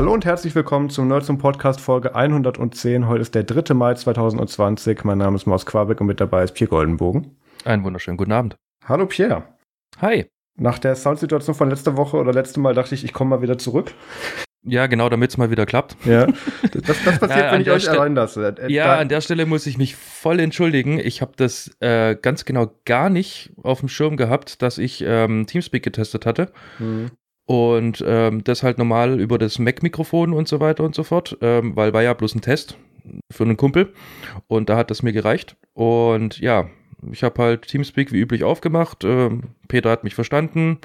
Hallo und herzlich willkommen zum Nerds zum Podcast Folge 110. Heute ist der 3. Mai 2020. Mein Name ist Maus Quabeck und mit dabei ist Pierre Goldenbogen. Einen wunderschönen guten Abend. Hallo Pierre. Hi. Nach der Soundsituation von letzter Woche oder letztem Mal dachte ich, ich komme mal wieder zurück. Ja, genau, damit es mal wieder klappt. Ja, das, das passiert, ja, wenn ich euch Ste allein lasse. Äh, ja, da an der Stelle muss ich mich voll entschuldigen. Ich habe das äh, ganz genau gar nicht auf dem Schirm gehabt, dass ich ähm, Teamspeak getestet hatte. Mhm. Und ähm, das halt normal über das Mac-Mikrofon und so weiter und so fort, ähm, weil war ja bloß ein Test für einen Kumpel und da hat das mir gereicht. Und ja, ich habe halt Teamspeak wie üblich aufgemacht. Ähm, Peter hat mich verstanden.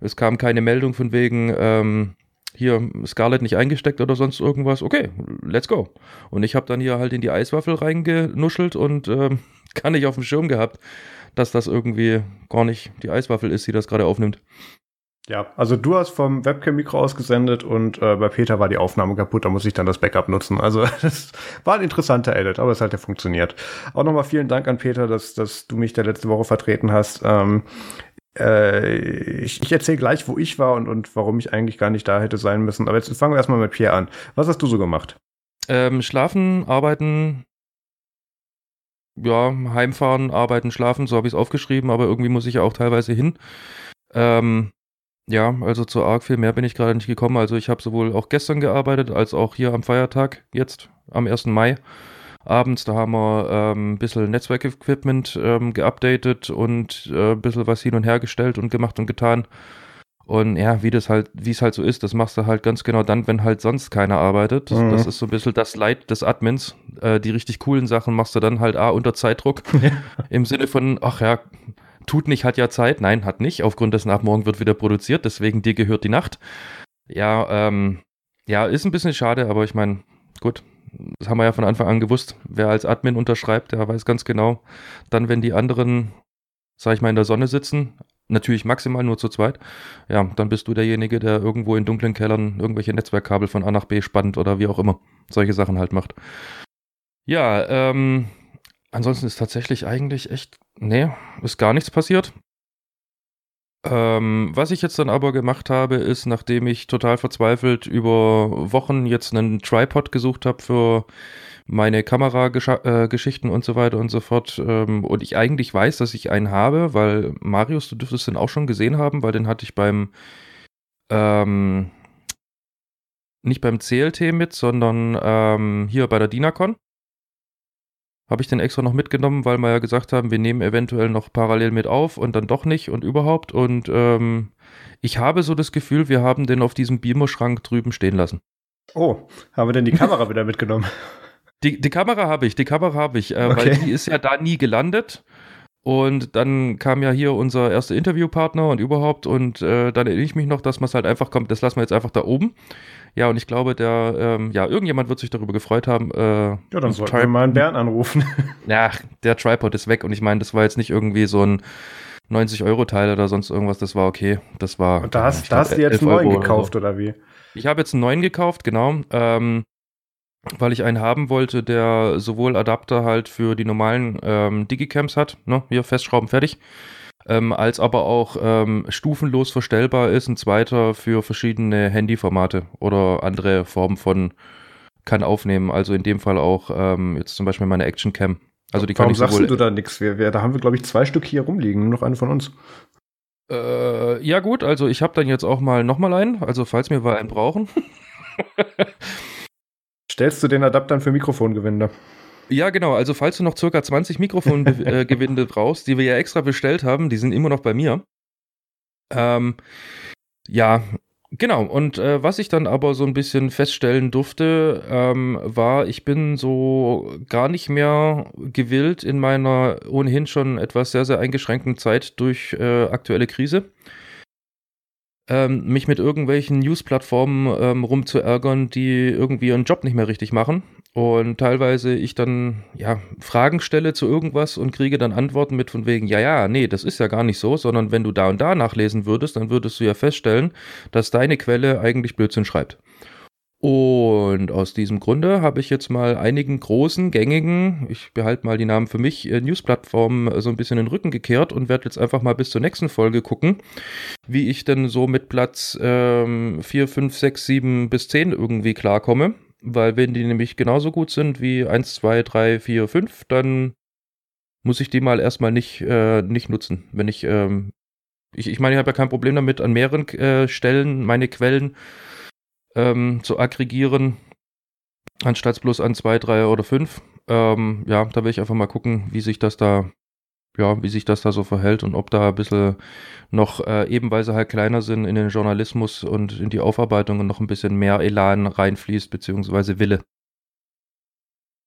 Es kam keine Meldung von wegen, ähm, hier Scarlett nicht eingesteckt oder sonst irgendwas. Okay, let's go. Und ich habe dann hier halt in die Eiswaffel reingenuschelt und ähm, gar nicht auf dem Schirm gehabt, dass das irgendwie gar nicht die Eiswaffel ist, die das gerade aufnimmt. Ja, also du hast vom Webcam-Mikro ausgesendet und äh, bei Peter war die Aufnahme kaputt, da muss ich dann das Backup nutzen. Also das war ein interessanter Edit, aber es hat ja funktioniert. Auch nochmal vielen Dank an Peter, dass, dass du mich da letzte Woche vertreten hast. Ähm, äh, ich ich erzähle gleich, wo ich war und, und warum ich eigentlich gar nicht da hätte sein müssen. Aber jetzt fangen wir erstmal mit Pierre an. Was hast du so gemacht? Ähm, schlafen, arbeiten, ja, heimfahren, arbeiten, schlafen, so habe ich es aufgeschrieben, aber irgendwie muss ich ja auch teilweise hin. Ähm, ja, also zu arg viel mehr bin ich gerade nicht gekommen. Also ich habe sowohl auch gestern gearbeitet, als auch hier am Feiertag, jetzt am 1. Mai. Abends, da haben wir ähm, ein bisschen Netzwerkequipment ähm, geupdatet und äh, ein bisschen was hin und her gestellt und gemacht und getan. Und ja, wie das halt, wie es halt so ist, das machst du halt ganz genau dann, wenn halt sonst keiner arbeitet. Mhm. Das ist so ein bisschen das Leid des Admins. Äh, die richtig coolen Sachen machst du dann halt A unter Zeitdruck. Im Sinne von, ach ja, Tut nicht, hat ja Zeit. Nein, hat nicht. Aufgrund dessen ab morgen wird wieder produziert. Deswegen dir gehört die Nacht. Ja, ähm, ja, ist ein bisschen schade, aber ich meine, gut, das haben wir ja von Anfang an gewusst. Wer als Admin unterschreibt, der weiß ganz genau. Dann, wenn die anderen, sag ich mal, in der Sonne sitzen, natürlich maximal nur zu zweit, ja, dann bist du derjenige, der irgendwo in dunklen Kellern irgendwelche Netzwerkkabel von A nach B spannt oder wie auch immer solche Sachen halt macht. Ja, ähm, ansonsten ist tatsächlich eigentlich echt Nee, ist gar nichts passiert. Ähm, was ich jetzt dann aber gemacht habe, ist, nachdem ich total verzweifelt über Wochen jetzt einen Tripod gesucht habe für meine Kamerageschichten äh, und so weiter und so fort, ähm, und ich eigentlich weiß, dass ich einen habe, weil Marius, du dürftest den auch schon gesehen haben, weil den hatte ich beim ähm, nicht beim CLT mit, sondern ähm, hier bei der DINACON. Habe ich den extra noch mitgenommen, weil wir ja gesagt haben, wir nehmen eventuell noch parallel mit auf und dann doch nicht und überhaupt. Und ähm, ich habe so das Gefühl, wir haben den auf diesem Beamer-Schrank drüben stehen lassen. Oh, haben wir denn die Kamera wieder mitgenommen? Die, die Kamera habe ich, die Kamera habe ich, äh, okay. weil die ist ja da nie gelandet. Und dann kam ja hier unser erster Interviewpartner und überhaupt. Und äh, dann erinnere ich mich noch, dass man es halt einfach kommt, das lassen wir jetzt einfach da oben. Ja, und ich glaube, der, ähm, ja, irgendjemand wird sich darüber gefreut haben. Äh, ja, dann sollten wir mal einen Bernd anrufen. Ja, der Tripod ist weg und ich meine, das war jetzt nicht irgendwie so ein 90-Euro-Teil oder sonst irgendwas, das war okay. Das war. Und da hast, da hast du jetzt einen neuen gekauft oder, oder wie? Ich habe jetzt einen neuen gekauft, genau. Ähm, weil ich einen haben wollte, der sowohl Adapter halt für die normalen ähm, Digicams hat, ne, hier festschrauben fertig, ähm, als aber auch ähm, stufenlos verstellbar ist, ein zweiter für verschiedene Handyformate oder andere Formen von kann aufnehmen. Also in dem Fall auch ähm, jetzt zum Beispiel meine Action Cam. Also die Warum kann ich sagst du da nichts? da haben wir, glaube ich, zwei Stück hier rumliegen, nur noch eine von uns. Äh, ja gut, also ich habe dann jetzt auch mal nochmal einen, also falls wir mal einen brauchen. Stellst du den Adaptern für Mikrofongewinde? Ja, genau. Also falls du noch circa 20 Mikrofongewinde brauchst, die wir ja extra bestellt haben, die sind immer noch bei mir. Ähm, ja, genau. Und äh, was ich dann aber so ein bisschen feststellen durfte, ähm, war, ich bin so gar nicht mehr gewillt in meiner ohnehin schon etwas sehr, sehr eingeschränkten Zeit durch äh, aktuelle Krise ähm, mich mit irgendwelchen News-Plattformen ähm, rumzuärgern, die irgendwie ihren Job nicht mehr richtig machen. Und teilweise ich dann ja Fragen stelle zu irgendwas und kriege dann Antworten mit von wegen, ja, ja, nee, das ist ja gar nicht so, sondern wenn du da und da nachlesen würdest, dann würdest du ja feststellen, dass deine Quelle eigentlich Blödsinn schreibt. Und aus diesem Grunde habe ich jetzt mal einigen großen, gängigen, ich behalte mal die Namen für mich, äh, News-Plattformen so ein bisschen den Rücken gekehrt und werde jetzt einfach mal bis zur nächsten Folge gucken, wie ich denn so mit Platz ähm, 4, 5, 6, 7 bis 10 irgendwie klarkomme. Weil wenn die nämlich genauso gut sind wie 1, 2, 3, 4, 5, dann muss ich die mal erstmal nicht, äh, nicht nutzen. Wenn ich, ähm, ich, ich meine, ich habe ja kein Problem damit, an mehreren äh, Stellen meine Quellen ähm, zu aggregieren, anstatt bloß an zwei, drei oder fünf. Ähm, ja, da will ich einfach mal gucken, wie sich das da, ja, wie sich das da so verhält und ob da ein bisschen noch äh, eben weil sie halt kleiner sind in den Journalismus und in die Aufarbeitung und noch ein bisschen mehr Elan reinfließt, beziehungsweise Wille.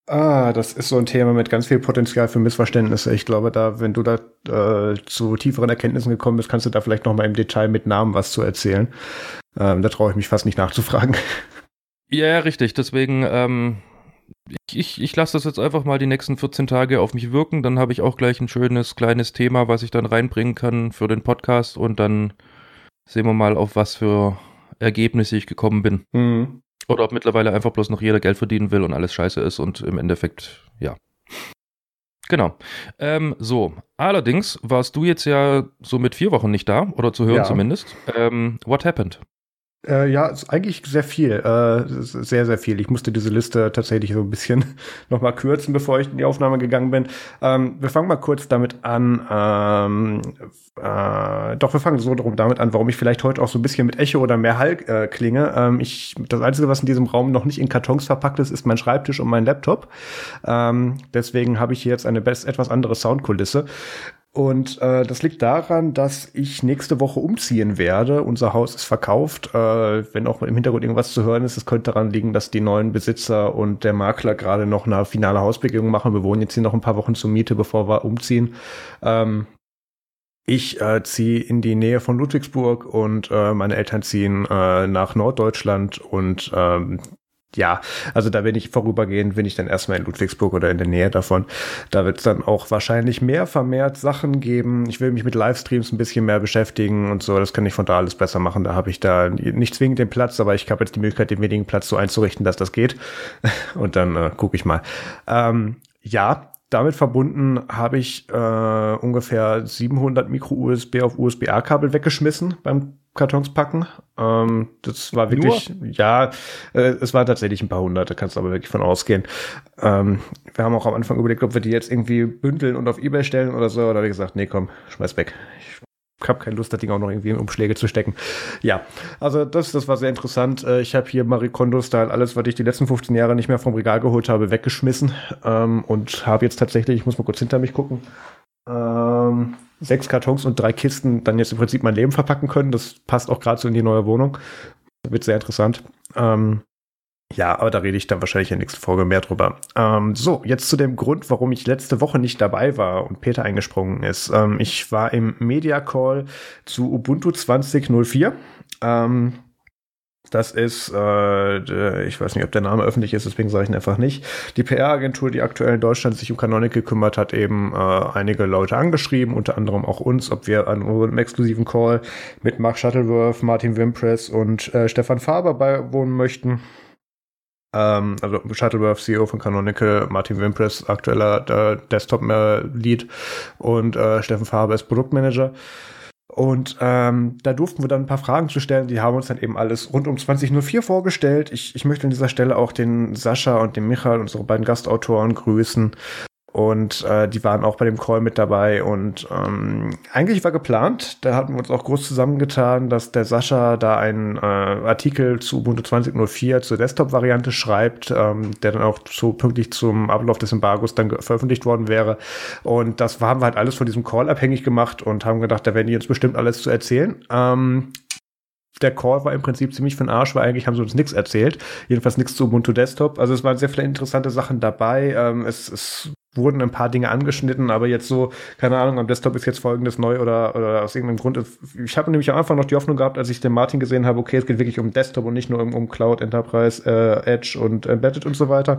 Ah, das ist so ein Thema mit ganz viel Potenzial für Missverständnisse. Ich glaube, da, wenn du da äh, zu tieferen Erkenntnissen gekommen bist, kannst du da vielleicht noch mal im Detail mit Namen was zu erzählen. Ähm, da traue ich mich fast nicht nachzufragen. Ja, ja richtig. Deswegen, ähm, ich, ich, ich lasse das jetzt einfach mal die nächsten 14 Tage auf mich wirken. Dann habe ich auch gleich ein schönes kleines Thema, was ich dann reinbringen kann für den Podcast. Und dann sehen wir mal, auf was für Ergebnisse ich gekommen bin. Mhm. Oder ob mittlerweile einfach bloß noch jeder Geld verdienen will und alles scheiße ist und im Endeffekt, ja. Genau. Ähm, so, allerdings warst du jetzt ja so mit vier Wochen nicht da, oder zu hören ja. zumindest. Ähm, what happened? Äh, ja, eigentlich sehr viel, äh, sehr, sehr viel. Ich musste diese Liste tatsächlich so ein bisschen nochmal kürzen, bevor ich in die Aufnahme gegangen bin. Ähm, wir fangen mal kurz damit an, ähm, äh, doch, wir fangen so darum damit an, warum ich vielleicht heute auch so ein bisschen mit Echo oder mehr Hall äh, klinge. Ähm, ich, das Einzige, was in diesem Raum noch nicht in Kartons verpackt ist, ist mein Schreibtisch und mein Laptop. Ähm, deswegen habe ich hier jetzt eine etwas andere Soundkulisse. Und äh, das liegt daran, dass ich nächste Woche umziehen werde. Unser Haus ist verkauft. Äh, wenn auch im Hintergrund irgendwas zu hören ist, es könnte daran liegen, dass die neuen Besitzer und der Makler gerade noch eine finale Hausbegehung machen. Wir wohnen jetzt hier noch ein paar Wochen zur Miete, bevor wir umziehen. Ähm, ich äh, ziehe in die Nähe von Ludwigsburg und äh, meine Eltern ziehen äh, nach Norddeutschland und ähm, ja, also da bin ich vorübergehend, bin ich dann erstmal in Ludwigsburg oder in der Nähe davon. Da wird es dann auch wahrscheinlich mehr vermehrt Sachen geben. Ich will mich mit Livestreams ein bisschen mehr beschäftigen und so. Das kann ich von da alles besser machen. Da habe ich da nicht zwingend den Platz, aber ich habe jetzt die Möglichkeit, den wenigen Platz so einzurichten, dass das geht. Und dann äh, gucke ich mal. Ähm, ja, damit verbunden habe ich äh, ungefähr 700 Micro-USB auf USB-A-Kabel weggeschmissen beim Kartons packen. Ähm, das war wirklich, Nur? ja, äh, es war tatsächlich ein paar hundert, da kannst du aber wirklich von ausgehen. Ähm, wir haben auch am Anfang überlegt, ob wir die jetzt irgendwie bündeln und auf Ebay stellen oder so. Da habe ich gesagt, nee, komm, schmeiß weg. Ich habe keine Lust, das Ding auch noch irgendwie in Umschläge zu stecken. Ja, also das, das war sehr interessant. Äh, ich habe hier Marie Kondo-Style alles, was ich die letzten 15 Jahre nicht mehr vom Regal geholt habe, weggeschmissen ähm, und habe jetzt tatsächlich, ich muss mal kurz hinter mich gucken, ähm, sechs Kartons und drei Kisten dann jetzt im Prinzip mein Leben verpacken können. Das passt auch gerade so in die neue Wohnung. Das wird sehr interessant. Ähm, ja, aber da rede ich dann wahrscheinlich in der nächsten Folge mehr drüber. Ähm, so, jetzt zu dem Grund, warum ich letzte Woche nicht dabei war und Peter eingesprungen ist. Ähm, ich war im Media Call zu Ubuntu 2004. Ähm, das ist, äh, ich weiß nicht, ob der Name öffentlich ist, deswegen sage ich ihn einfach nicht. Die PR-Agentur, die aktuell in Deutschland sich um Canonical kümmert, hat eben äh, einige Leute angeschrieben, unter anderem auch uns, ob wir an unserem exklusiven Call mit Mark Shuttleworth, Martin Wimpress und äh, Stefan Faber beiwohnen möchten. Ähm, also Shuttleworth, CEO von Canonical, Martin Wimpress, aktueller äh, Desktop-Lead und äh, Stefan Faber ist Produktmanager. Und ähm, da durften wir dann ein paar Fragen zu stellen. Die haben uns dann eben alles rund um 2004 vorgestellt. Ich, ich möchte an dieser Stelle auch den Sascha und den Michael, unsere beiden Gastautoren, grüßen. Und äh, die waren auch bei dem Call mit dabei. Und ähm, eigentlich war geplant, da hatten wir uns auch groß zusammengetan, dass der Sascha da einen äh, Artikel zu Ubuntu 20.04 zur Desktop-Variante schreibt, ähm, der dann auch so pünktlich zum Ablauf des Embargos dann veröffentlicht worden wäre. Und das haben wir halt alles von diesem Call abhängig gemacht und haben gedacht, da werden die uns bestimmt alles zu erzählen. Ähm, der Call war im Prinzip ziemlich von Arsch, weil eigentlich haben sie uns nichts erzählt. Jedenfalls nichts zu Ubuntu Desktop. Also es waren sehr viele interessante Sachen dabei. Ähm, es, es wurden ein paar Dinge angeschnitten, aber jetzt so, keine Ahnung, am Desktop ist jetzt folgendes neu oder, oder aus irgendeinem Grund. Ich habe nämlich am Anfang noch die Hoffnung gehabt, als ich den Martin gesehen habe, okay, es geht wirklich um Desktop und nicht nur um, um Cloud, Enterprise, äh, Edge und Embedded und so weiter.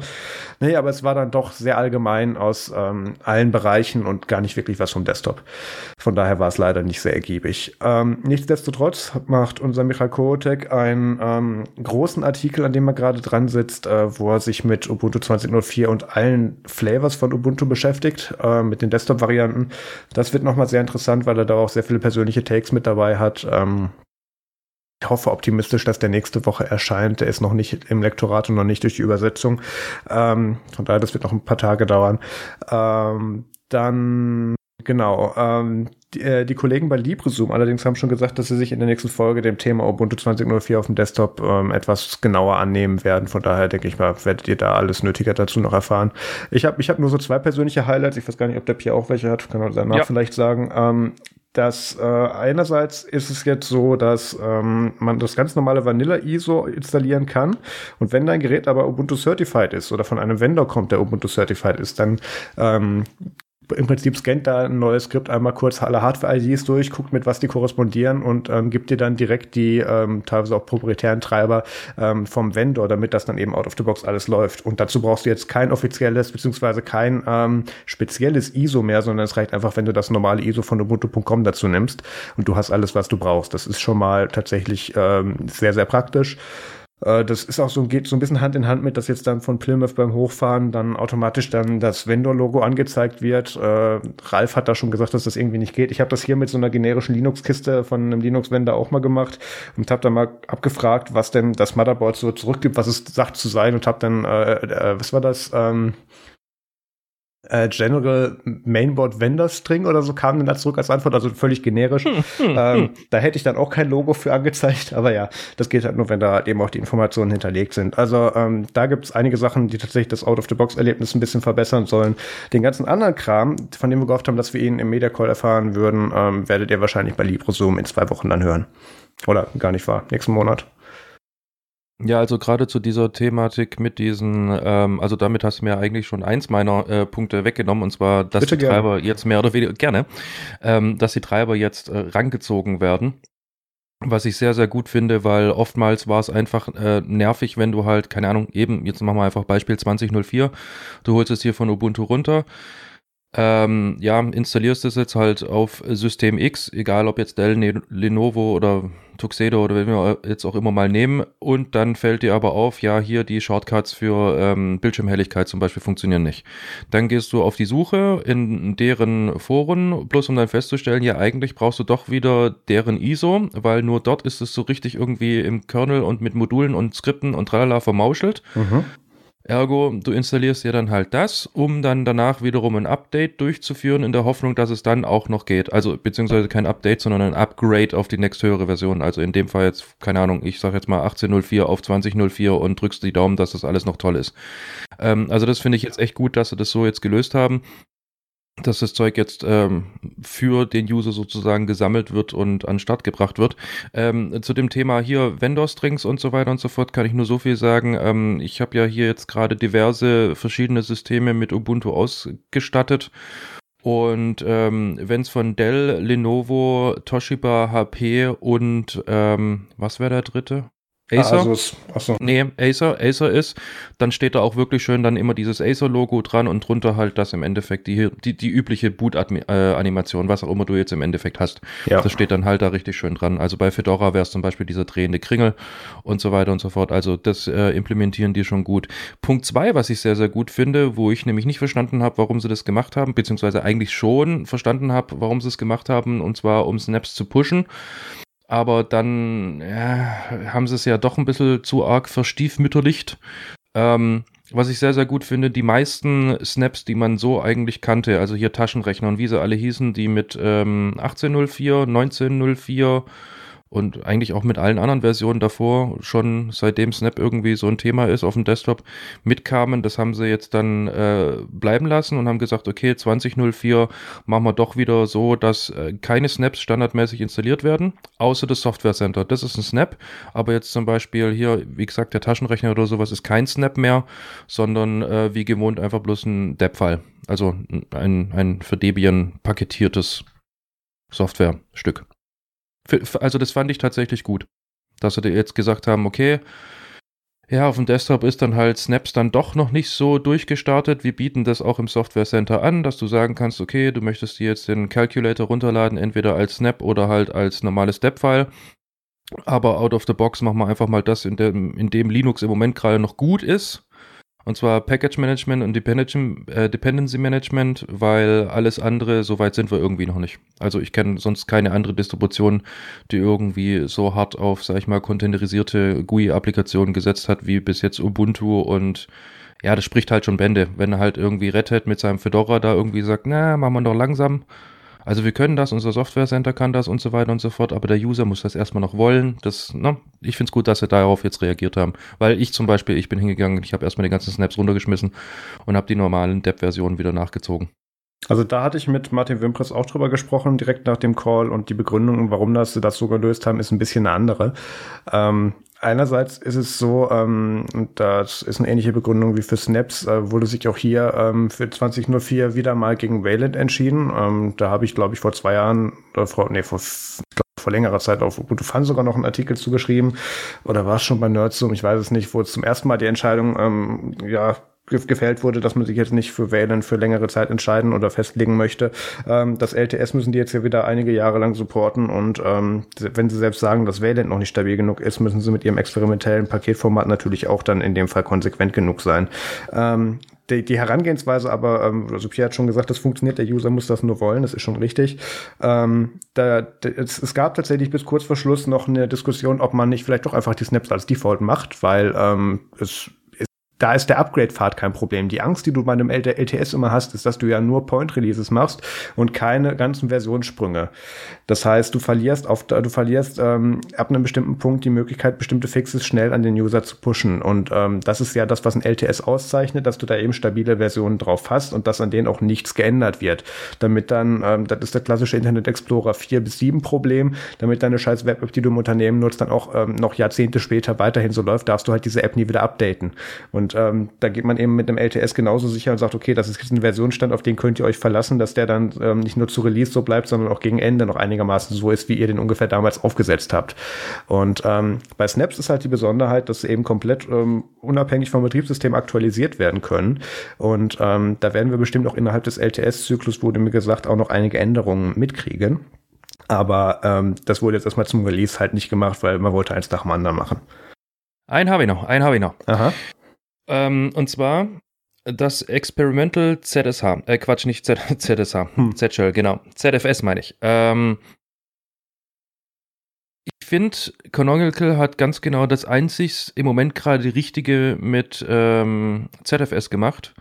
Nee, aber es war dann doch sehr allgemein aus ähm, allen Bereichen und gar nicht wirklich was vom Desktop. Von daher war es leider nicht sehr ergiebig. Ähm, nichtsdestotrotz macht unser Michael Kotek einen ähm, großen Artikel, an dem er gerade dran sitzt, äh, wo er sich mit Ubuntu 20.04 und allen Flavors von Ubuntu Ubuntu beschäftigt, äh, mit den Desktop-Varianten. Das wird nochmal sehr interessant, weil er da auch sehr viele persönliche Takes mit dabei hat. Ähm, ich hoffe optimistisch, dass der nächste Woche erscheint. Der ist noch nicht im Lektorat und noch nicht durch die Übersetzung. Ähm, von daher, das wird noch ein paar Tage dauern. Ähm, dann Genau. Ähm, die, äh, die, Kollegen bei LibreZoom allerdings haben schon gesagt, dass sie sich in der nächsten Folge dem Thema Ubuntu 20.04 auf dem Desktop ähm, etwas genauer annehmen werden. Von daher denke ich mal, werdet ihr da alles Nötige dazu noch erfahren. Ich habe ich hab nur so zwei persönliche Highlights. Ich weiß gar nicht, ob der Pierre auch welche hat. Kann man danach ja. vielleicht sagen. Ähm, dass äh, einerseits ist es jetzt so, dass ähm, man das ganz normale Vanilla ISO installieren kann und wenn dein Gerät aber Ubuntu Certified ist oder von einem Vendor kommt, der Ubuntu Certified ist, dann ähm, im Prinzip scannt da ein neues Skript einmal kurz alle Hardware-IDs durch, guckt mit was die korrespondieren und ähm, gibt dir dann direkt die ähm, teilweise auch proprietären Treiber ähm, vom Vendor, damit das dann eben out of the box alles läuft. Und dazu brauchst du jetzt kein offizielles beziehungsweise kein ähm, spezielles ISO mehr, sondern es reicht einfach, wenn du das normale ISO von Ubuntu.com dazu nimmst und du hast alles, was du brauchst. Das ist schon mal tatsächlich ähm, sehr, sehr praktisch. Äh, das ist auch so, geht so ein bisschen Hand in Hand mit, dass jetzt dann von Plymouth beim Hochfahren dann automatisch dann das Vendor-Logo angezeigt wird. Äh, Ralf hat da schon gesagt, dass das irgendwie nicht geht. Ich habe das hier mit so einer generischen Linux-Kiste von einem Linux-Vendor auch mal gemacht und habe dann mal abgefragt, was denn das Motherboard so zurückgibt, was es sagt zu sein und habe dann, äh, äh, was war das? Ähm, äh, General Mainboard Vendor String oder so kam dann da zurück als Antwort, also völlig generisch. Hm, hm, ähm, hm. Da hätte ich dann auch kein Logo für angezeigt, aber ja, das geht halt nur, wenn da halt eben auch die Informationen hinterlegt sind. Also ähm, da gibt es einige Sachen, die tatsächlich das Out-of-the-Box-Erlebnis ein bisschen verbessern sollen. Den ganzen anderen Kram, von dem wir gehofft haben, dass wir ihn im Media Call erfahren würden, ähm, werdet ihr wahrscheinlich bei LibreZoom in zwei Wochen dann hören. Oder gar nicht wahr, nächsten Monat. Ja, also gerade zu dieser Thematik mit diesen, ähm, also damit hast du mir eigentlich schon eins meiner äh, Punkte weggenommen, und zwar, dass Bitte die Treiber jetzt mehr oder weniger, gerne, ähm, dass die Treiber jetzt äh, rangezogen werden. Was ich sehr, sehr gut finde, weil oftmals war es einfach äh, nervig, wenn du halt, keine Ahnung, eben, jetzt machen wir einfach Beispiel 2004, du holst es hier von Ubuntu runter, ähm, ja, installierst es jetzt halt auf System X, egal ob jetzt Dell, ne-, Lenovo oder Tuxedo oder wenn wir jetzt auch immer mal nehmen. Und dann fällt dir aber auf, ja, hier die Shortcuts für ähm, Bildschirmhelligkeit zum Beispiel funktionieren nicht. Dann gehst du auf die Suche in deren Foren, bloß um dann festzustellen, ja, eigentlich brauchst du doch wieder deren ISO, weil nur dort ist es so richtig irgendwie im Kernel und mit Modulen und Skripten und tralala vermauschelt. Mhm. Ergo, du installierst dir dann halt das, um dann danach wiederum ein Update durchzuführen, in der Hoffnung, dass es dann auch noch geht. Also, beziehungsweise kein Update, sondern ein Upgrade auf die nächsthöhere Version. Also in dem Fall jetzt, keine Ahnung, ich sag jetzt mal 18.04 auf 20.04 und drückst die Daumen, dass das alles noch toll ist. Ähm, also das finde ich jetzt echt gut, dass sie das so jetzt gelöst haben dass das Zeug jetzt ähm, für den User sozusagen gesammelt wird und an Start gebracht wird. Ähm, zu dem Thema hier Vendor-Strings und so weiter und so fort kann ich nur so viel sagen. Ähm, ich habe ja hier jetzt gerade diverse verschiedene Systeme mit Ubuntu ausgestattet. Und ähm, wenn es von Dell, Lenovo, Toshiba, HP und ähm, was wäre der dritte? Acer? Asus. Achso. Nee, Acer, Acer ist, dann steht da auch wirklich schön dann immer dieses Acer-Logo dran und drunter halt das im Endeffekt die, die, die übliche Boot-Animation, was auch immer du jetzt im Endeffekt hast. Ja. Das steht dann halt da richtig schön dran. Also bei Fedora wäre es zum Beispiel dieser drehende Kringel und so weiter und so fort. Also das äh, implementieren die schon gut. Punkt zwei, was ich sehr, sehr gut finde, wo ich nämlich nicht verstanden habe, warum sie das gemacht haben, beziehungsweise eigentlich schon verstanden habe, warum sie es gemacht haben, und zwar um Snaps zu pushen aber dann ja, haben sie es ja doch ein bisschen zu arg verstiefmütterlicht. Ähm, was ich sehr, sehr gut finde, die meisten Snaps, die man so eigentlich kannte, also hier Taschenrechner und wie sie alle hießen, die mit ähm, 1804, 1904 und eigentlich auch mit allen anderen Versionen davor schon seitdem Snap irgendwie so ein Thema ist auf dem Desktop mitkamen. Das haben sie jetzt dann äh, bleiben lassen und haben gesagt, okay, 2004 machen wir doch wieder so, dass äh, keine Snaps standardmäßig installiert werden, außer das Software Center. Das ist ein Snap, aber jetzt zum Beispiel hier, wie gesagt, der Taschenrechner oder sowas ist kein Snap mehr, sondern äh, wie gewohnt einfach bloß ein DEP-File. Also ein, ein für Debian paketiertes Softwarestück also das fand ich tatsächlich gut, dass sie jetzt gesagt haben, okay, ja, auf dem Desktop ist dann halt Snaps dann doch noch nicht so durchgestartet. Wir bieten das auch im Software Center an, dass du sagen kannst, okay, du möchtest dir jetzt den Calculator runterladen, entweder als Snap oder halt als normales Step-File. Aber out of the box machen wir einfach mal das, in dem, in dem Linux im Moment gerade noch gut ist. Und zwar Package Management und äh, Dependency Management, weil alles andere, so weit sind wir irgendwie noch nicht. Also ich kenne sonst keine andere Distribution, die irgendwie so hart auf, sag ich mal, containerisierte GUI-Applikationen gesetzt hat, wie bis jetzt Ubuntu und ja, das spricht halt schon Bände. Wenn halt irgendwie Red Hat mit seinem Fedora da irgendwie sagt, na, machen wir doch langsam, also wir können das, unser Software Center kann das und so weiter und so fort, aber der User muss das erstmal noch wollen. Das, ne, ich finde es gut, dass sie darauf jetzt reagiert haben. Weil ich zum Beispiel, ich bin hingegangen, ich habe erstmal die ganzen Snaps runtergeschmissen und habe die normalen Dev-Versionen wieder nachgezogen. Also da hatte ich mit Martin Wimpress auch drüber gesprochen, direkt nach dem Call und die Begründung, warum das sie das so gelöst haben, ist ein bisschen eine andere. Ähm, einerseits ist es so, ähm, das ist eine ähnliche Begründung wie für Snaps, äh, wurde sich auch hier ähm, für 2004 wieder mal gegen Wayland entschieden. Ähm, da habe ich, glaube ich, vor zwei Jahren, oder vor, nee, vor, vor längerer Zeit auf Ubuntu Fun sogar noch einen Artikel zugeschrieben. Oder war es schon bei Nerdsum, ich weiß es nicht, wo zum ersten Mal die Entscheidung, ähm, ja, gefällt wurde, dass man sich jetzt nicht für Wählen für längere Zeit entscheiden oder festlegen möchte. Ähm, das LTS müssen die jetzt ja wieder einige Jahre lang supporten und ähm, wenn sie selbst sagen, dass Wayland noch nicht stabil genug ist, müssen sie mit ihrem experimentellen Paketformat natürlich auch dann in dem Fall konsequent genug sein. Ähm, die, die Herangehensweise aber, ähm, also Pierre hat schon gesagt, das funktioniert, der User muss das nur wollen, das ist schon richtig. Ähm, da, da, es, es gab tatsächlich bis kurz vor Schluss noch eine Diskussion, ob man nicht vielleicht doch einfach die Snaps als Default macht, weil ähm, es da ist der Upgrade-Pfad kein Problem. Die Angst, die du bei einem LTS immer hast, ist, dass du ja nur Point-Releases machst und keine ganzen Versionssprünge. Das heißt, du verlierst auf, du verlierst ähm, ab einem bestimmten Punkt die Möglichkeit, bestimmte Fixes schnell an den User zu pushen. Und ähm, das ist ja das, was ein LTS auszeichnet, dass du da eben stabile Versionen drauf hast und dass an denen auch nichts geändert wird. Damit dann, ähm, das ist der klassische Internet Explorer 4 bis 7 Problem, damit deine scheiß Web-App, die du im Unternehmen nutzt, dann auch ähm, noch Jahrzehnte später weiterhin so läuft, darfst du halt diese App nie wieder updaten. Und und ähm, da geht man eben mit dem LTS genauso sicher und sagt, okay, das ist jetzt ein Versionsstand, auf den könnt ihr euch verlassen, dass der dann ähm, nicht nur zu Release so bleibt, sondern auch gegen Ende noch einigermaßen so ist, wie ihr den ungefähr damals aufgesetzt habt. Und ähm, bei Snaps ist halt die Besonderheit, dass sie eben komplett ähm, unabhängig vom Betriebssystem aktualisiert werden können. Und ähm, da werden wir bestimmt auch innerhalb des LTS-Zyklus, wurde mir gesagt, auch noch einige Änderungen mitkriegen. Aber ähm, das wurde jetzt erstmal zum Release halt nicht gemacht, weil man wollte eins nach dem anderen machen. Einen habe ich noch, einen habe ich noch. Aha. Ähm, und zwar das Experimental ZSH. Äh, Quatsch, nicht Z ZSH. Hm. Z-Shell, genau. ZFS meine ich. Ähm, ich finde, Canonical hat ganz genau das einzig im Moment gerade die richtige mit ähm, ZFS gemacht.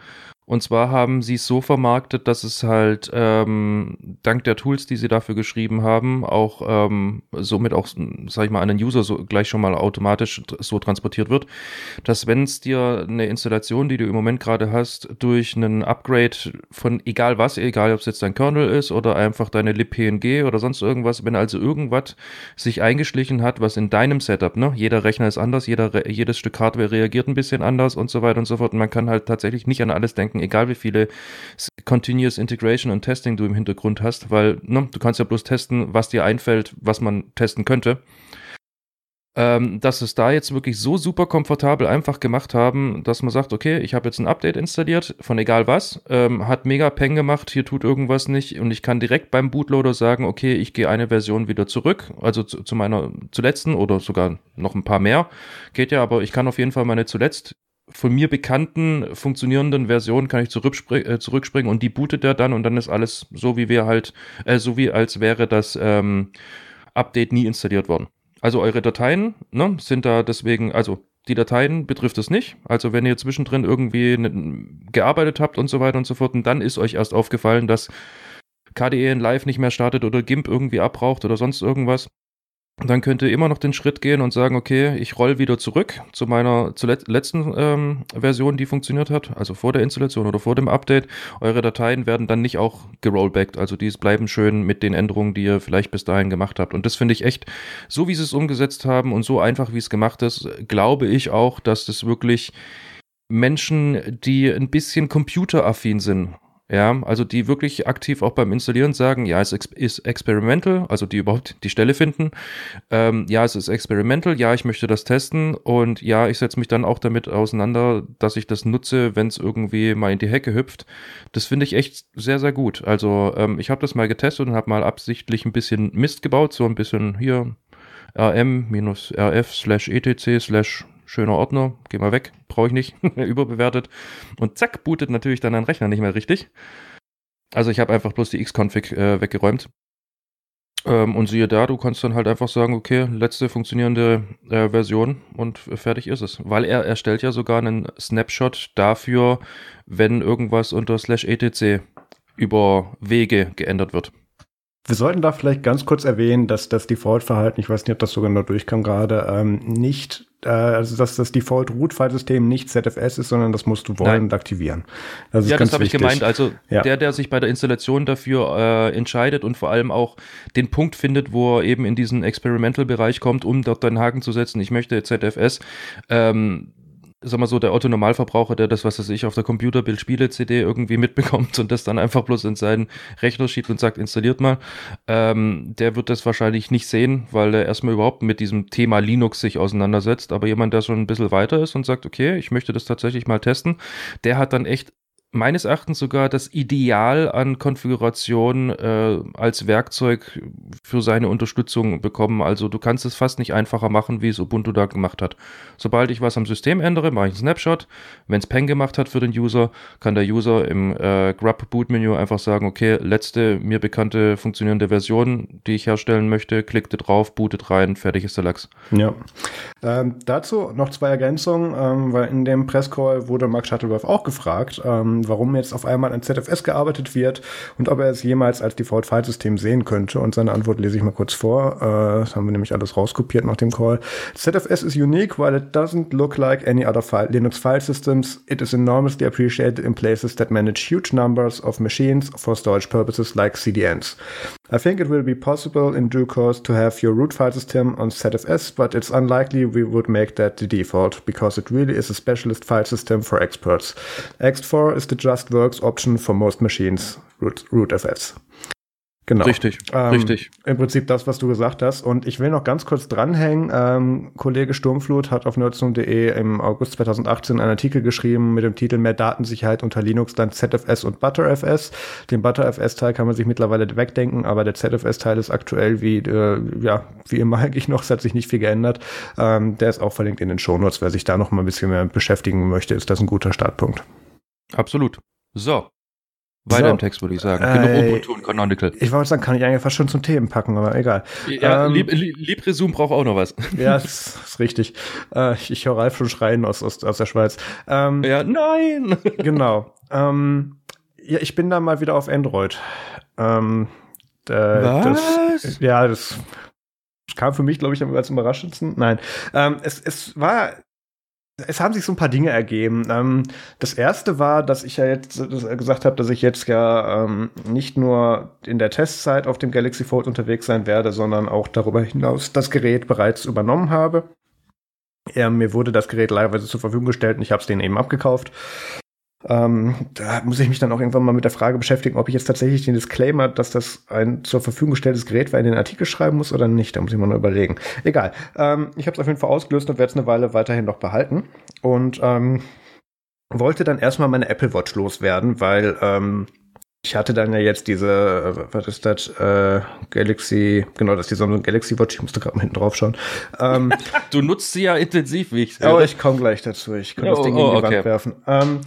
Und zwar haben sie es so vermarktet, dass es halt ähm, dank der Tools, die sie dafür geschrieben haben, auch ähm, somit auch, sag ich mal, an den User so gleich schon mal automatisch so transportiert wird, dass wenn es dir eine Installation, die du im Moment gerade hast, durch einen Upgrade von egal was, egal ob es jetzt dein Kernel ist oder einfach deine libpng oder sonst irgendwas, wenn also irgendwas sich eingeschlichen hat, was in deinem Setup, ne, jeder Rechner ist anders, jeder, jedes Stück Hardware reagiert ein bisschen anders und so weiter und so fort. Und man kann halt tatsächlich nicht an alles denken, denken, egal wie viele Continuous Integration und Testing du im Hintergrund hast, weil ne, du kannst ja bloß testen, was dir einfällt, was man testen könnte. Ähm, dass es da jetzt wirklich so super komfortabel einfach gemacht haben, dass man sagt, okay, ich habe jetzt ein Update installiert, von egal was, ähm, hat mega Peng gemacht, hier tut irgendwas nicht und ich kann direkt beim Bootloader sagen, okay, ich gehe eine Version wieder zurück, also zu, zu meiner zuletzten oder sogar noch ein paar mehr, geht ja, aber ich kann auf jeden Fall meine zuletzt von mir bekannten funktionierenden Versionen kann ich zurückspring, äh, zurückspringen und die bootet er dann und dann ist alles so wie wir halt, äh, so wie als wäre das ähm, Update nie installiert worden. Also eure Dateien ne, sind da deswegen, also die Dateien betrifft es nicht. Also wenn ihr zwischendrin irgendwie gearbeitet habt und so weiter und so fort, und dann ist euch erst aufgefallen, dass KDE in Live nicht mehr startet oder GIMP irgendwie abbraucht oder sonst irgendwas, dann könnt ihr immer noch den Schritt gehen und sagen, okay, ich roll wieder zurück zu meiner zuletzt, letzten ähm, Version, die funktioniert hat, also vor der Installation oder vor dem Update. Eure Dateien werden dann nicht auch gerollbackt, also die bleiben schön mit den Änderungen, die ihr vielleicht bis dahin gemacht habt. Und das finde ich echt, so wie sie es umgesetzt haben und so einfach, wie es gemacht ist, glaube ich auch, dass das wirklich Menschen, die ein bisschen computeraffin sind, ja, also die wirklich aktiv auch beim Installieren sagen, ja, es ist experimental, also die überhaupt die Stelle finden. Ähm, ja, es ist experimental, ja, ich möchte das testen und ja, ich setze mich dann auch damit auseinander, dass ich das nutze, wenn es irgendwie mal in die Hecke hüpft. Das finde ich echt sehr, sehr gut. Also ähm, ich habe das mal getestet und habe mal absichtlich ein bisschen Mist gebaut, so ein bisschen hier rm-rf slash etc slash schöner Ordner, geh mal weg, brauche ich nicht, überbewertet. Und zack, bootet natürlich dann dein Rechner nicht mehr richtig. Also ich habe einfach bloß die Xconfig äh, weggeräumt. Ähm, und siehe da, du kannst dann halt einfach sagen, okay, letzte funktionierende äh, Version und fertig ist es. Weil er erstellt ja sogar einen Snapshot dafür, wenn irgendwas unter slash etc über Wege geändert wird. Wir sollten da vielleicht ganz kurz erwähnen, dass das Default-Verhalten, ich weiß nicht, ob das sogar noch durchkam gerade, ähm, nicht, äh, also dass das Default-Root-File-System nicht ZFS ist, sondern das musst du wollen Nein. und aktivieren. Das ja, das habe ich gemeint. Also ja. der, der sich bei der Installation dafür äh, entscheidet und vor allem auch den Punkt findet, wo er eben in diesen Experimental-Bereich kommt, um dort einen Haken zu setzen, ich möchte ZFS, ähm, sag mal so, der Otto-Normalverbraucher, der das, was er sich auf der Computerbild-Spiele-CD irgendwie mitbekommt und das dann einfach bloß in seinen Rechner schiebt und sagt, installiert mal, ähm, der wird das wahrscheinlich nicht sehen, weil er erstmal überhaupt mit diesem Thema Linux sich auseinandersetzt. Aber jemand, der schon ein bisschen weiter ist und sagt, okay, ich möchte das tatsächlich mal testen, der hat dann echt meines Erachtens sogar das Ideal an Konfiguration äh, als Werkzeug für seine Unterstützung bekommen. Also du kannst es fast nicht einfacher machen, wie es Ubuntu da gemacht hat. Sobald ich was am System ändere, mache ich einen Snapshot. Wenn es Peng gemacht hat für den User, kann der User im äh, Grub Boot Menü einfach sagen, okay, letzte mir bekannte funktionierende Version, die ich herstellen möchte, klickte drauf, bootet rein, fertig ist der Lachs. Ja. Ähm, dazu noch zwei Ergänzungen, ähm, weil in dem Presscall wurde Mark Shuttleworth auch gefragt, ähm, warum jetzt auf einmal an ZFS gearbeitet wird und ob er es jemals als Default-Filesystem sehen könnte. Und seine Antwort lese ich mal kurz vor. Äh, das haben wir nämlich alles rauskopiert nach dem Call. ZFS is unique while it doesn't look like any other file, Linux file systems. It is enormously appreciated in places that manage huge numbers of machines for storage purposes like CDNs. I think it will be possible in due course to have your root file system on ZFS, but it's unlikely we would make that the default because it really is a specialist file system for experts. Ext4 is the just works option for most machines, root, rootfs. Genau. Richtig, ähm, richtig. Im Prinzip das, was du gesagt hast. Und ich will noch ganz kurz dranhängen. Ähm, Kollege Sturmflut hat auf nerdsum.de im August 2018 einen Artikel geschrieben mit dem Titel Mehr Datensicherheit unter Linux, dann ZFS und ButterFS. Den ButterFS-Teil kann man sich mittlerweile wegdenken, aber der ZFS-Teil ist aktuell wie, äh, ja, wie immer eigentlich noch, es hat sich nicht viel geändert. Ähm, der ist auch verlinkt in den Shownotes. Wer sich da noch mal ein bisschen mehr beschäftigen möchte, ist das ein guter Startpunkt. Absolut. So, weiter so. im Text, würde ich sagen. Genug äh, Ubuntu und Canonical. Ich wollte sagen, kann ich eigentlich fast schon zum Themen packen, aber egal. Ja, ähm, Lib LibreZoom braucht auch noch was. Ja, das ist richtig. Äh, ich, ich höre Ralf schon schreien aus, aus, aus der Schweiz. Ähm, ja, nein! genau. Ähm, ja, ich bin da mal wieder auf Android. Ähm, äh, was? Das, ja, das kam für mich, glaube ich, am überraschendsten. Nein. Ähm, es, es war es haben sich so ein paar Dinge ergeben. Ähm, das erste war, dass ich ja jetzt gesagt habe, dass ich jetzt ja ähm, nicht nur in der Testzeit auf dem Galaxy Fold unterwegs sein werde, sondern auch darüber hinaus das Gerät bereits übernommen habe. Mir wurde das Gerät leihweise zur Verfügung gestellt und ich habe es denen eben abgekauft. Ähm, da muss ich mich dann auch irgendwann mal mit der Frage beschäftigen, ob ich jetzt tatsächlich den Disclaimer, dass das ein zur Verfügung gestelltes Gerät war, in den Artikel schreiben muss oder nicht. Da muss ich mal noch überlegen. Egal. Ähm, ich habe es auf jeden Fall ausgelöst und werde es eine Weile weiterhin noch behalten. Und ähm, wollte dann erstmal meine Apple Watch loswerden, weil ähm, ich hatte dann ja jetzt diese, äh, was ist das, äh, Galaxy, genau, das ist die Samsung Galaxy Watch, ich musste gerade mal hinten drauf schauen. Ähm, du nutzt sie ja intensiv, wie ich sehe. Aber ich komme gleich dazu, ich kann oh, das Ding oh, in die okay. Wand werfen. Ähm,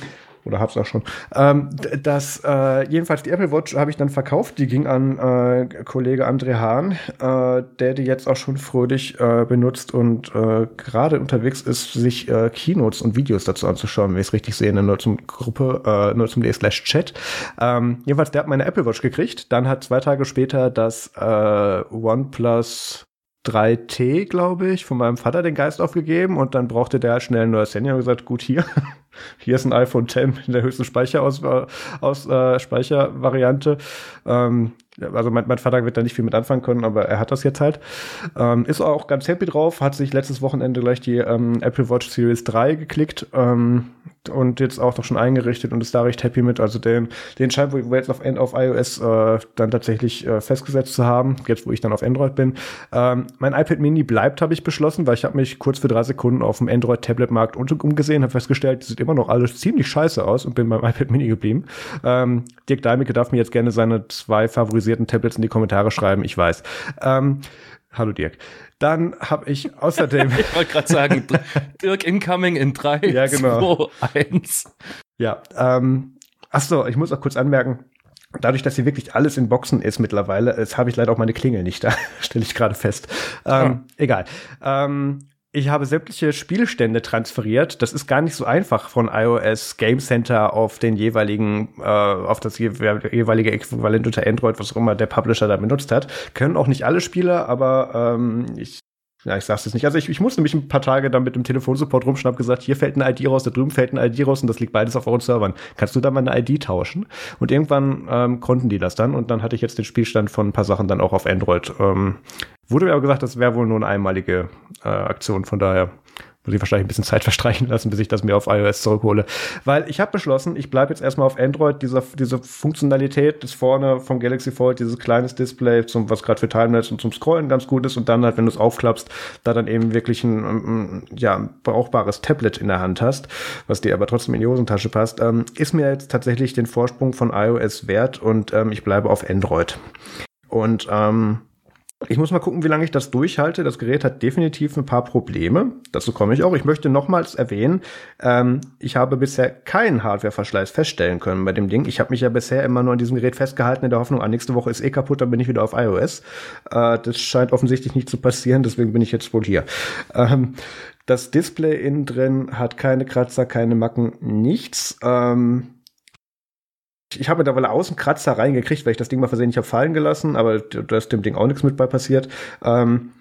oder hab's auch schon. Ähm, das, äh, jedenfalls die Apple Watch habe ich dann verkauft. Die ging an äh, Kollege André Hahn, äh, der die jetzt auch schon fröhlich äh, benutzt und äh, gerade unterwegs ist, sich äh, Keynotes und Videos dazu anzuschauen, wenn ich es richtig sehe, in der Nutzung Gruppe, äh, Nutzung.de slash Chat. Ähm, jedenfalls, der hat meine Apple Watch gekriegt. Dann hat zwei Tage später das äh, OnePlus 3T, glaube ich, von meinem Vater den Geist aufgegeben und dann brauchte der schnell ein neues Handy und gesagt, gut, hier, hier ist ein iPhone 10 in der höchsten Speicheraus aus, äh, Speichervariante. Ähm, also mein, mein, Vater wird da nicht viel mit anfangen können, aber er hat das jetzt halt. Ähm, ist auch ganz happy drauf, hat sich letztes Wochenende gleich die ähm, Apple Watch Series 3 geklickt ähm, und jetzt auch noch schon eingerichtet und ist da recht happy mit. Also den, den scheint wir jetzt auf, auf iOS äh, dann tatsächlich äh, festgesetzt zu haben, jetzt wo ich dann auf Android bin. Ähm, mein iPad Mini bleibt, habe ich beschlossen, weil ich habe mich kurz für drei Sekunden auf dem Android-Tablet-Markt umgesehen, habe festgestellt, sieht immer noch alles ziemlich scheiße aus und bin beim iPad Mini geblieben. Ähm, Dirk Deimicke darf mir jetzt gerne seine zwei favorisierten Tablets in die Kommentare schreiben, ich weiß. Ähm, hallo Dirk. Dann habe ich außerdem. ich wollte gerade sagen, Dirk Incoming in 3, ja, genau. 2, 1. Ja, ähm, achso, ich muss auch kurz anmerken, Dadurch, dass hier wirklich alles in Boxen ist mittlerweile, jetzt habe ich leider auch meine Klingel nicht da, stelle ich gerade fest. Ähm, ja. Egal. Ähm, ich habe sämtliche Spielstände transferiert. Das ist gar nicht so einfach von iOS Game Center auf den jeweiligen, äh, auf das jeweilige Äquivalent unter Android, was auch immer der Publisher da benutzt hat. Können auch nicht alle Spieler, aber ähm, ich ja, ich sag's jetzt nicht. Also ich, ich musste mich ein paar Tage dann mit dem Telefonsupport rumschnappen, gesagt, hier fällt eine ID raus, da drüben fällt eine ID raus und das liegt beides auf euren Servern. Kannst du da mal eine ID tauschen? Und irgendwann ähm, konnten die das dann und dann hatte ich jetzt den Spielstand von ein paar Sachen dann auch auf Android. Ähm, wurde mir aber gesagt, das wäre wohl nur eine einmalige äh, Aktion, von daher muss ich wahrscheinlich ein bisschen Zeit verstreichen lassen, bis ich das mir auf iOS zurückhole. Weil ich habe beschlossen, ich bleibe jetzt erstmal auf Android. Diese, diese Funktionalität das vorne vom Galaxy Fold, dieses kleines Display, zum, was gerade für Timelapse und zum Scrollen ganz gut ist und dann halt, wenn du es aufklappst, da dann eben wirklich ein, ein, ja, brauchbares Tablet in der Hand hast, was dir aber trotzdem in die Hosentasche passt, ähm, ist mir jetzt tatsächlich den Vorsprung von iOS wert und ähm, ich bleibe auf Android. Und ähm, ich muss mal gucken, wie lange ich das durchhalte. Das Gerät hat definitiv ein paar Probleme. Dazu komme ich auch. Ich möchte nochmals erwähnen, ähm, ich habe bisher keinen Hardware-Verschleiß feststellen können bei dem Ding. Ich habe mich ja bisher immer nur an diesem Gerät festgehalten in der Hoffnung, ah, nächste Woche ist eh kaputt, dann bin ich wieder auf iOS. Äh, das scheint offensichtlich nicht zu passieren, deswegen bin ich jetzt wohl hier. Ähm, das Display innen drin hat keine Kratzer, keine Macken, nichts. Ähm, ich habe mittlerweile außen Kratzer reingekriegt, weil ich das Ding mal versehentlich habe fallen gelassen, aber da ist dem Ding auch nichts mit bei passiert. Ähm,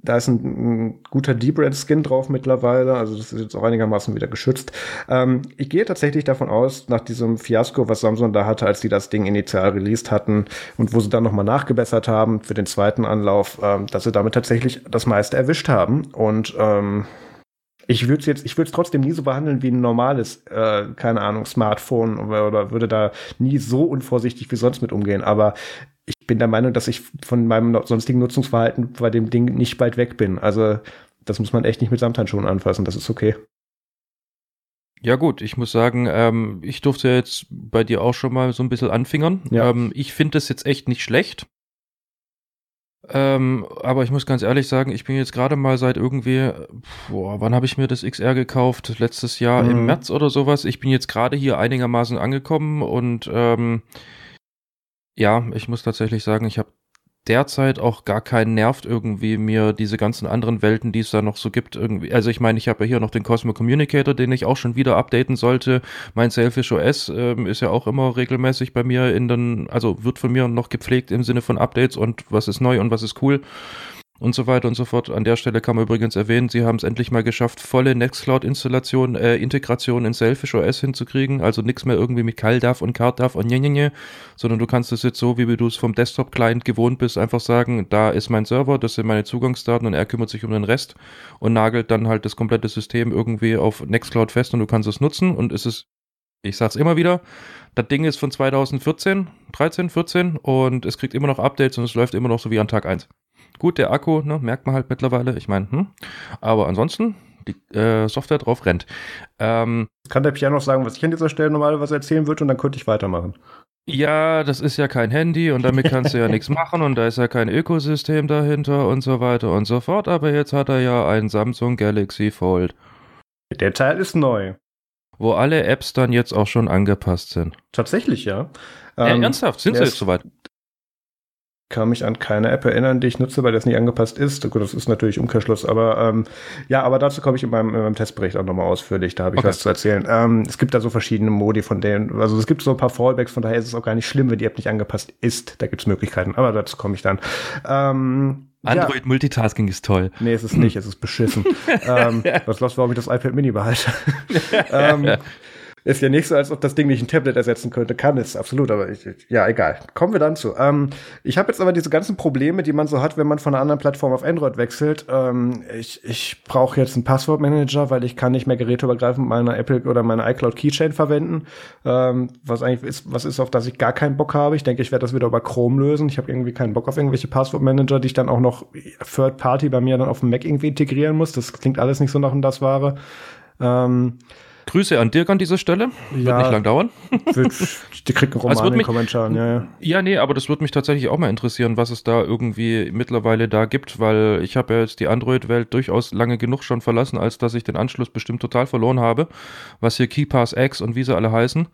da ist ein, ein guter D-Brand-Skin drauf mittlerweile, also das ist jetzt auch einigermaßen wieder geschützt. Ähm, ich gehe tatsächlich davon aus, nach diesem Fiasko, was Samsung da hatte, als die das Ding initial released hatten und wo sie dann nochmal nachgebessert haben für den zweiten Anlauf, ähm, dass sie damit tatsächlich das meiste erwischt haben. Und ähm, ich würde es jetzt, ich würde es trotzdem nie so behandeln wie ein normales, äh, keine Ahnung, Smartphone oder, oder würde da nie so unvorsichtig wie sonst mit umgehen. Aber ich bin der Meinung, dass ich von meinem sonstigen Nutzungsverhalten bei dem Ding nicht weit weg bin. Also das muss man echt nicht mit Samthandschuhen anfassen. Das ist okay. Ja gut, ich muss sagen, ähm, ich durfte jetzt bei dir auch schon mal so ein bisschen anfingern. Ja. Ähm, ich finde das jetzt echt nicht schlecht. Ähm, aber ich muss ganz ehrlich sagen, ich bin jetzt gerade mal seit irgendwie, boah, wann habe ich mir das XR gekauft? Letztes Jahr mhm. im März oder sowas. Ich bin jetzt gerade hier einigermaßen angekommen und ähm, ja, ich muss tatsächlich sagen, ich habe derzeit auch gar keinen nervt irgendwie mir diese ganzen anderen Welten, die es da noch so gibt, irgendwie. Also ich meine, ich habe ja hier noch den Cosmo Communicator, den ich auch schon wieder updaten sollte. Mein Selfish OS ähm, ist ja auch immer regelmäßig bei mir in den, also wird von mir noch gepflegt im Sinne von Updates und was ist neu und was ist cool und so weiter und so fort. An der Stelle kann man übrigens erwähnen, sie haben es endlich mal geschafft, volle Nextcloud-Installation, äh, Integration in Selfish OS hinzukriegen. Also nichts mehr irgendwie mit CalDAV und CardDAV und njenjenje, sondern du kannst es jetzt so, wie du es vom Desktop-Client gewohnt bist, einfach sagen, da ist mein Server, das sind meine Zugangsdaten und er kümmert sich um den Rest und nagelt dann halt das komplette System irgendwie auf Nextcloud fest und du kannst es nutzen und es ist ich sag's immer wieder, das Ding ist von 2014, 13, 14 und es kriegt immer noch Updates und es läuft immer noch so wie an Tag 1. Gut, der Akku, ne, merkt man halt mittlerweile. Ich meine, hm. aber ansonsten, die äh, Software drauf rennt. Ähm, Kann der Piano noch sagen, was ich an dieser Stelle normalerweise erzählen würde und dann könnte ich weitermachen. Ja, das ist ja kein Handy und damit kannst du ja nichts machen und da ist ja kein Ökosystem dahinter und so weiter und so fort. Aber jetzt hat er ja ein Samsung Galaxy Fold. Der Teil ist neu. Wo alle Apps dann jetzt auch schon angepasst sind. Tatsächlich, ja. ja ähm, ernsthaft, sind sie jetzt soweit? Kann mich an keine App erinnern, die ich nutze, weil das nicht angepasst ist. Gut, das ist natürlich Umkehrschluss, aber ähm, ja, aber dazu komme ich in meinem, in meinem Testbericht auch nochmal ausführlich. Da habe ich okay. was zu erzählen. Ähm, es gibt da so verschiedene Modi von denen, also es gibt so ein paar Fallbacks, von daher ist es auch gar nicht schlimm, wenn die App nicht angepasst ist. Da gibt es Möglichkeiten, aber dazu komme ich dann. Ähm, Android ja. Multitasking ist toll. Nee, es ist nicht, es ist beschissen. ähm, das läuft, warum ich das iPad Mini behalte. ähm, ist ja nicht so, als ob das Ding nicht ein Tablet ersetzen könnte. Kann es, absolut, aber ich, ja, egal. Kommen wir dann zu. Ähm, ich habe jetzt aber diese ganzen Probleme, die man so hat, wenn man von einer anderen Plattform auf Android wechselt. Ähm, ich ich brauche jetzt einen Passwortmanager, weil ich kann nicht mehr geräteübergreifend meine Apple oder meine iCloud Keychain verwenden. Ähm, was eigentlich ist, was ist, auf das ich gar keinen Bock habe. Ich denke, ich werde das wieder über Chrome lösen. Ich habe irgendwie keinen Bock auf irgendwelche Passwortmanager, die ich dann auch noch Third Party bei mir dann auf dem Mac irgendwie integrieren muss. Das klingt alles nicht so nach und das Ware. Ähm, Grüße an Dirk an dieser Stelle. Wird ja, nicht lang dauern. Wird, die kriegt einen Roman also in den Kommentaren, ja, ja. Ja, nee, aber das würde mich tatsächlich auch mal interessieren, was es da irgendwie mittlerweile da gibt, weil ich habe ja jetzt die Android-Welt durchaus lange genug schon verlassen, als dass ich den Anschluss bestimmt total verloren habe, was hier KeyPass X und wie sie alle heißen,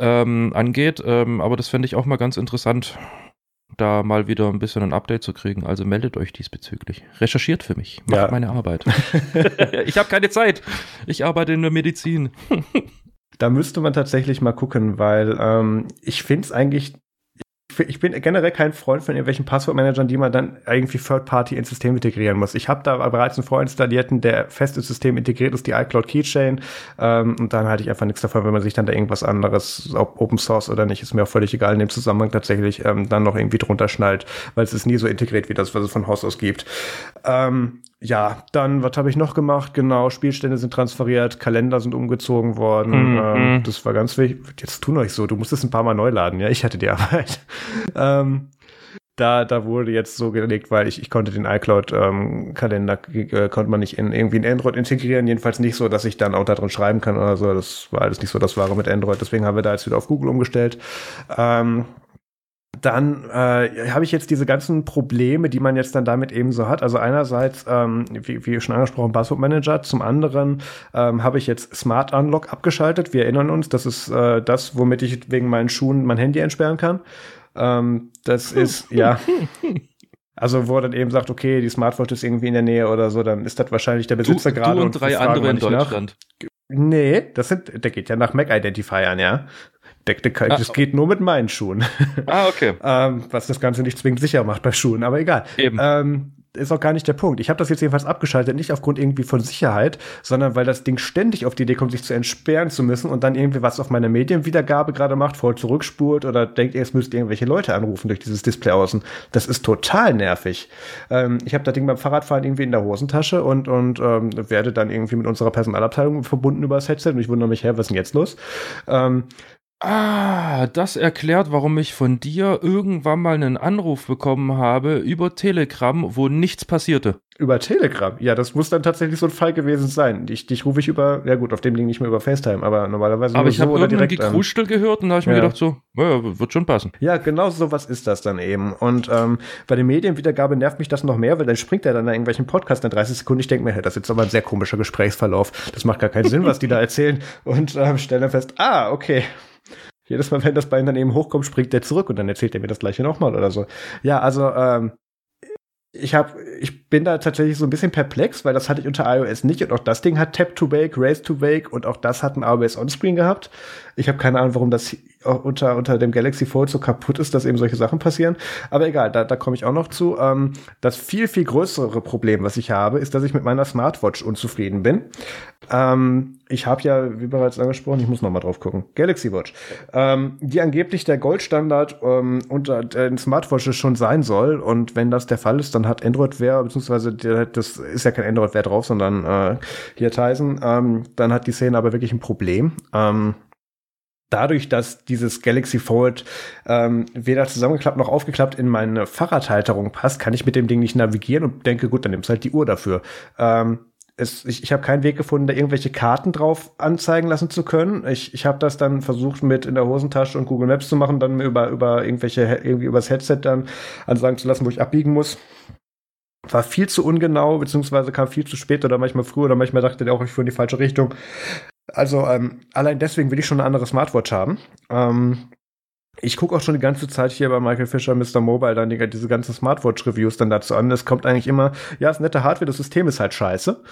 ähm, angeht. Ähm, aber das fände ich auch mal ganz interessant da mal wieder ein bisschen ein Update zu kriegen. Also meldet euch diesbezüglich. Recherchiert für mich. Macht ja. meine Arbeit. ich habe keine Zeit. Ich arbeite in der Medizin. da müsste man tatsächlich mal gucken, weil ähm, ich finde es eigentlich ich bin generell kein Freund von irgendwelchen Passwortmanagern, die man dann irgendwie Third-Party ins System integrieren muss. Ich habe da bereits einen vorinstallierten, der fest ins System integriert ist, die iCloud Keychain. Ähm, und dann halte ich einfach nichts davon, wenn man sich dann da irgendwas anderes, ob Open Source oder nicht, ist mir auch völlig egal, in dem Zusammenhang tatsächlich ähm, dann noch irgendwie drunter schnallt, weil es ist nie so integriert wie das, was es von Haus aus gibt. Ähm, ja, dann, was habe ich noch gemacht? Genau, Spielstände sind transferiert, Kalender sind umgezogen worden. Mhm. Ähm, das war ganz wichtig. Jetzt tu noch nicht so, du musst es ein paar Mal neu laden, ja, ich hatte die Arbeit. ähm, da, da wurde jetzt so gelegt, weil ich, ich konnte den iCloud-Kalender, ähm, äh, konnte man nicht in irgendwie in Android integrieren, jedenfalls nicht so, dass ich dann auch da drin schreiben kann oder so. Das war alles nicht so das Wahre mit Android, deswegen haben wir da jetzt wieder auf Google umgestellt. Ähm, dann äh, habe ich jetzt diese ganzen Probleme, die man jetzt dann damit eben so hat. Also einerseits, ähm, wie, wie schon angesprochen, Passwort Manager. Zum anderen ähm, habe ich jetzt Smart Unlock abgeschaltet. Wir erinnern uns, das ist äh, das, womit ich wegen meinen Schuhen mein Handy entsperren kann. Ähm, das ist, ja. Also, wo er dann eben sagt, okay, die Smartwatch ist irgendwie in der Nähe oder so, dann ist das wahrscheinlich der Besitzer gerade. Du und, und drei andere in Deutschland. Nach. Nee, das sind, der geht ja nach Mac-Identifiern, ja. Der, der, ah, das geht nur mit meinen Schuhen. Ah, okay. ähm, was das Ganze nicht zwingend sicher macht bei Schuhen, aber egal. Eben. Ähm, ist auch gar nicht der Punkt. Ich habe das jetzt jedenfalls abgeschaltet, nicht aufgrund irgendwie von Sicherheit, sondern weil das Ding ständig auf die Idee kommt, sich zu entsperren zu müssen und dann irgendwie was auf meiner Medienwiedergabe gerade macht, voll zurückspurt oder denkt, es müsst irgendwelche Leute anrufen durch dieses Display außen. Das ist total nervig. Ähm, ich habe das Ding beim Fahrradfahren irgendwie in der Hosentasche und, und ähm, werde dann irgendwie mit unserer Personalabteilung verbunden über das Headset und ich wundere mich, hä, was ist denn jetzt los? Ähm, Ah, das erklärt, warum ich von dir irgendwann mal einen Anruf bekommen habe über Telegram, wo nichts passierte. Über Telegram? Ja, das muss dann tatsächlich so ein Fall gewesen sein. Dich, dich rufe ich über, ja gut, auf dem Ding nicht mehr über FaceTime, aber normalerweise aber ich so oder direkt. Aber ich habe gehört und da habe ich ja. mir gedacht so, ja, wird schon passen. Ja, genau so was ist das dann eben. Und ähm, bei der Medienwiedergabe nervt mich das noch mehr, weil dann springt er dann in irgendwelchen Podcast in 30 Sekunden. Ich denke mir, hey, das ist jetzt aber ein sehr komischer Gesprächsverlauf. Das macht gar keinen Sinn, was die da erzählen. Und ähm, stellen dann fest, ah, okay. Jedes Mal, wenn das Bein dann hochkommt, springt der zurück und dann erzählt er mir das gleiche nochmal oder so. Ja, also ähm, ich habe, ich bin da tatsächlich so ein bisschen perplex, weil das hatte ich unter iOS nicht und auch das Ding hat Tap to Wake, Raise to Wake und auch das hat ein iOS Onscreen gehabt. Ich habe keine Ahnung, warum das unter, unter dem Galaxy Fold so kaputt ist, dass eben solche Sachen passieren. Aber egal, da, da komme ich auch noch zu. Ähm, das viel, viel größere Problem, was ich habe, ist, dass ich mit meiner Smartwatch unzufrieden bin. Ähm, ich habe ja, wie bereits angesprochen, ich muss noch mal drauf gucken, Galaxy Watch, ähm, die angeblich der Goldstandard ähm, unter den Smartwatches schon sein soll. Und wenn das der Fall ist, dann hat Android Wear, beziehungsweise der, das ist ja kein Android Wear drauf, sondern äh, hier Tyson, ähm, dann hat die Szene aber wirklich ein Problem. Ähm, dadurch, dass dieses Galaxy Fold ähm, weder zusammengeklappt noch aufgeklappt in meine Fahrradhalterung passt, kann ich mit dem Ding nicht navigieren und denke, gut, dann nimmst halt die Uhr dafür. Ähm, es, ich ich habe keinen Weg gefunden, da irgendwelche Karten drauf anzeigen lassen zu können. Ich, ich habe das dann versucht mit in der Hosentasche und Google Maps zu machen, dann über, über irgendwelche, irgendwie übers Headset dann ansagen zu lassen, wo ich abbiegen muss. War viel zu ungenau, beziehungsweise kam viel zu spät oder manchmal früh oder manchmal dachte der auch, ich fuhr in die falsche Richtung. Also ähm, allein deswegen will ich schon eine andere Smartwatch haben. Ähm, ich gucke auch schon die ganze Zeit hier bei Michael Fischer, Mr. Mobile, dann die, diese ganzen Smartwatch-Reviews dann dazu an. Es kommt eigentlich immer, ja, ist nette Hardware, das System ist halt scheiße.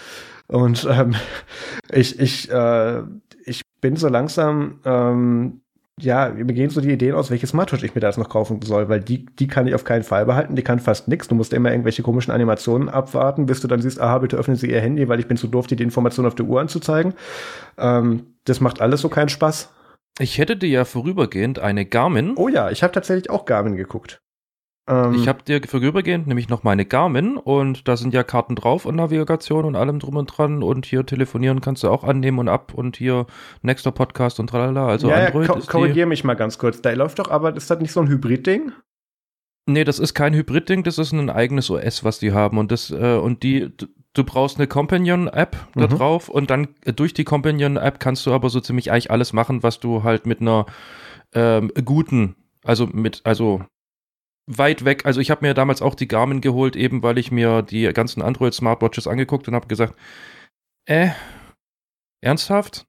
Und ähm, ich, ich, äh, ich bin so langsam ähm, ja, mir gehen so die Ideen aus, welche Smartwatch ich mir da jetzt noch kaufen soll, weil die, die kann ich auf keinen Fall behalten, die kann fast nichts. Du musst immer irgendwelche komischen Animationen abwarten, bis du dann siehst, aha, bitte öffnen Sie Ihr Handy, weil ich bin zu doof, dir die Information auf der Uhr anzuzeigen. Ähm, das macht alles so keinen Spaß. Ich hätte dir ja vorübergehend eine Garmin. Oh ja, ich habe tatsächlich auch Garmin geguckt. Ähm, ich habe dir vorübergehend nämlich noch meine Garmin und da sind ja Karten drauf und Navigation und allem drum und dran und hier telefonieren kannst du auch annehmen und ab und hier nächster Podcast und tralala. Also ja, Android. Ja, ko korrigier mich mal ganz kurz. Da läuft doch aber, ist das nicht so ein Hybrid-Ding? Nee, das ist kein Hybrid-Ding, das ist ein eigenes OS, was die haben. Und das, äh, und die, du brauchst eine Companion-App da mhm. drauf und dann äh, durch die Companion-App kannst du aber so ziemlich eigentlich alles machen, was du halt mit einer ähm, guten, also mit, also weit weg. Also ich habe mir damals auch die Garmin geholt, eben weil ich mir die ganzen Android Smartwatches angeguckt und habe gesagt, äh, ernsthaft?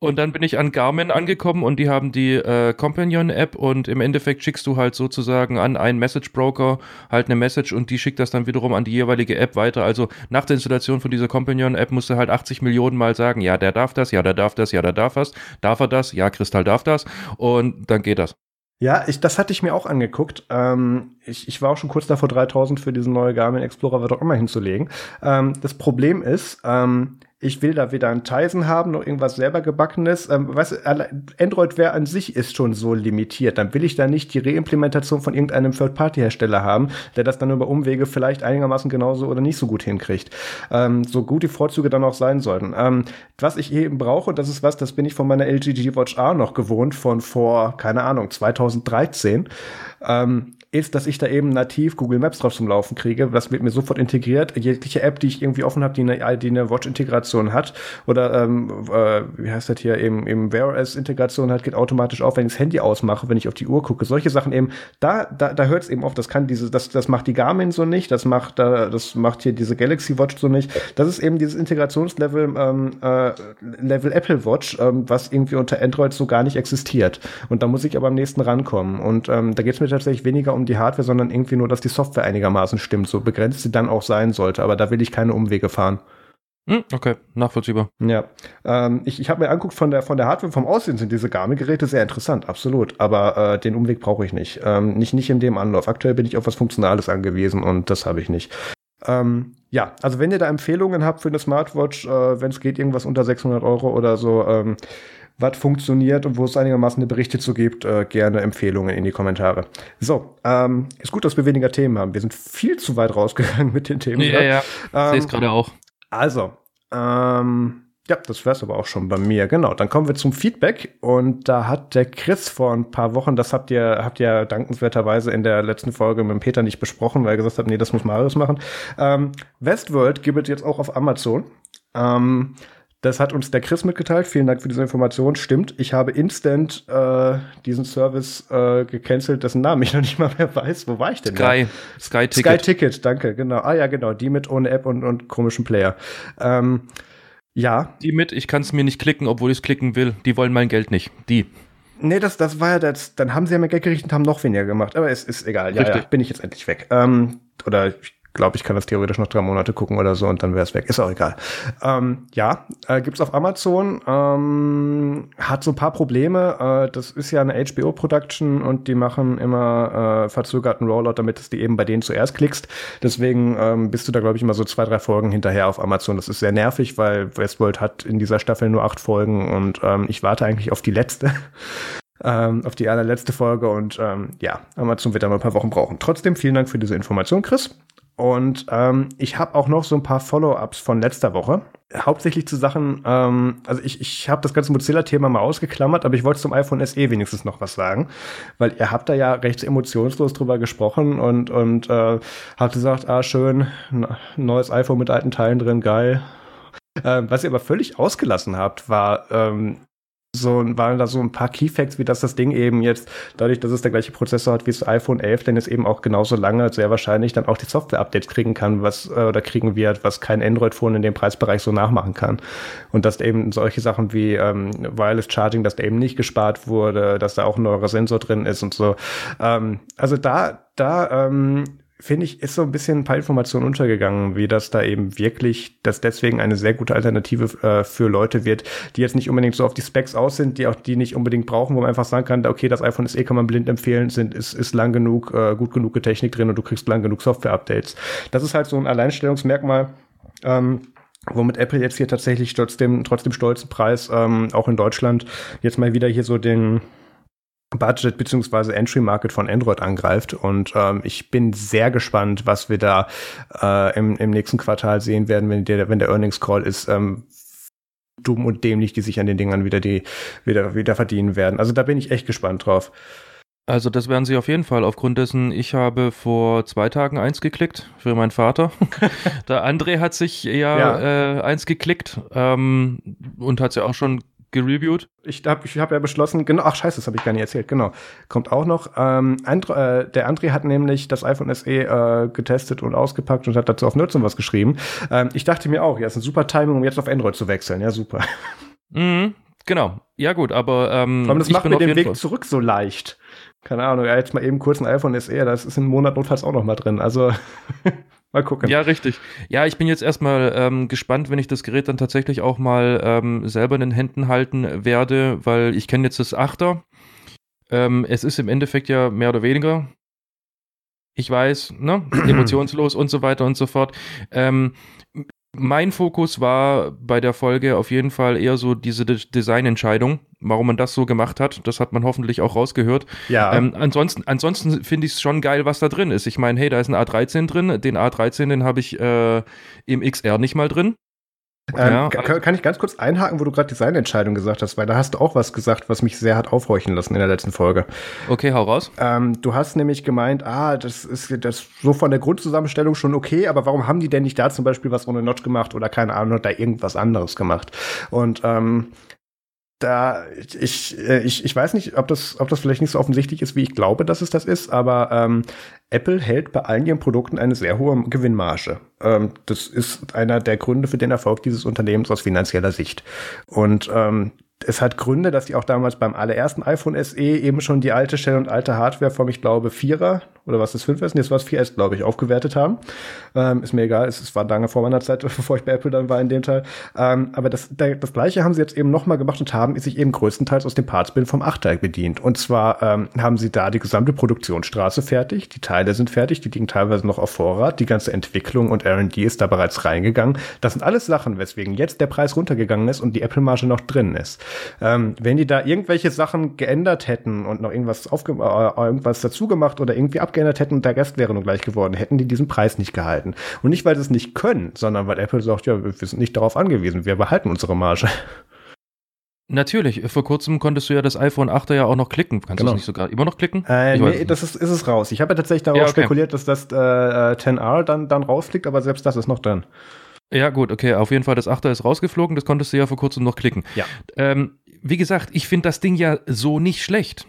Und dann bin ich an Garmin angekommen und die haben die äh, Companion-App und im Endeffekt schickst du halt sozusagen an einen Message-Broker halt eine Message und die schickt das dann wiederum an die jeweilige App weiter. Also nach der Installation von dieser Companion-App musst du halt 80 Millionen Mal sagen, ja, der darf das, ja, der darf das, ja, der darf das, darf er das, ja, Kristall darf das und dann geht das. Ja, ich, das hatte ich mir auch angeguckt. Ähm, ich, ich war auch schon kurz davor, 3000 für diesen neuen Garmin Explorer was auch immer hinzulegen. Ähm, das Problem ist, ähm, ich will da weder ein Tizen haben noch irgendwas selber gebackenes. Ähm, weißt du, Android-Ware an sich ist schon so limitiert. Dann will ich da nicht die Reimplementation von irgendeinem Third-Party-Hersteller haben, der das dann über Umwege vielleicht einigermaßen genauso oder nicht so gut hinkriegt. Ähm, so gut die Vorzüge dann auch sein sollten. Ähm, was ich eben brauche, das ist was, das bin ich von meiner LG G Watch R noch gewohnt von vor, keine Ahnung, 2013. Ähm, ist, dass ich da eben nativ Google Maps drauf zum Laufen kriege. Das wird mir sofort integriert. Jegliche App, die ich irgendwie offen habe, die eine, die eine Watch-Integration hat oder ähm, äh, wie heißt das hier eben eben Wear OS-Integration hat, geht automatisch auf, wenn ich das Handy ausmache, wenn ich auf die Uhr gucke. Solche Sachen eben, da da, da hört es eben auf. Das kann diese, das das macht die Garmin so nicht, das macht da das macht hier diese Galaxy Watch so nicht. Das ist eben dieses Integrationslevel ähm, äh, Level Apple Watch, ähm, was irgendwie unter Android so gar nicht existiert. Und da muss ich aber am nächsten rankommen. Und ähm, da geht es mir tatsächlich weniger um die Hardware, sondern irgendwie nur, dass die Software einigermaßen stimmt, so begrenzt sie dann auch sein sollte. Aber da will ich keine Umwege fahren. Hm, okay, nachvollziehbar. Ja, ähm, ich, ich habe mir anguckt von der von der Hardware, vom Aussehen sind diese Garmin-Geräte sehr interessant, absolut. Aber äh, den Umweg brauche ich nicht. Ähm, nicht nicht in dem Anlauf. Aktuell bin ich auf was Funktionales angewiesen und das habe ich nicht. Ähm, ja, also wenn ihr da Empfehlungen habt für eine Smartwatch, äh, wenn es geht, irgendwas unter 600 Euro oder so, ähm, was funktioniert und wo es einigermaßen eine Berichte zu gibt, äh, gerne Empfehlungen in die Kommentare. So, ähm, ist gut, dass wir weniger Themen haben. Wir sind viel zu weit rausgegangen mit den Themen. Ja, ja, ähm, sehe es gerade auch. Also, ähm, ja, das wär's aber auch schon bei mir. Genau, dann kommen wir zum Feedback und da hat der Chris vor ein paar Wochen, das habt ihr habt ihr dankenswerterweise in der letzten Folge mit dem Peter nicht besprochen, weil er gesagt hat, nee, das muss Marius machen. Ähm, Westworld gibt es jetzt auch auf Amazon. Ähm, das hat uns der Chris mitgeteilt. Vielen Dank für diese Information. Stimmt, ich habe instant äh, diesen Service äh, gecancelt, dessen Namen ich noch nicht mal mehr weiß. Wo war ich denn? Sky. Da? Sky Ticket. Sky Ticket, danke, genau. Ah ja, genau. Die mit ohne App und, und komischen Player. Ähm, ja. Die mit, ich kann es mir nicht klicken, obwohl ich es klicken will. Die wollen mein Geld nicht. Die. Nee, das, das war ja das, dann haben sie ja mehr Geld gerichtet und haben noch weniger gemacht. Aber es ist egal. Ja, ja bin ich jetzt endlich weg. Ähm, oder ich glaube, ich kann das theoretisch noch drei Monate gucken oder so und dann wäre es weg. Ist auch egal. Ähm, ja, äh, gibt's auf Amazon. Ähm, hat so ein paar Probleme. Äh, das ist ja eine HBO-Production und die machen immer äh, verzögerten Rollout, damit du die eben bei denen zuerst klickst. Deswegen ähm, bist du da, glaube ich, immer so zwei, drei Folgen hinterher auf Amazon. Das ist sehr nervig, weil Westworld hat in dieser Staffel nur acht Folgen und ähm, ich warte eigentlich auf die letzte. ähm, auf die allerletzte Folge und ähm, ja, Amazon wird da mal ein paar Wochen brauchen. Trotzdem vielen Dank für diese Information, Chris. Und ähm, ich habe auch noch so ein paar Follow-ups von letzter Woche. Hauptsächlich zu Sachen, ähm, also ich, ich habe das ganze Mozilla-Thema mal ausgeklammert, aber ich wollte zum iPhone SE wenigstens noch was sagen, weil ihr habt da ja recht emotionslos drüber gesprochen und, und äh, habt gesagt, ah schön, neues iPhone mit alten Teilen drin, geil. Ähm, was ihr aber völlig ausgelassen habt, war ähm, so waren da so ein paar Keyfacts, wie dass das Ding eben jetzt, dadurch, dass es der gleiche Prozessor hat wie das iPhone 11, denn es eben auch genauso lange sehr wahrscheinlich dann auch die Software-Updates kriegen kann, was äh, oder kriegen wird, was kein Android-Phone in dem Preisbereich so nachmachen kann. Und dass eben solche Sachen wie ähm, Wireless Charging, dass da eben nicht gespart wurde, dass da auch ein neuer Sensor drin ist und so. Ähm, also da, da ähm, finde ich, ist so ein bisschen ein paar Informationen untergegangen, wie das da eben wirklich, dass deswegen eine sehr gute Alternative äh, für Leute wird, die jetzt nicht unbedingt so auf die Specs aus sind, die auch die nicht unbedingt brauchen, wo man einfach sagen kann, okay, das iPhone SE kann man blind empfehlen, sind, ist, ist lang genug, äh, gut genug Technik drin und du kriegst lang genug Software-Updates. Das ist halt so ein Alleinstellungsmerkmal. Ähm, womit Apple jetzt hier tatsächlich trotzdem, trotzdem stolzen Preis, ähm, auch in Deutschland, jetzt mal wieder hier so den, Budget beziehungsweise Entry Market von Android angreift. Und ähm, ich bin sehr gespannt, was wir da äh, im, im nächsten Quartal sehen werden, wenn der, wenn der Earnings Call ist. Ähm, dumm und dämlich, die sich an den Dingern wieder die wieder wieder verdienen werden. Also da bin ich echt gespannt drauf. Also das werden sie auf jeden Fall. Aufgrund dessen, ich habe vor zwei Tagen eins geklickt für meinen Vater. der André hat sich ja, ja. Äh, eins geklickt ähm, und hat es ja auch schon gereviewt? Ich habe ich hab ja beschlossen, genau, ach scheiße, das habe ich gar nicht erzählt, genau. Kommt auch noch. Ähm, André, äh, der André hat nämlich das iPhone SE äh, getestet und ausgepackt und hat dazu auf Nerds was geschrieben. Ähm, ich dachte mir auch, ja, ist ein super Timing, um jetzt auf Android zu wechseln. Ja, super. Mhm, genau. Ja gut, aber ähm, aber das macht mir den Weg Fall. zurück so leicht. Keine Ahnung, ja, jetzt mal eben kurz ein iPhone SE, das ist im Monat notfalls auch noch mal drin. Also Mal gucken. Ja, richtig. Ja, ich bin jetzt erstmal ähm, gespannt, wenn ich das Gerät dann tatsächlich auch mal ähm, selber in den Händen halten werde, weil ich kenne jetzt das Achter. Ähm, es ist im Endeffekt ja mehr oder weniger ich weiß, ne, emotionslos und so weiter und so fort. Ähm, mein Fokus war bei der Folge auf jeden Fall eher so diese De Designentscheidung, warum man das so gemacht hat. Das hat man hoffentlich auch rausgehört. Ja. Ähm, ansonsten ansonsten finde ich es schon geil, was da drin ist. Ich meine, hey, da ist ein A13 drin. Den A13, den habe ich äh, im XR nicht mal drin. Ähm, ja. kann, kann, ich ganz kurz einhaken, wo du gerade Designentscheidung gesagt hast, weil da hast du auch was gesagt, was mich sehr hat aufhorchen lassen in der letzten Folge. Okay, hau raus. Ähm, du hast nämlich gemeint, ah, das ist das so von der Grundzusammenstellung schon okay, aber warum haben die denn nicht da zum Beispiel was ohne Notch gemacht oder keine Ahnung, da irgendwas anderes gemacht? Und ähm, da ich, äh, ich, ich weiß nicht, ob das, ob das vielleicht nicht so offensichtlich ist, wie ich glaube, dass es das ist, aber ähm, Apple hält bei allen ihren Produkten eine sehr hohe Gewinnmarge. Ähm, das ist einer der Gründe für den Erfolg dieses Unternehmens aus finanzieller Sicht. Und ähm, es hat Gründe, dass die auch damals beim allerersten iPhone SE eben schon die alte Shell und alte Hardware vom, ich glaube, Vierer oder was das 5S? Nee, das war das 4S, glaube ich, aufgewertet haben. Ähm, ist mir egal, es, es, war lange vor meiner Zeit, bevor ich bei Apple dann war in dem Teil. Ähm, aber das, der, das gleiche haben sie jetzt eben nochmal gemacht und haben sich eben größtenteils aus dem Partsbild vom 8 bedient. Und zwar ähm, haben sie da die gesamte Produktionsstraße fertig, die Teile sind fertig, die liegen teilweise noch auf Vorrat, die ganze Entwicklung und R&D ist da bereits reingegangen. Das sind alles Sachen, weswegen jetzt der Preis runtergegangen ist und die Apple-Marge noch drin ist. Ähm, wenn die da irgendwelche Sachen geändert hätten und noch irgendwas, aufge äh, irgendwas dazu gemacht oder irgendwie ab abgeändert hätten und der Rest wäre nur gleich geworden, hätten die diesen Preis nicht gehalten. Und nicht, weil sie es nicht können, sondern weil Apple sagt, ja, wir sind nicht darauf angewiesen, wir behalten unsere Marge. Natürlich, vor kurzem konntest du ja das iPhone 8 ja auch noch klicken. Kannst genau. du es nicht sogar immer noch klicken? Äh, nee, das ist, ist es raus. Ich habe ja tatsächlich darauf ja, okay. spekuliert, dass das äh, 10R dann, dann rausfliegt, aber selbst das ist noch drin. Ja, gut, okay. Auf jeden Fall, das 8er ist rausgeflogen, das konntest du ja vor kurzem noch klicken. Ja. Ähm, wie gesagt, ich finde das Ding ja so nicht schlecht.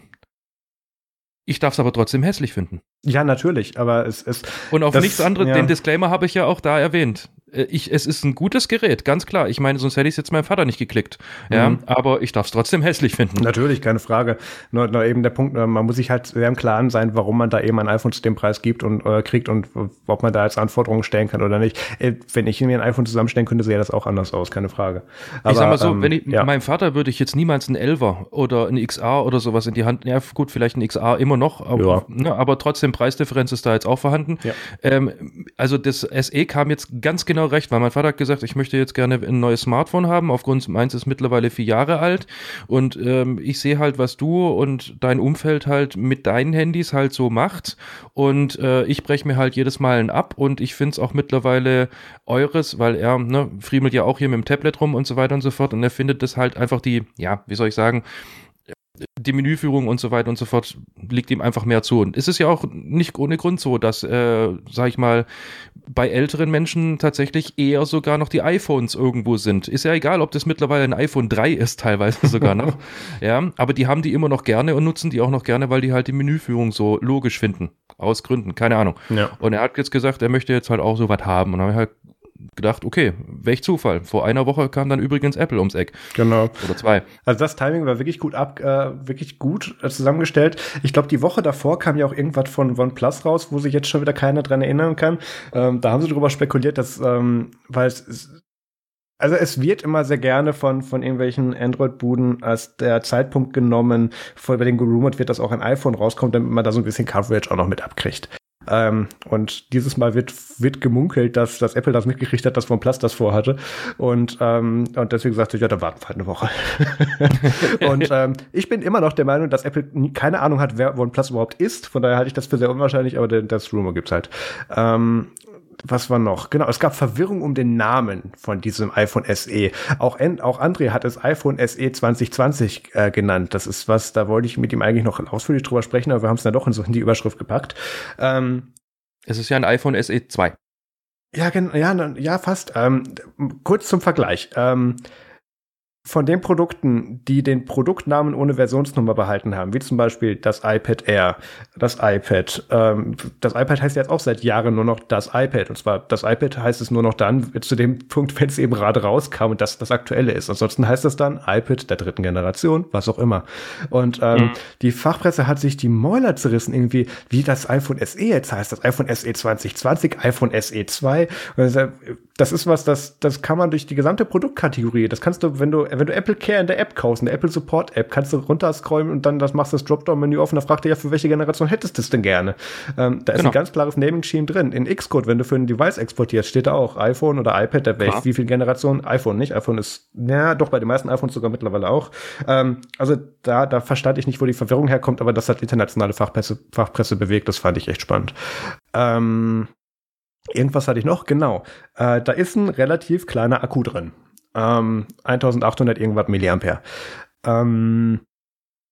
Ich darf es aber trotzdem hässlich finden. Ja, natürlich, aber es ist. Und auf nichts anderes, ja. den Disclaimer habe ich ja auch da erwähnt. Äh, ich, es ist ein gutes Gerät, ganz klar. Ich meine, sonst hätte ich es jetzt meinem Vater nicht geklickt. Ja, mhm. aber ich darf es trotzdem hässlich finden. Natürlich, keine Frage. Nur, nur, eben der Punkt, äh, man muss sich halt sehr im Klaren sein, warum man da eben ein iPhone zu dem Preis gibt und äh, kriegt und ob man da jetzt Anforderungen stellen kann oder nicht. Äh, wenn ich mir ein iPhone zusammenstellen könnte, sähe das auch anders aus, keine Frage. Aber, ich sag mal so, ähm, wenn ich, ja. meinem Vater würde ich jetzt niemals einen 11er oder einen XR oder sowas in die Hand, ja gut, vielleicht ein XR immer noch, aber, ja. ne, aber trotzdem Preisdifferenz ist da jetzt auch vorhanden. Ja. Ähm, also das SE kam jetzt ganz genau recht, weil mein Vater hat gesagt, ich möchte jetzt gerne ein neues Smartphone haben. Aufgrund meins ist mittlerweile vier Jahre alt. Und ähm, ich sehe halt, was du und dein Umfeld halt mit deinen Handys halt so macht. Und äh, ich breche mir halt jedes Mal ein ab. Und ich finde es auch mittlerweile eures, weil er ne, friemelt ja auch hier mit dem Tablet rum und so weiter und so fort. Und er findet das halt einfach die, ja, wie soll ich sagen, die Menüführung und so weiter und so fort liegt ihm einfach mehr zu. Und es ist ja auch nicht ohne Grund so, dass, äh, sag ich mal, bei älteren Menschen tatsächlich eher sogar noch die iPhones irgendwo sind. Ist ja egal, ob das mittlerweile ein iPhone 3 ist, teilweise sogar noch. ja, aber die haben die immer noch gerne und nutzen die auch noch gerne, weil die halt die Menüführung so logisch finden. Aus Gründen, keine Ahnung. Ja. Und er hat jetzt gesagt, er möchte jetzt halt auch so was haben. Und dann habe ich halt gedacht, okay, welch Zufall. Vor einer Woche kam dann übrigens Apple ums Eck. Genau. Oder zwei. Also das Timing war wirklich gut ab, äh, wirklich gut äh, zusammengestellt. Ich glaube, die Woche davor kam ja auch irgendwas von OnePlus raus, wo sich jetzt schon wieder keiner dran erinnern kann. Ähm, da haben sie darüber spekuliert, dass, ähm, weil es also es wird immer sehr gerne von, von irgendwelchen Android-Buden als der Zeitpunkt genommen, vor über den gerumort wird, dass auch ein iPhone rauskommt, damit man da so ein bisschen Coverage auch noch mit abkriegt. Ähm, und dieses Mal wird, wird gemunkelt, dass, dass Apple das mitgekriegt hat, dass OnePlus das vorhatte. Und, ähm, und deswegen sagte ich, ja, da warten wir halt eine Woche. und ähm, ich bin immer noch der Meinung, dass Apple keine Ahnung hat, wer OnePlus überhaupt ist. Von daher halte ich das für sehr unwahrscheinlich, aber das Rumor gibt's halt. Ähm, was war noch? Genau, es gab Verwirrung um den Namen von diesem iPhone SE. Auch, auch André hat es iPhone SE 2020 äh, genannt. Das ist was, da wollte ich mit ihm eigentlich noch ausführlich drüber sprechen, aber wir haben es dann doch in, so in die Überschrift gepackt. Ähm, es ist ja ein iPhone SE 2. Ja, ja, ja, fast. Ähm, kurz zum Vergleich. Ähm, von den Produkten, die den Produktnamen ohne Versionsnummer behalten haben, wie zum Beispiel das iPad Air, das iPad, ähm, das iPad heißt jetzt auch seit Jahren nur noch das iPad. Und zwar das iPad heißt es nur noch dann, zu dem Punkt, wenn es eben gerade rauskam und das das aktuelle ist. Ansonsten heißt es dann iPad der dritten Generation, was auch immer. Und ähm, mhm. die Fachpresse hat sich die Mäuler zerrissen, irgendwie, wie das iPhone SE jetzt heißt, das iPhone SE 2020, iPhone SE 2. Das ist was, das, das kann man durch die gesamte Produktkategorie, das kannst du, wenn du wenn du Apple Care in der App kaufst, in der Apple Support App, kannst du runterscrollen und dann das machst du das Dropdown-Menü und da fragt er ja, für welche Generation hättest du es denn gerne? Ähm, da ist genau. ein ganz klares Naming-Scheme drin. In Xcode, wenn du für ein Device exportierst, steht da auch iPhone oder iPad, da welch, wie viel Generation? iPhone nicht. iPhone ist, ja, doch bei den meisten iPhones sogar mittlerweile auch. Ähm, also da, da verstand ich nicht, wo die Verwirrung herkommt, aber das hat internationale Fachpresse, Fachpresse bewegt, das fand ich echt spannend. Ähm, Irgendwas hatte ich noch, genau. Äh, da ist ein relativ kleiner Akku drin. Ähm, 1800 irgendwas Milliampere. Ähm,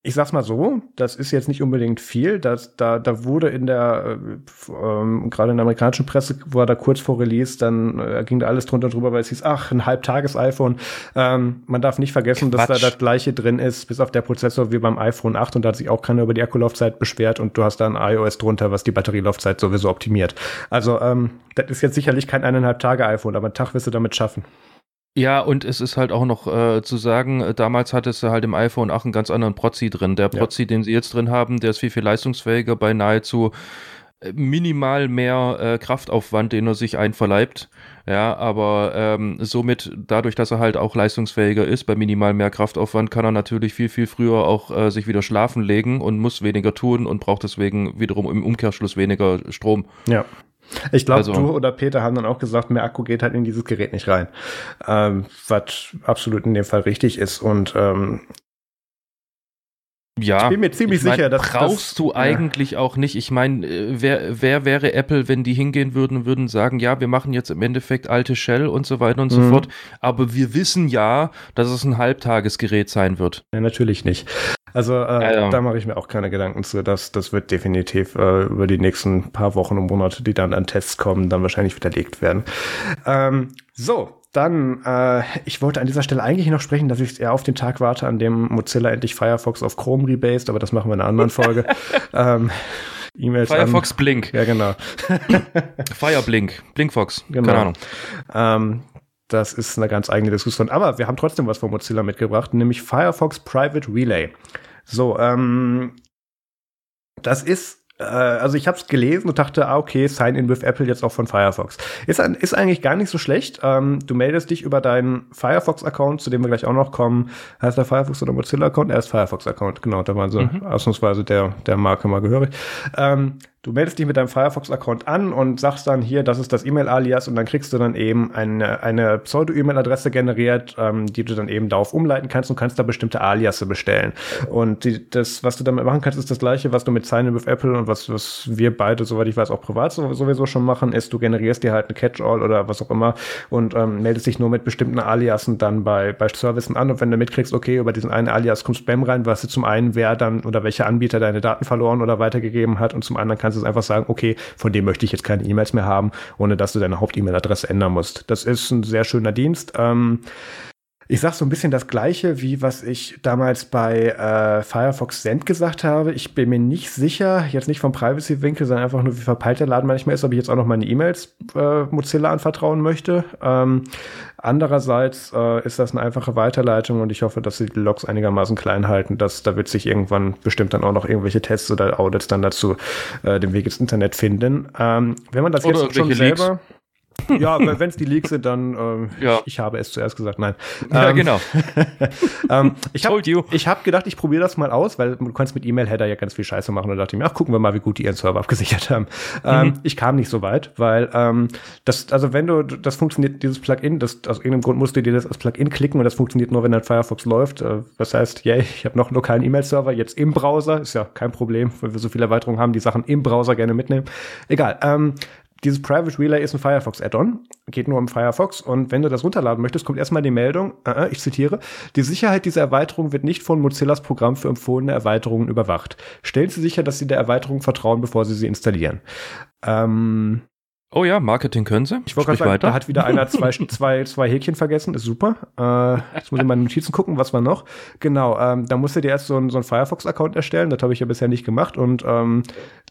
ich sag's mal so, das ist jetzt nicht unbedingt viel. Das, da, da wurde in der, äh, ähm, gerade in der amerikanischen Presse, war da kurz vor Release, dann äh, ging da alles drunter drüber, weil es hieß, ach, ein Halbtages-iPhone. Ähm, man darf nicht vergessen, Quatsch. dass da das gleiche drin ist, bis auf der Prozessor wie beim iPhone 8 und da hat sich auch keiner über die Akkulaufzeit beschwert und du hast da ein iOS drunter, was die Batterielaufzeit sowieso optimiert. Also, ähm, das ist jetzt sicherlich kein eineinhalb Tage iPhone, aber einen Tag wirst du damit schaffen. Ja, und es ist halt auch noch äh, zu sagen, äh, damals hattest du halt im iPhone auch einen ganz anderen Prozzi drin. Der Prozzi, ja. den sie jetzt drin haben, der ist viel, viel leistungsfähiger bei nahezu äh, minimal mehr äh, Kraftaufwand, den er sich einverleibt. Ja, aber ähm, somit, dadurch, dass er halt auch leistungsfähiger ist, bei minimal mehr Kraftaufwand, kann er natürlich viel, viel früher auch äh, sich wieder schlafen legen und muss weniger tun und braucht deswegen wiederum im Umkehrschluss weniger Strom. Ja. Ich glaube, also, du oder Peter haben dann auch gesagt, mehr Akku geht halt in dieses Gerät nicht rein. Ähm, was absolut in dem Fall richtig ist. Und ähm, ja, ich bin mir ziemlich ich mein, sicher, dass brauchst das, du eigentlich ja. auch nicht. Ich meine, äh, wer, wer wäre Apple, wenn die hingehen würden und würden sagen, ja, wir machen jetzt im Endeffekt alte Shell und so weiter und mhm. so fort. Aber wir wissen ja, dass es ein Halbtagesgerät sein wird. Ja, natürlich nicht. Also äh, ja. da mache ich mir auch keine Gedanken zu. Das, das wird definitiv äh, über die nächsten paar Wochen und Monate, die dann an Tests kommen, dann wahrscheinlich widerlegt werden. Ähm, so, dann, äh, ich wollte an dieser Stelle eigentlich noch sprechen, dass ich eher auf den Tag warte, an dem Mozilla endlich Firefox auf Chrome rebased, aber das machen wir in einer anderen Folge. ähm, E-Mails Firefox an. Blink. Ja, genau. Fireblink. Blinkfox. Genau. Keine Ahnung. Ähm, das ist eine ganz eigene Diskussion. Aber wir haben trotzdem was von Mozilla mitgebracht, nämlich Firefox Private Relay. So, ähm, das ist äh, also ich habe es gelesen und dachte, ah, okay, Sign in with Apple jetzt auch von Firefox. Ist, ist eigentlich gar nicht so schlecht. Ähm, du meldest dich über deinen Firefox-Account, zu dem wir gleich auch noch kommen. Heißt der Firefox oder Mozilla-Account? Er ist Firefox-Account, genau, da waren sie mhm. ausnahmsweise der, der Marke mal gehörig. Ähm, Du meldest dich mit deinem Firefox-Account an und sagst dann hier, das ist das E-Mail-Alias und dann kriegst du dann eben eine, eine Pseudo-E-Mail-Adresse generiert, ähm, die du dann eben darauf umleiten kannst und kannst da bestimmte Aliasse bestellen. Und die, das, was du damit machen kannst, ist das gleiche, was du mit Sign with Apple und was, was wir beide, soweit ich weiß, auch privat sowieso schon machen, ist, du generierst dir halt eine Catch-all oder was auch immer und ähm, meldest dich nur mit bestimmten Aliasen dann bei, bei Services an und wenn du mitkriegst, okay, über diesen einen Alias kommt Spam rein, weißt du zum einen, wer dann oder welcher Anbieter deine Daten verloren oder weitergegeben hat und zum anderen kannst kannst du einfach sagen, okay, von dem möchte ich jetzt keine E-Mails mehr haben, ohne dass du deine Haupt-E-Mail-Adresse ändern musst. Das ist ein sehr schöner Dienst. Ähm, ich sag so ein bisschen das Gleiche, wie was ich damals bei äh, Firefox Send gesagt habe. Ich bin mir nicht sicher, jetzt nicht vom Privacy-Winkel, sondern einfach nur, wie verpeilt der Laden manchmal ist, ob ich jetzt auch noch meine E-Mails äh, Mozilla anvertrauen möchte. Ähm, andererseits äh, ist das eine einfache Weiterleitung und ich hoffe, dass sie die Logs einigermaßen klein halten. Dass, da wird sich irgendwann bestimmt dann auch noch irgendwelche Tests oder Audits dann dazu äh, den Weg ins Internet finden. Ähm, wenn man das oder jetzt schon selber... Leaks ja, wenn es die Leaks sind, dann ähm, ja. ich, ich, habe es zuerst gesagt, nein. Ja, ähm, genau. ähm, ich habe hab gedacht, ich probiere das mal aus, weil du kannst mit E-Mail-Header ja ganz viel Scheiße machen und dachte mir, ach, gucken wir mal, wie gut die ihren Server abgesichert haben. Ähm, mhm. ich kam nicht so weit, weil ähm, das, also wenn du, das funktioniert, dieses Plugin, das aus irgendeinem Grund musst du dir das als Plugin klicken und das funktioniert nur, wenn dein Firefox läuft. Äh, das heißt, yay, ich habe noch einen lokalen E-Mail-Server, jetzt im Browser, ist ja kein Problem, weil wir so viele Erweiterungen haben, die Sachen im Browser gerne mitnehmen. Egal. Dieses Private Relay ist ein Firefox Add-on, geht nur um Firefox und wenn du das runterladen möchtest, kommt erstmal die Meldung, äh, ich zitiere, die Sicherheit dieser Erweiterung wird nicht von Mozillas Programm für empfohlene Erweiterungen überwacht. Stellen Sie sicher, dass Sie der Erweiterung vertrauen, bevor Sie sie installieren. Ähm, Oh ja, Marketing können sie. Ich wollte gerade sagen, weiter. da hat wieder einer zwei, zwei, zwei Häkchen vergessen, ist super. Äh, jetzt muss ich in meine Notizen gucken, was war noch. Genau, ähm, da musst du dir erst so, ein, so einen Firefox-Account erstellen, das habe ich ja bisher nicht gemacht. Und ähm,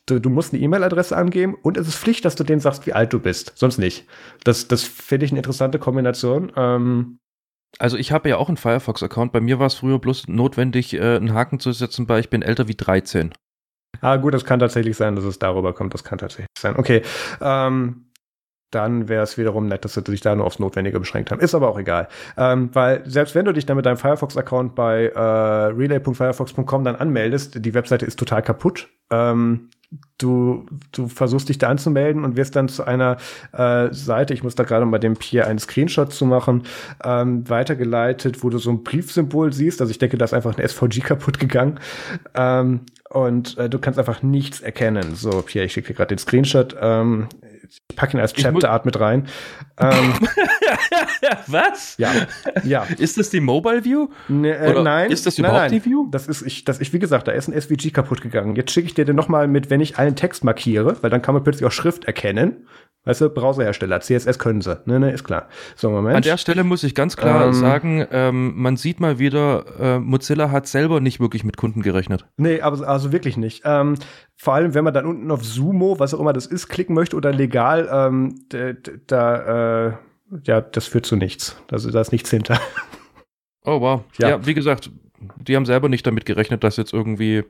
du, du musst eine E-Mail-Adresse angeben und es ist Pflicht, dass du denen sagst, wie alt du bist. Sonst nicht. Das, das finde ich eine interessante Kombination. Ähm, also ich habe ja auch einen Firefox-Account. Bei mir war es früher bloß notwendig, äh, einen Haken zu setzen, weil ich bin älter wie 13. Ah, gut, das kann tatsächlich sein, dass es darüber kommt. Das kann tatsächlich sein. Okay. Ähm, dann wäre es wiederum nett, dass sie sich da nur aufs Notwendige beschränkt haben. Ist aber auch egal. Ähm, weil selbst wenn du dich dann mit deinem Firefox-Account bei äh, relay.firefox.com dann anmeldest, die Webseite ist total kaputt. Ähm, du, du versuchst dich da anzumelden und wirst dann zu einer äh, Seite, ich muss da gerade mal dem Pierre einen Screenshot zu machen, ähm, weitergeleitet, wo du so ein Briefsymbol siehst. Also ich denke, da ist einfach ein SVG kaputt gegangen. Ähm, und äh, du kannst einfach nichts erkennen. So, Pierre, ich schicke dir gerade den Screenshot. Ähm, ich packe ihn als Chapter Art mit rein. Ähm, Was? Ja, ja. Ist das die Mobile View? Ne, äh, nein. Ist das überhaupt nein, nein. die View? Das ist, ich, das, ich, wie gesagt, da ist ein SVG kaputt gegangen. Jetzt schicke ich dir den nochmal mit, wenn ich allen Text markiere, weil dann kann man plötzlich auch Schrift erkennen. Weißt du, Browserhersteller, CSS können sie. Ne, ne, ist klar. So, Moment. An der Stelle muss ich ganz klar ähm, sagen, ähm, man sieht mal wieder, äh, Mozilla hat selber nicht wirklich mit Kunden gerechnet. Nee, aber also wirklich nicht. Ähm, vor allem, wenn man dann unten auf Sumo, was auch immer das ist, klicken möchte oder legal, ähm, da, äh, ja, das führt zu nichts. Also da ist nichts hinter. Oh wow. Ja. ja, wie gesagt, die haben selber nicht damit gerechnet, dass jetzt irgendwie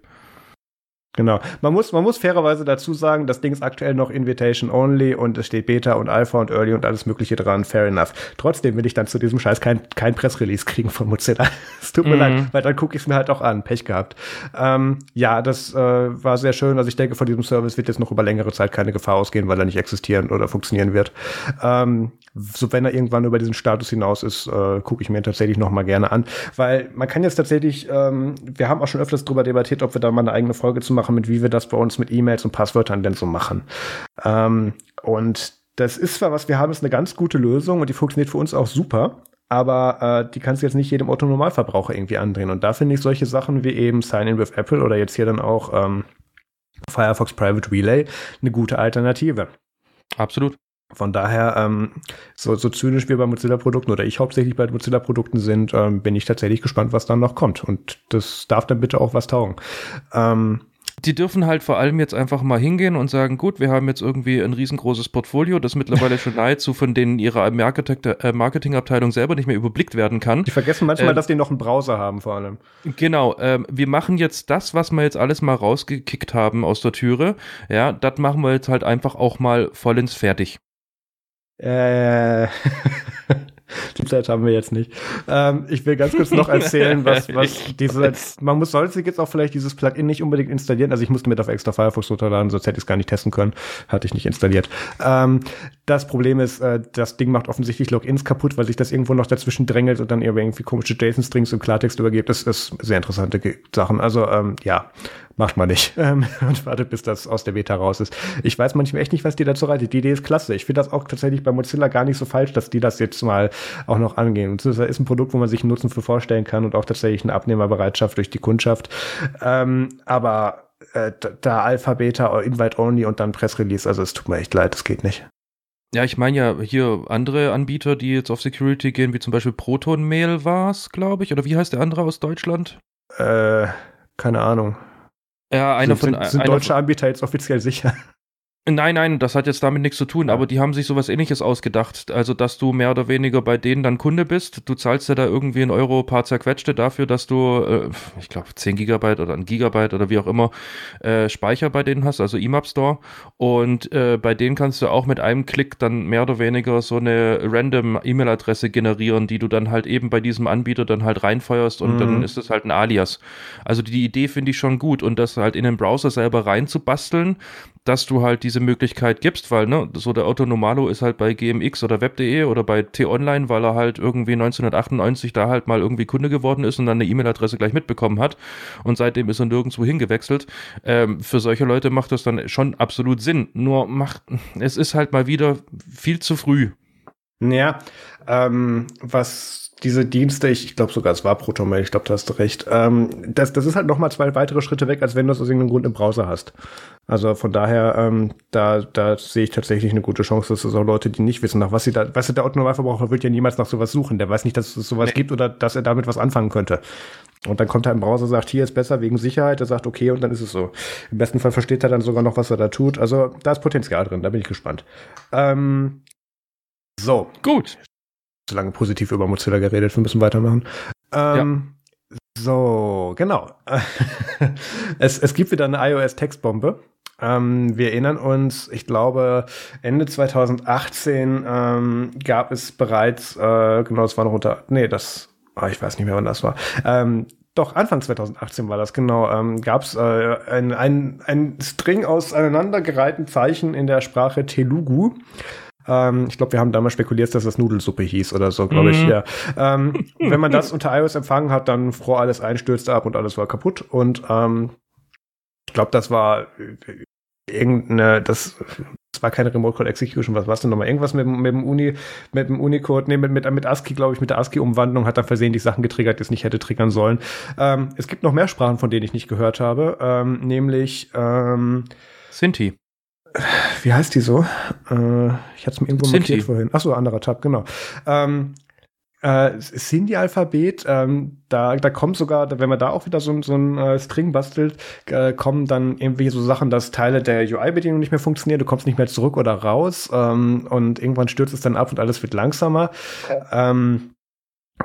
Genau. Man muss, man muss fairerweise dazu sagen, das Ding ist aktuell noch Invitation only und es steht Beta und Alpha und Early und alles Mögliche dran. Fair enough. Trotzdem will ich dann zu diesem Scheiß kein, kein Pressrelease kriegen von Mozilla. es tut mir mhm. leid, weil dann gucke ich es mir halt auch an. Pech gehabt. Ähm, ja, das äh, war sehr schön. Also ich denke, von diesem Service wird jetzt noch über längere Zeit keine Gefahr ausgehen, weil er nicht existieren oder funktionieren wird. Ähm, so wenn er irgendwann über diesen Status hinaus ist, äh, gucke ich mir tatsächlich noch mal gerne an, weil man kann jetzt tatsächlich, ähm, wir haben auch schon öfters darüber debattiert, ob wir da mal eine eigene Folge zu machen, mit wie wir das bei uns mit E-Mails und Passwörtern denn so machen. Ähm, und das ist zwar was, wir haben, ist eine ganz gute Lösung und die funktioniert für uns auch super, aber äh, die kannst du jetzt nicht jedem Otto-Normalverbraucher irgendwie andrehen. Und da finde ich solche Sachen wie eben Sign-in with Apple oder jetzt hier dann auch ähm, Firefox Private Relay eine gute Alternative. Absolut. Von daher, ähm, so, so zynisch wir bei Mozilla-Produkten oder ich hauptsächlich bei Mozilla-Produkten sind, ähm, bin ich tatsächlich gespannt, was dann noch kommt. Und das darf dann bitte auch was taugen. Ähm, die dürfen halt vor allem jetzt einfach mal hingehen und sagen, gut, wir haben jetzt irgendwie ein riesengroßes Portfolio, das mittlerweile schon nahezu von denen ihrer äh, Marketingabteilung selber nicht mehr überblickt werden kann. Die vergessen manchmal, ähm, dass die noch einen Browser haben vor allem. Genau, ähm, wir machen jetzt das, was wir jetzt alles mal rausgekickt haben aus der Türe, ja, das machen wir jetzt halt einfach auch mal vollends fertig. Äh, die Zeit haben wir jetzt nicht. Ähm, ich will ganz kurz noch erzählen, was, was diese, man muss, sollte jetzt auch vielleicht dieses Plugin nicht unbedingt installieren. Also ich musste mit auf extra Firefox runterladen, sonst hätte ich es gar nicht testen können. Hatte ich nicht installiert. Ähm, das Problem ist, äh, das Ding macht offensichtlich Logins kaputt, weil sich das irgendwo noch dazwischen drängelt und dann irgendwie komische JSON-Strings im Klartext übergibt. Das ist sehr interessante Sachen. Also, ähm, ja, macht man nicht. Ähm, und wartet, bis das aus der Beta raus ist. Ich weiß manchmal echt nicht, was die dazu reitet. Die Idee ist klasse. Ich finde das auch tatsächlich bei Mozilla gar nicht so falsch, dass die das jetzt mal auch noch angehen. Und das ist ein Produkt, wo man sich einen Nutzen für vorstellen kann und auch tatsächlich eine Abnehmerbereitschaft durch die Kundschaft. Ähm, aber äh, da Alpha, Beta, Invite Only und dann Press Release, also es tut mir echt leid, das geht nicht. Ja, ich meine ja hier andere Anbieter, die jetzt auf Security gehen, wie zum Beispiel Proton Mail war es, glaube ich. Oder wie heißt der andere aus Deutschland? Äh, keine Ahnung. Ja, einer sind, von. sind, sind deutsche Anbieter jetzt offiziell sicher? Nein, nein, das hat jetzt damit nichts zu tun, aber die haben sich sowas ähnliches ausgedacht. Also, dass du mehr oder weniger bei denen dann Kunde bist. Du zahlst ja da irgendwie ein Euro paar zerquetschte dafür, dass du, äh, ich glaube, 10 Gigabyte oder ein Gigabyte oder wie auch immer äh, Speicher bei denen hast, also IMAP Store. Und äh, bei denen kannst du auch mit einem Klick dann mehr oder weniger so eine random E-Mail-Adresse generieren, die du dann halt eben bei diesem Anbieter dann halt reinfeuerst und Mhm. dann ist es halt ein Alias. Also die Idee finde ich schon gut und das halt in den Browser selber reinzubasteln, dass du halt diese Möglichkeit gibst, weil ne, so der Otto Normalo ist halt bei GMX oder Web.de oder bei T-Online, weil er halt irgendwie 1998 da halt mal irgendwie Kunde geworden ist und dann eine E-Mail-Adresse gleich mitbekommen hat und seitdem ist er nirgendwo hingewechselt. Ähm, für solche Leute macht das dann schon absolut Sinn. Nur macht, es ist halt mal wieder viel zu früh. Ja, ähm, was diese Dienste, ich, glaube sogar, es war Protonmail, ich glaube, da hast du recht. Ähm, das, das ist halt noch mal zwei weitere Schritte weg, als wenn du es aus irgendeinem Grund im Browser hast. Also von daher, ähm, da, da sehe ich tatsächlich eine gute Chance, dass es auch Leute, die nicht wissen, nach was sie da, weißt du, der Autonormalverbraucher wird ja niemals nach sowas suchen. Der weiß nicht, dass es sowas Nee. gibt oder dass er damit was anfangen könnte. Und dann kommt er im Browser, sagt, hier ist besser wegen Sicherheit, er sagt, okay, und dann ist es so. Im besten Fall versteht er dann sogar noch, was er da tut. Also da ist Potenzial drin, da bin ich gespannt. Ähm, so, Gut. Zu lange positiv über Mozilla geredet, wir müssen weitermachen. Ähm, So, genau. es, es gibt wieder eine iOS-Textbombe. Ähm, wir erinnern uns, ich glaube, Ende 2018 ähm, gab es bereits, äh, genau, das war noch unter, nee, das, ah, ich weiß nicht mehr, wann das war. Ähm, doch, Anfang 2018 war das, genau. Ähm, Gab es äh, ein, ein, ein String aus aneinandergereihten Zeichen in der Sprache Telugu. Ähm, ich glaube, wir haben damals spekuliert, dass das Nudelsuppe hieß oder so, glaube ich. Mhm. Ja. Ähm, wenn man das unter iOS empfangen hat, dann froh alles einstürzte ab und alles war kaputt. Und ähm, ich glaube, das war äh, irgendeine, das, das war keine Remote Code Execution, was war es denn nochmal? Irgendwas mit, dem- mit dem Uni, mit dem Unicode, nee, mit, mit, mit ASCII, glaube ich, mit der ASCII-Umwandlung hat dann versehentlich Sachen getriggert, die es nicht hätte triggern sollen. Ähm, es gibt noch mehr Sprachen, von denen ich nicht gehört habe, ähm, nämlich, ähm, Sinti. Wie heißt die so? Äh, ich hatte es mir irgendwo Sinti. markiert vorhin. Ach so, anderer Tab, genau. Ähm, äh, Sindhi-Alphabet, ähm, da, da kommt sogar, wenn man da auch wieder so, ein- so ein äh, String bastelt, äh, kommen dann irgendwie so Sachen, dass Teile der UI-Bedienung nicht mehr funktionieren, du kommst nicht mehr zurück oder raus ähm, und irgendwann stürzt es dann ab und alles wird langsamer. Ähm,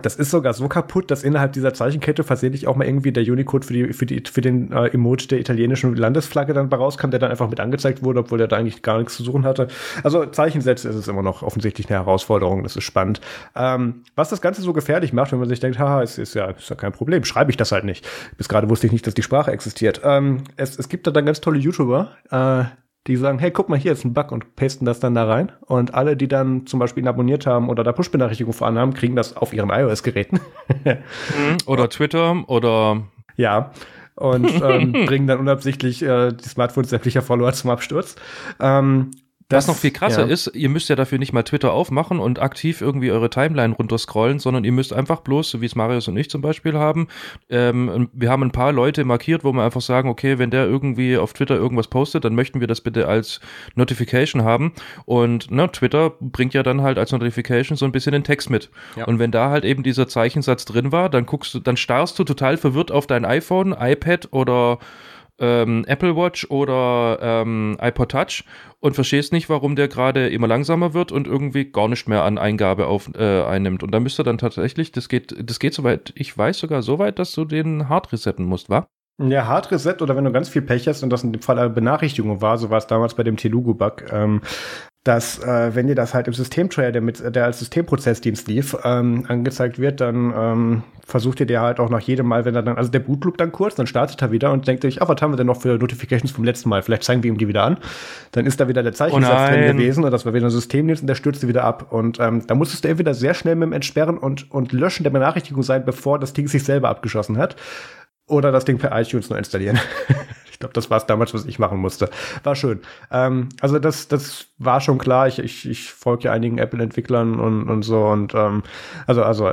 das ist sogar so kaputt, dass innerhalb dieser Zeichenkette versehentlich auch mal irgendwie der Unicode für, die, für, die, für den äh, Emoji der italienischen Landesflagge dann rauskam, der dann einfach mit angezeigt wurde, obwohl der da eigentlich gar nichts zu suchen hatte. Also Zeichensätze ist es immer noch offensichtlich eine Herausforderung, das ist spannend. Ähm, was das Ganze so gefährlich macht, wenn man sich denkt, haha, es ist ja, ist ja kein Problem, schreibe ich das halt nicht. Bis gerade wusste ich nicht, dass die Sprache existiert. Ähm, es, es gibt da dann ganz tolle YouTuber, äh, die sagen, hey, guck mal, hier ist ein Bug und pasten das dann da rein. Und alle, die dann zum Beispiel ihn abonniert haben oder da Push-Benachrichtigung voran haben, kriegen das auf ihren iOS-Geräten. Mhm. Oder Twitter oder ja. Und ähm, bringen dann unabsichtlich äh, die Smartphones sämtlicher Follower zum Absturz. Ähm, Was noch viel krasser ja. ist, ihr müsst ja dafür nicht mal Twitter aufmachen und aktiv irgendwie eure Timeline runterscrollen, sondern ihr müsst einfach bloß, so wie es Marius und ich zum Beispiel haben, ähm, wir haben ein paar Leute markiert, wo wir einfach sagen, okay, wenn der irgendwie auf Twitter irgendwas postet, dann möchten wir das bitte als Notification haben. Und ne, Twitter bringt ja dann halt als Notification so ein bisschen den Text mit. Ja. Und wenn da halt eben dieser Zeichensatz drin war, dann guckst du, dann starrst du total verwirrt auf dein iPhone, iPad oder ähm, Apple Watch oder ähm, iPod Touch und verstehst nicht, warum der gerade immer langsamer wird und irgendwie gar nicht mehr an Eingabe auf, äh, einnimmt. Und da müsste dann tatsächlich, das geht, das geht soweit, ich weiß sogar so weit, dass du den hard resetten musst, wa? Ja, Hard Reset oder wenn du ganz viel Pech hast und das in dem Fall eine Benachrichtigung war, so war es damals bei dem Telugu-Bug, ähm, dass äh, wenn dir das halt im Systemtrayer, der, mit, der als Systemprozessdienst lief, ähm, angezeigt wird, dann ähm, versucht ihr der halt auch nach jedem Mal, wenn er dann, also der Bootloop dann kurz, dann startet er wieder und denkt sich, ah, was haben wir denn noch für Notifications vom letzten Mal? Vielleicht zeigen wir ihm die wieder an. Dann ist da wieder der Zeichensatz Oh drin gewesen und das war wieder ein Systemdienst und der stürzte wieder ab. Und ähm, da musstest du entweder sehr schnell mit dem Entsperren und, und Löschen der Benachrichtigung sein, bevor das Ding sich selber abgeschossen hat oder das Ding per iTunes nur installieren. ich glaube, das war es damals, was ich machen musste. War schön. Ähm, also das, das war schon klar. Ich, ich, ich folge ja einigen Apple-Entwicklern und, und so und ähm, also also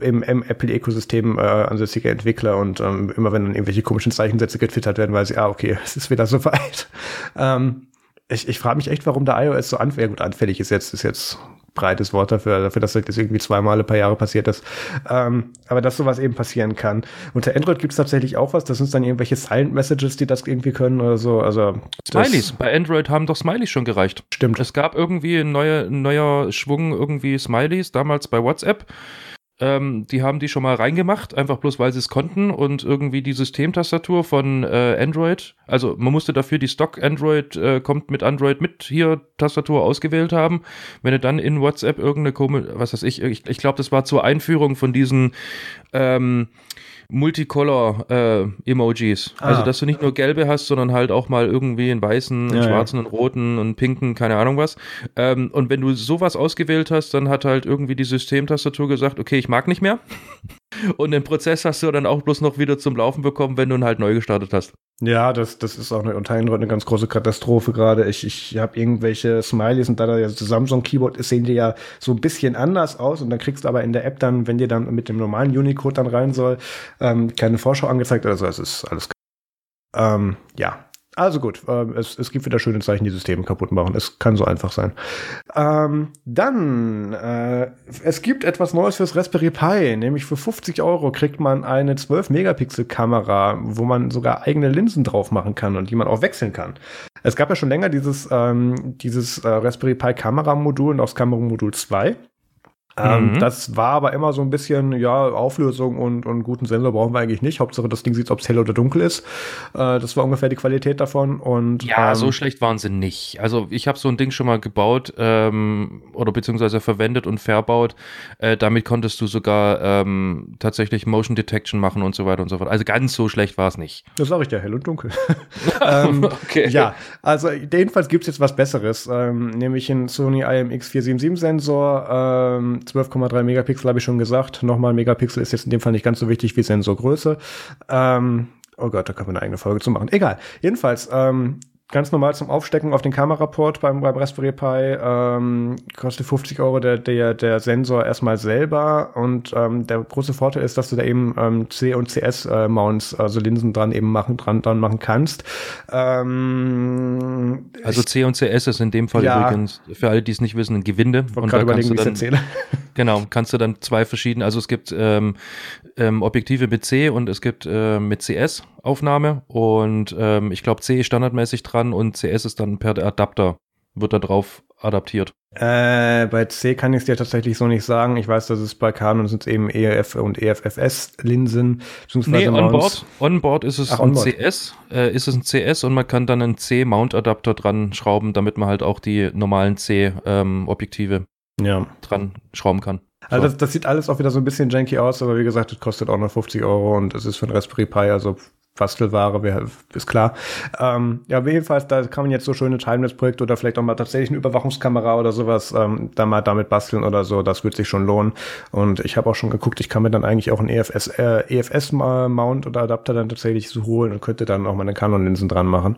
im, im Apple-Ökosystem äh, ansässige Entwickler und ähm, immer wenn dann irgendwelche komischen Zeichensätze getwittert werden, weiß ich, ah okay, es ist wieder soweit. ähm, ich, ich frage mich echt, warum der iOS so anfällig, gut, anfällig ist jetzt, ist jetzt breites Wort dafür, dafür, dass das irgendwie zweimal ein paar Jahre passiert ist. Ähm, aber dass sowas eben passieren kann. Unter Android gibt es tatsächlich auch was, das sind dann irgendwelche Silent Messages, die das irgendwie können oder so. Also Smileys. Bei Android haben doch Smileys schon gereicht. Stimmt. Es gab irgendwie ein neuer, neuer Schwung irgendwie Smileys, damals bei WhatsApp. Ähm, die haben die schon mal reingemacht, einfach bloß weil sie es konnten und irgendwie die Systemtastatur von äh, Android, also man musste dafür die Stock Android äh, kommt mit Android mit hier Tastatur ausgewählt haben. Wenn du dann in WhatsApp irgendeine komische, was weiß ich, ich, ich glaube, das war zur Einführung von diesen ähm, Multicolor-Emojis. Äh, ah. Also, dass du nicht nur gelbe hast, sondern halt auch mal irgendwie einen weißen, einen ja, schwarzen, ja. einen roten, einen pinken, keine Ahnung was. Ähm, und wenn du sowas ausgewählt hast, dann hat halt irgendwie die Systemtastatur gesagt, okay, ich mag nicht mehr. Und den Prozess hast du dann auch bloß noch wieder zum Laufen bekommen, wenn du ihn halt neu gestartet hast. Ja, das, das ist auch eine, unter anderem eine ganz große Katastrophe gerade. Ich, ich habe irgendwelche Smileys und da das Samsung Keyboard ist, sehen die ja so ein bisschen anders aus und dann kriegst du aber in der App dann, wenn dir dann mit dem normalen Unicode dann rein soll, ähm, keine Vorschau angezeigt oder so. Es ist alles. Ähm, ja, also gut, äh, es, es gibt wieder schöne Zeichen, die Systeme kaputt machen. Es kann so einfach sein. Ähm, dann, äh, es gibt etwas Neues fürs Raspberry Pi, nämlich für 50 Euro kriegt man eine 12-Megapixel-Kamera, wo man sogar eigene Linsen drauf machen kann und die man auch wechseln kann. Es gab ja schon länger dieses, ähm, dieses äh, Raspberry Pi Kameramodul und auch das Kameramodul 2. Ähm, mhm. Das war aber immer so ein bisschen, ja, Auflösung und, und guten Sensor brauchen wir eigentlich nicht. Hauptsache das Ding sieht, ob es hell oder dunkel ist. Äh, das war ungefähr die Qualität davon. Und, ja, ähm, so schlecht waren sie nicht. Also ich habe so ein Ding schon mal gebaut ähm, oder beziehungsweise verwendet und verbaut. Äh, damit konntest du sogar ähm, tatsächlich Motion Detection machen und so weiter und so fort. Also ganz so schlecht war es nicht. Das sage ich ja, hell und dunkel. ähm, okay. Ja, also jedenfalls gibt es jetzt was Besseres, ähm, nämlich einen Sony IMX 477 Sensor. Ähm, 12,3 Megapixel habe ich schon gesagt. Nochmal Megapixel ist jetzt in dem Fall nicht ganz so wichtig wie Sensorgröße. Ähm, oh Gott, da kann man eine eigene Folge zu machen. Egal. Jedenfalls, ähm, ganz normal zum Aufstecken auf den Kameraport beim, beim Raspberry Pi. Ähm, kostet 50 Euro der, der, der Sensor erstmal selber. Und ähm, der große Vorteil ist, dass du da eben ähm, C- und CS-Mounts, äh, also Linsen dran eben machen, dran, dran machen kannst. Ähm, also C und CS ist in dem Fall ja, übrigens, für alle, die es nicht wissen, ein Gewinde. Und da kannst du dann, genau, kannst du dann zwei verschiedene, also es gibt ähm, ähm, Objektive mit C und es gibt äh, mit CS Aufnahme und ähm, ich glaube C ist standardmäßig dran und CS ist dann per Adapter, wird da drauf adaptiert. Äh, bei C kann ich es dir tatsächlich so nicht sagen. Ich weiß, dass es bei Canon sind eben EF und EFFS-Linsen. Nee, onboard, onboard ist es Ach, ein CS, äh, ist es ein CS und man kann dann einen C-Mount-Adapter dran schrauben, damit man halt auch die normalen C-Objektive ähm, ja. dran schrauben kann. Also das, das, sieht alles auch wieder so ein bisschen janky aus, aber wie gesagt, das kostet auch nur 50 Euro und es ist für ein Raspberry Pi, also Bastelware, ist klar. Ähm, ja, jedenfalls, da kann man jetzt so schöne Timelapse-Projekte oder vielleicht auch mal tatsächlich eine Überwachungskamera oder sowas ähm, da mal damit basteln oder so. Das wird sich schon lohnen. Und ich habe auch schon geguckt, ich kann mir dann eigentlich auch einen EFS, äh, EFS-Mount oder Adapter dann tatsächlich so holen und könnte dann auch meine Canon-Linsen dran machen.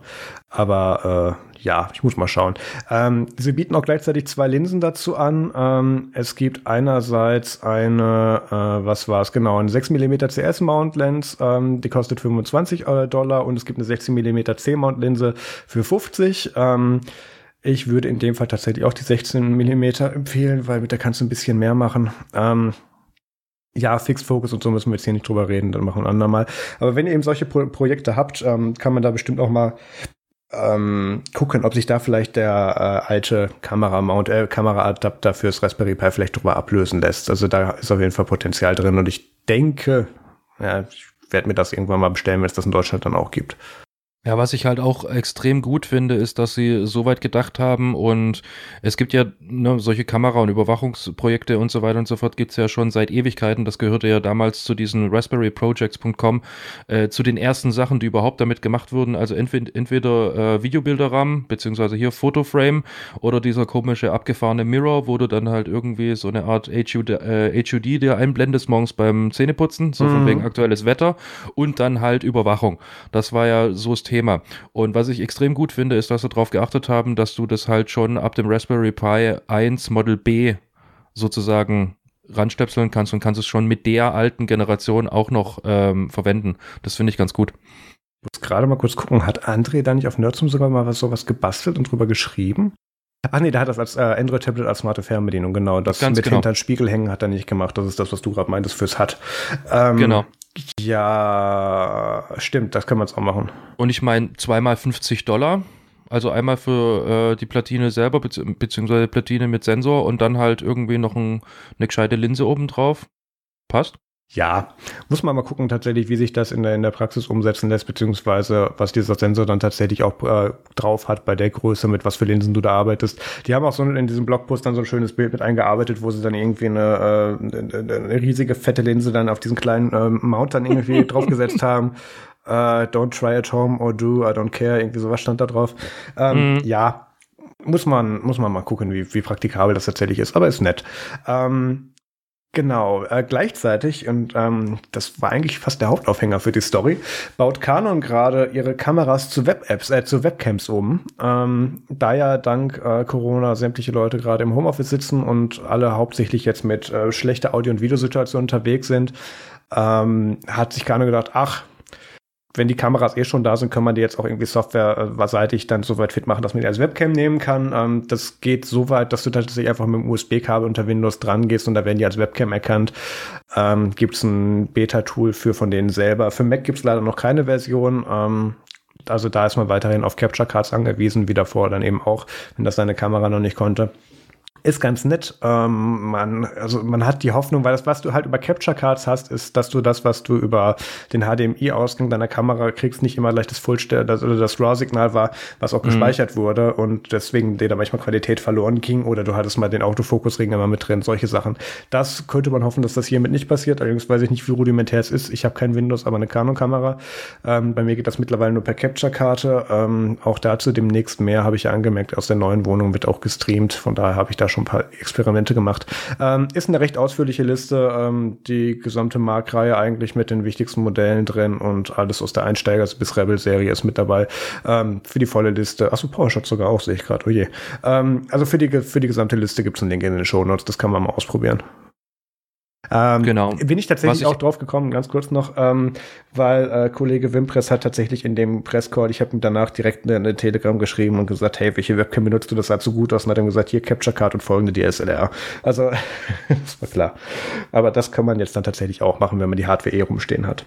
Aber äh, ja, ich muss mal schauen. Ähm, sie bieten auch gleichzeitig zwei Linsen dazu an. Ähm, es gibt einerseits eine, äh, was war es genau, eine 6 mm CS Mount Lens, ähm, die kostet 25 äh, Dollar und es gibt eine 16 mm C Mount Linse für 50. Ähm, ich würde in dem Fall tatsächlich auch die 16 mm empfehlen, weil mit der kannst du ein bisschen mehr machen. Ähm, ja, Fixed Focus und so müssen wir jetzt hier nicht drüber reden, dann machen wir ein andermal. Aber wenn ihr eben solche Pro Projekte habt, ähm, kann man da bestimmt auch mal ähm, gucken, ob sich da vielleicht der äh, alte Kameramount, äh, Kameraadapter fürs Raspberry Pi vielleicht drüber ablösen lässt. Also da ist auf jeden Fall Potenzial drin und ich denke, ja, ich werde mir das irgendwann mal bestellen, wenn es das in Deutschland dann auch gibt. Ja, was ich halt auch extrem gut finde, ist, dass sie so weit gedacht haben und es gibt ja ne, solche Kamera- und Überwachungsprojekte und so weiter und so fort gibt's ja schon seit Ewigkeiten. Das gehörte ja damals zu diesen RaspberryProjects.com, äh, zu den ersten Sachen, die überhaupt damit gemacht wurden. Also entweder, entweder äh, Videobilderrahmen, beziehungsweise hier Fotoframe oder dieser komische abgefahrene Mirror, wo du dann halt irgendwie so eine Art HUD, äh, HUD dir einblendest morgens beim Zähneputzen, so mhm. von wegen aktuelles Wetter und dann halt Überwachung. Das war ja so Thema. Und was ich extrem gut finde, ist, dass sie darauf geachtet haben, dass du das halt schon ab dem Raspberry Pi 1 Model B sozusagen ranstöpseln kannst und kannst es schon mit der alten Generation auch noch ähm, verwenden. Das finde ich ganz gut. muss gerade mal kurz gucken, hat André da nicht auf Nerdsum sogar mal was, sowas gebastelt und drüber geschrieben? Ach nee, der hat das als äh, Android-Tablet als smarte Fernbedienung, genau. Das Ganz mit genau. hinter den Spiegel hängen hat er nicht gemacht. Das ist das, was du gerade meintest fürs hat. Ähm, Genau. Ja, stimmt, das kann man jetzt auch machen. Und ich meine, zweimal 50 Dollar. Also einmal für äh, die Platine selber, bezieh beziehungsweise Platine mit Sensor und dann halt irgendwie noch ein, eine gescheite Linse oben drauf. Passt? Ja, muss man mal gucken tatsächlich, wie sich das in der, in der Praxis umsetzen lässt, beziehungsweise was dieser Sensor dann tatsächlich auch äh, drauf hat bei der Größe, mit was für Linsen du da arbeitest. Die haben auch so in diesem Blogpost dann so ein schönes Bild mit eingearbeitet, wo sie dann irgendwie eine, äh, eine, riesige fette Linse dann auf diesen kleinen ähm, Mount dann irgendwie draufgesetzt haben. Äh, don't try at home or do, I don't care, irgendwie sowas stand da drauf. Ähm, Mhm. Ja, muss man, muss man mal gucken, wie, wie praktikabel das tatsächlich ist, aber ist nett. Ähm, Genau, äh, gleichzeitig, und ähm, das war eigentlich fast der Hauptaufhänger für die Story, baut Canon gerade ihre Kameras zu Web-Apps, äh, zu Webcams um. Ähm, da ja dank äh, Corona sämtliche Leute gerade im Homeoffice sitzen und alle hauptsächlich jetzt mit äh, schlechter Audio- und Videosituation unterwegs sind, ähm, hat sich Canon gedacht, ach, wenn die Kameras eh schon da sind, kann man die jetzt auch irgendwie softwareseitig dann so weit fit machen, dass man die als Webcam nehmen kann. Ähm, das geht so weit, dass du tatsächlich einfach mit dem USB-Kabel unter Windows dran gehst und da werden die als Webcam erkannt. Ähm, gibt es ein Beta-Tool für von denen selber. Für Mac gibt es leider noch keine Version. Ähm, also da ist man weiterhin auf Capture Cards angewiesen, wie davor dann eben auch, wenn das deine Kamera noch nicht konnte. Ist ganz nett. Ähm, man, also man hat die Hoffnung, weil das, was du halt über Capture Cards hast, ist, dass du das, was du über den HDMI-Ausgang deiner Kamera kriegst, nicht immer gleich das Fullstell, das, oder das RAW-Signal war, was auch gespeichert wurde und deswegen dir da manchmal Qualität verloren ging oder du hattest mal den Autofokusring immer mit drin, solche Sachen. Das könnte man hoffen, dass das hiermit nicht passiert. Allerdings weiß ich nicht, wie rudimentär es ist. Ich habe kein Windows, aber eine Canon-Kamera. Ähm, bei mir geht das mittlerweile nur per Capture-Karte. Ähm, auch dazu demnächst mehr, habe ich ja angemerkt. Aus der neuen Wohnung wird auch gestreamt. Von daher habe ich da schon ein paar Experimente gemacht. Ähm, ist eine recht ausführliche Liste. Ähm, die gesamte Mark-Reihe eigentlich mit den wichtigsten Modellen drin und alles aus der Einsteigers bis Rebel-Serie ist mit dabei. Ähm, für die volle Liste. Achso, PowerShot sogar auch, sehe ich gerade. Oh je. Ähm, also für die, für die gesamte Liste gibt es einen Link in den Show Notes. Das kann man mal ausprobieren. Ähm, Genau. Bin ich tatsächlich ich- auch drauf gekommen, ganz kurz noch, ähm, weil äh, Kollege Wimpress hat tatsächlich in dem Presscall, ich habe ihm danach direkt eine, eine Telegram geschrieben und gesagt, hey, welche Webcam benutzt du, das sah zu gut aus und hat ihm gesagt, hier Capture Card und folgende DSLR. Also, das war klar. Aber das kann man jetzt dann tatsächlich auch machen, wenn man die Hardware eh rumstehen hat.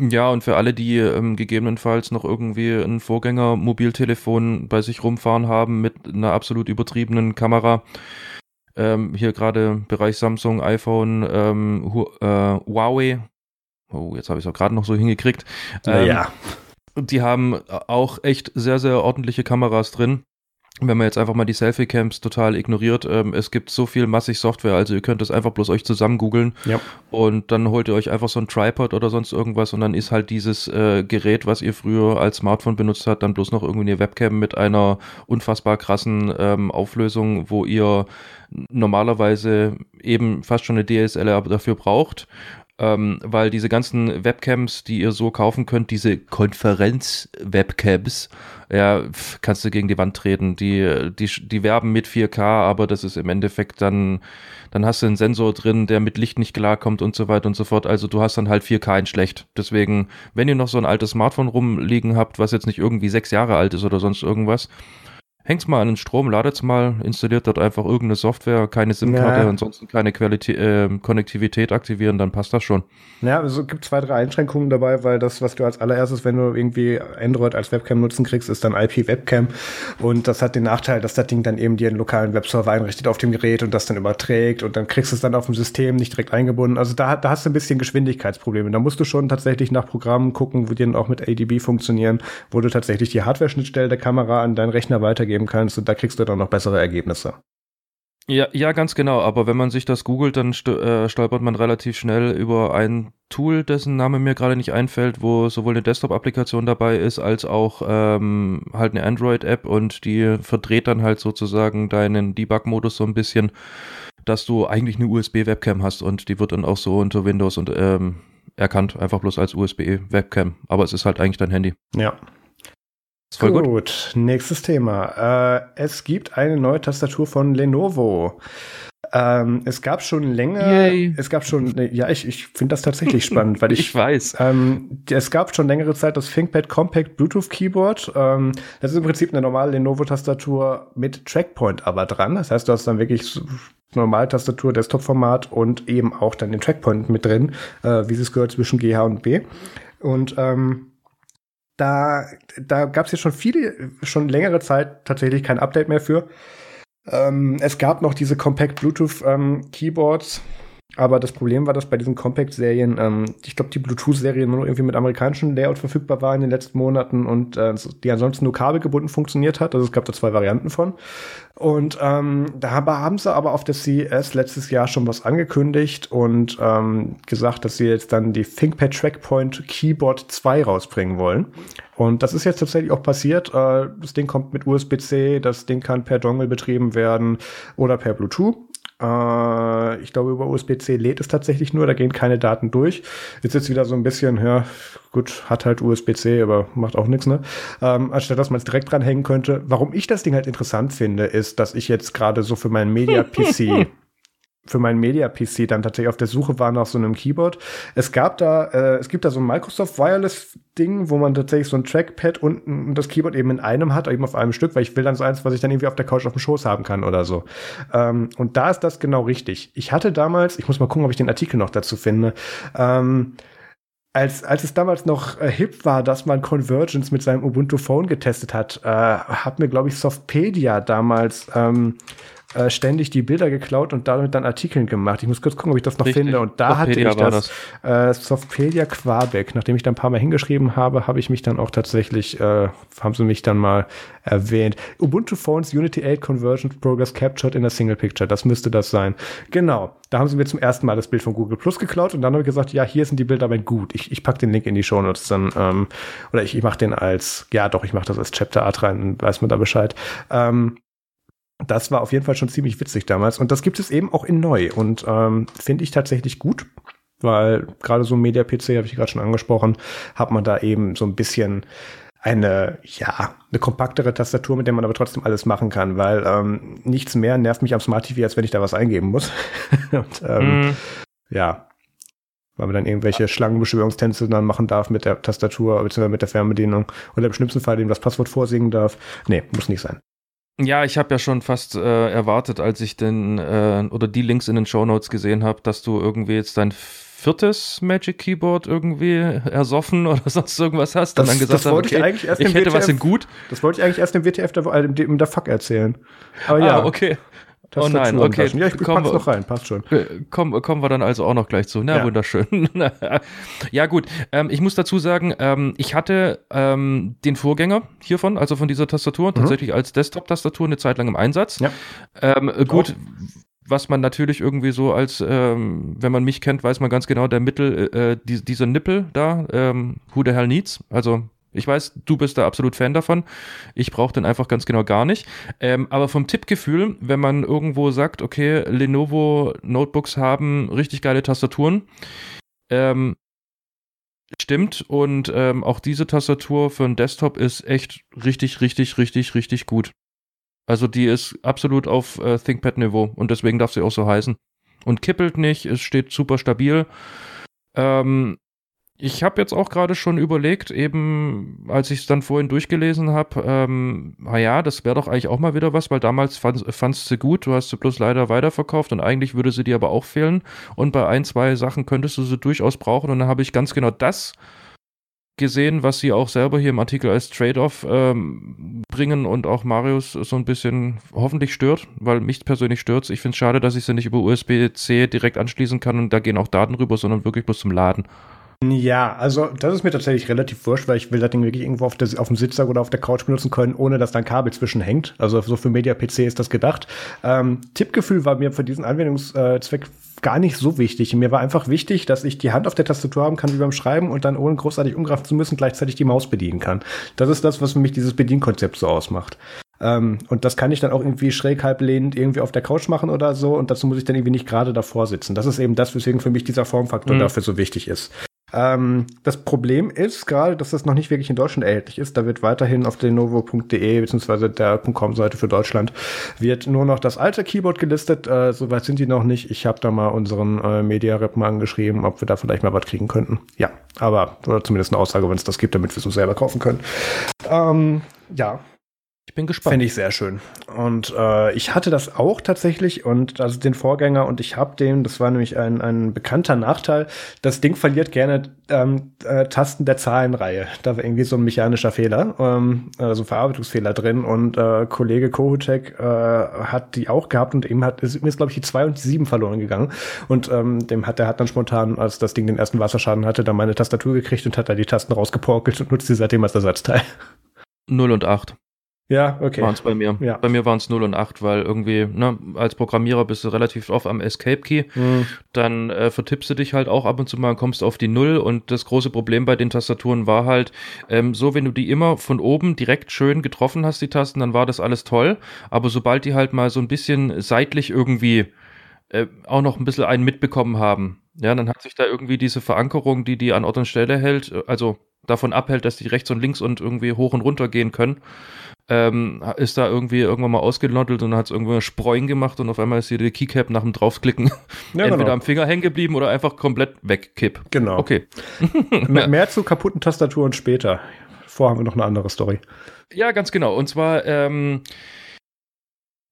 Ja, und für alle, die ähm, gegebenenfalls noch irgendwie ein Vorgänger-Mobiltelefon bei sich rumfahren haben mit einer absolut übertriebenen Kamera, ähm, hier gerade Bereich Samsung, iPhone, ähm, äh, Huawei, oh, jetzt habe ich es auch gerade noch so hingekriegt. Ähm, ja. Die haben auch echt sehr, sehr ordentliche Kameras drin. Wenn man jetzt einfach mal die Selfie-Cams total ignoriert, ähm, es gibt so viel massig Software, also ihr könnt das einfach bloß euch zusammen googeln Ja. und dann holt ihr euch einfach so ein Tripod oder sonst irgendwas und dann ist halt dieses äh, Gerät, was ihr früher als Smartphone benutzt habt, dann bloß noch irgendwie eine Webcam mit einer unfassbar krassen ähm, Auflösung, wo ihr normalerweise eben fast schon eine DSLR dafür braucht. Ähm, weil diese ganzen Webcams, die ihr so kaufen könnt, diese Konferenz-Webcams, ja, kannst du gegen die Wand treten. Die, die, die werben mit 4K, aber das ist im Endeffekt dann, dann hast du einen Sensor drin, der mit Licht nicht klarkommt und so weiter und so fort. Also du hast dann halt 4K in schlecht. Deswegen, wenn ihr noch so ein altes Smartphone rumliegen habt, was jetzt nicht irgendwie sechs Jahre alt ist oder sonst irgendwas, hängt's mal an den Strom, ladet's mal, installiert dort einfach irgendeine Software, keine SIM-Karte, Ja. ansonsten keine Qualitä äh, Konnektivität aktivieren, dann passt das schon. Ja, also es gibt zwei, drei Einschränkungen dabei, weil das, was du als allererstes, wenn du irgendwie Android als Webcam nutzen kriegst, ist dann IP-Webcam. Und das hat den Nachteil, dass das Ding dann eben dir einen lokalen Webserver einrichtet auf dem Gerät und das dann überträgt und dann kriegst du es dann auf dem System nicht direkt eingebunden. Also da, da hast du ein bisschen Geschwindigkeitsprobleme. Da musst du schon tatsächlich nach Programmen gucken, wo die dann auch mit ADB funktionieren, wo du tatsächlich die Hardware-Schnittstelle der Kamera an deinen Rechner weitergeben kannst und da kriegst du dann noch bessere Ergebnisse. Ja, ja, ganz genau. Aber wenn man sich das googelt, dann äh, stolpert man relativ schnell über ein Tool, dessen Name mir gerade nicht einfällt, wo sowohl eine Desktop-Applikation dabei ist, als auch ähm, halt eine Android-App und die verdreht dann halt sozusagen deinen Debug-Modus so ein bisschen, dass du eigentlich eine USB-Webcam hast und die wird dann auch so unter Windows und ähm, erkannt, einfach bloß als USB-Webcam. Aber es ist halt eigentlich dein Handy. Ja. Ist voll gut. nächstes Thema. Äh, es gibt eine neue Tastatur von Lenovo. Ähm, es gab schon länger, Yay. es gab schon, ja, ich, ich finde das tatsächlich spannend, weil ich, ich weiß. Ähm, es gab schon längere Zeit das ThinkPad Compact Bluetooth Keyboard. Ähm, das ist im Prinzip eine normale Lenovo-Tastatur mit Trackpoint aber dran. Das heißt, du hast dann wirklich so Normaltastatur, Desktop-Format und eben auch dann den Trackpoint mit drin, äh, wie es gehört zwischen GH und B. Und ähm, da, da gab es jetzt schon viele, schon längere Zeit tatsächlich kein Update mehr für. Ähm, es gab noch diese Compact Bluetooth ähm, Keyboards, aber das Problem war, dass bei diesen Compact-Serien, ähm, ich glaube, die Bluetooth-Serie nur irgendwie mit amerikanischem Layout verfügbar war in den letzten Monaten und äh, die ansonsten nur kabelgebunden funktioniert hat. Also es gab da zwei Varianten von. Und ähm, da haben sie aber auf der CES letztes Jahr schon was angekündigt und ähm, gesagt, dass sie jetzt dann die ThinkPad Trackpoint Keyboard 2 rausbringen wollen. Und das ist jetzt tatsächlich auch passiert. Äh, das Ding kommt mit USB-C, das Ding kann per Dongle betrieben werden oder per Bluetooth. Äh, ich glaube, über USB-C lädt es tatsächlich nur, da gehen keine Daten durch. Jetzt ist wieder so ein bisschen, ja, gut, hat halt USB-C, aber macht auch nichts, ne? Ähm, anstatt dass man es direkt dranhängen könnte. Warum ich das Ding halt interessant finde, ist, dass ich jetzt gerade so für meinen Media-PC für meinen Media-PC dann tatsächlich auf der Suche war nach so einem Keyboard. Es gab da, äh, es gibt da so ein Microsoft Wireless-Ding, wo man tatsächlich so ein Trackpad und das Keyboard eben in einem hat, eben auf einem Stück, weil ich will dann so eins, was ich dann irgendwie auf der Couch auf dem Schoß haben kann oder so. Ähm, und da ist das genau richtig. Ich hatte damals, ich muss mal gucken, ob ich den Artikel noch dazu finde, ähm, als, als es damals noch äh, hip war, dass man Convergence mit seinem Ubuntu Phone getestet hat, äh, hat mir, glaube ich, Softpedia damals ähm, äh, ständig die Bilder geklaut und damit dann Artikeln gemacht. Ich muss kurz gucken, ob ich das noch Richtig. finde. Und da Softpedia hatte ich das, das. Äh, Softpedia Quabeck. Nachdem ich da ein paar Mal hingeschrieben habe, habe ich mich dann auch tatsächlich, äh, haben sie mich dann mal erwähnt. Ubuntu Phones Unity 8 Conversion Progress Captured in a Single Picture. Das müsste das sein. Genau. Da haben sie mir zum ersten Mal das Bild von Google Plus geklaut und dann habe ich gesagt, ja, hier sind die Bilder aber gut. Ich, ich packe den Link in die Show Notes dann, ähm, oder ich, ich mache den als, ja doch, ich mache das als Chapter Art rein, dann weiß man da Bescheid. Ähm, das war auf jeden Fall schon ziemlich witzig damals. Und das gibt es eben auch in neu. Und ähm, finde ich tatsächlich gut, weil gerade so ein Media-PC, habe ich gerade schon angesprochen, hat man da eben so ein bisschen eine, ja, eine kompaktere Tastatur, mit der man aber trotzdem alles machen kann, weil ähm, nichts mehr nervt mich am Smart TV, als wenn ich da was eingeben muss. Und, ähm, mm. Ja, weil man dann irgendwelche Schlangenbeschwörungstänze dann machen darf mit der Tastatur bzw. mit der Fernbedienung oder im schlimmsten Fall dem das Passwort vorsingen darf. Nee, muss nicht sein. Ja, ich habe ja schon fast äh, erwartet, als ich den äh, oder die Links in den Show Notes gesehen habe, dass du irgendwie jetzt dein viertes Magic Keyboard irgendwie ersoffen oder sonst irgendwas hast. Das, und dann gesagt wollte okay, ich eigentlich erst ich hätte WTF, was in gut. Das wollte ich eigentlich erst im WTF der, äh, im, der Fuck erzählen. Aber ah, ja, okay. Oh nein, okay. Ja, ich komm, pack's noch rein, passt schon. Komm, kommen wir dann also auch noch gleich zu. Na, ja. wunderschön. ja, gut. Ähm, ich muss dazu sagen, ähm, ich hatte ähm, den Vorgänger hiervon, also von dieser Tastatur, mhm. tatsächlich als Desktop-Tastatur eine Zeit lang im Einsatz. Ja. Ähm, gut. Auch was man natürlich irgendwie so als, ähm, wenn man mich kennt, weiß man ganz genau, der Mittel, äh, die, dieser Nippel da, ähm, who the hell needs, also ich weiß, du bist da absolut Fan davon. Ich brauche den einfach ganz genau gar nicht. Ähm, aber vom Tippgefühl, wenn man irgendwo sagt, okay, Lenovo Notebooks haben richtig geile Tastaturen, ähm, stimmt. Und ähm, auch diese Tastatur für einen Desktop ist echt richtig, richtig, richtig, richtig gut. Also die ist absolut auf äh, ThinkPad-Niveau und deswegen darf sie auch so heißen. Und kippelt nicht, es steht super stabil. Ähm, ich habe jetzt auch gerade schon überlegt, eben als ich es dann vorhin durchgelesen habe, ähm, naja, das wäre doch eigentlich auch mal wieder was, weil damals fand, fandst sie gut, du hast sie bloß leider weiterverkauft und eigentlich würde sie dir aber auch fehlen und bei ein, zwei Sachen könntest du sie durchaus brauchen und dann habe ich ganz genau das gesehen, was sie auch selber hier im Artikel als Trade-off ähm, bringen und auch Marius so ein bisschen hoffentlich stört, weil mich persönlich stört Ich finde es schade, dass ich sie nicht über USB-C direkt anschließen kann und da gehen auch Daten rüber, sondern wirklich bloß zum Laden. Ja, also das ist mir tatsächlich relativ wurscht, weil ich will das Ding wirklich irgendwo auf, der, auf dem Sitzsack oder auf der Couch benutzen können, ohne dass da ein Kabel zwischenhängt. Also so für Media-PC ist das gedacht. Ähm, Tippgefühl war mir für diesen Anwendungszweck gar nicht so wichtig. Mir war einfach wichtig, dass ich die Hand auf der Tastatur haben kann wie beim Schreiben und dann ohne großartig umgreifen zu müssen gleichzeitig die Maus bedienen kann. Das ist das, was für mich dieses Bedienkonzept so ausmacht. Ähm, und das kann ich dann auch irgendwie schräg halb lehnend irgendwie auf der Couch machen oder so und dazu muss ich dann irgendwie nicht gerade davor sitzen. Das ist eben das, weswegen für mich dieser Formfaktor mhm. dafür so wichtig ist. Ähm, das Problem ist gerade, dass das noch nicht wirklich in Deutschland erhältlich ist. Da wird weiterhin auf lenovo.de bzw. der .com-Seite für Deutschland wird nur noch das alte Keyboard gelistet. Äh, Soweit sind die noch nicht. Ich habe da mal unseren äh, Media-Rep mal angeschrieben, ob wir da vielleicht mal was kriegen könnten. Ja, aber oder zumindest eine Aussage, wenn es das gibt, damit wir es uns selber kaufen können. Ähm, ja, ich bin gespannt. Finde ich sehr schön. Und äh, ich hatte das auch tatsächlich und also den Vorgänger und ich habe den, das war nämlich ein, ein bekannter Nachteil, das Ding verliert gerne ähm, äh, Tasten der Zahlenreihe. Da war irgendwie so ein mechanischer Fehler, ähm, also Verarbeitungsfehler drin und äh, Kollege Kohutek äh, hat die auch gehabt und ihm hat, ist, ist glaube ich die 2 und die 7 verloren gegangen und ähm, dem hat der hat dann spontan, als das Ding den ersten Wasserschaden hatte, dann meine Tastatur gekriegt und hat da die Tasten rausgeporkelt und nutzt sie seitdem als Ersatzteil. 0 und 8. Ja, okay. Waren es bei mir. Ja. Bei mir waren es 0 und 8, weil irgendwie, ne, als Programmierer bist du relativ oft am Escape-Key. Mhm. Dann äh, vertippst du dich halt auch ab und zu mal und kommst auf die Null. Und das große Problem bei den Tastaturen war halt, ähm, so wenn du die immer von oben direkt schön getroffen hast, die Tasten, dann war das alles toll. Aber sobald die halt mal so ein bisschen seitlich irgendwie äh, auch noch ein bisschen einen mitbekommen haben, ja, dann hat sich da irgendwie diese Verankerung, die die an Ort und Stelle hält, äh, also davon abhält, dass die rechts und links und irgendwie hoch und runter gehen können, ähm, ist da irgendwie irgendwann mal ausgelottelt und hat es irgendwo Spreuen gemacht und auf einmal ist hier die Keycap nach dem draufklicken Ja, entweder genau. am Finger hängen geblieben oder einfach komplett wegkipp. Genau. Okay. Mehr, mehr zu kaputten Tastaturen später. Vorher haben wir noch eine andere Story. Ja, ganz genau. Und zwar, ähm,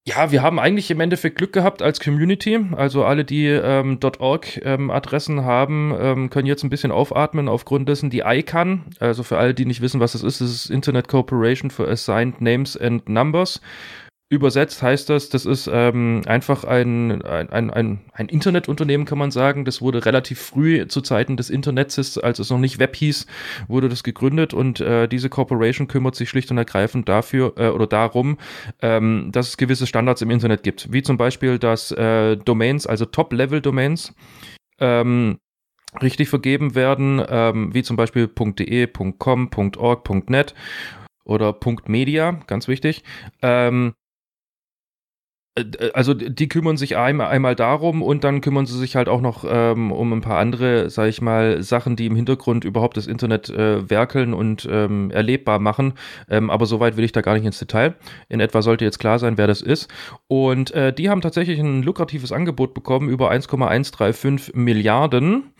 ja, wir haben eigentlich im Endeffekt Glück gehabt als Community. Also alle, die ähm, .org-Adressen haben, ähm, können jetzt ein bisschen aufatmen aufgrund dessen die ICANN, also für alle, die nicht wissen, was das ist, das ist Internet Corporation for Assigned Names and Numbers. Übersetzt heißt das, das ist ähm, einfach ein, ein, ein, ein, Internetunternehmen, kann man sagen. Das wurde relativ früh zu Zeiten des Internets, als es noch nicht Web hieß, wurde das gegründet und äh, diese Corporation kümmert sich schlicht und ergreifend dafür äh, oder darum, ähm, dass es gewisse Standards im Internet gibt, wie zum Beispiel, dass äh, Domains, also Top-Level-Domains, ähm, richtig vergeben werden, ähm, wie zum Beispiel .de, .com, .org, .net oder .media, ganz wichtig. Ähm, äh, also die kümmern sich einmal, einmal darum und dann kümmern sie sich halt auch noch ähm, um ein paar andere, sage ich mal, Sachen, die im Hintergrund überhaupt das Internet äh, werkeln und ähm, erlebbar machen. Ähm, aber soweit will ich da gar nicht ins Detail. In etwa sollte jetzt klar sein, wer das ist. Und äh, die haben tatsächlich ein lukratives Angebot bekommen über 1,135 Milliarden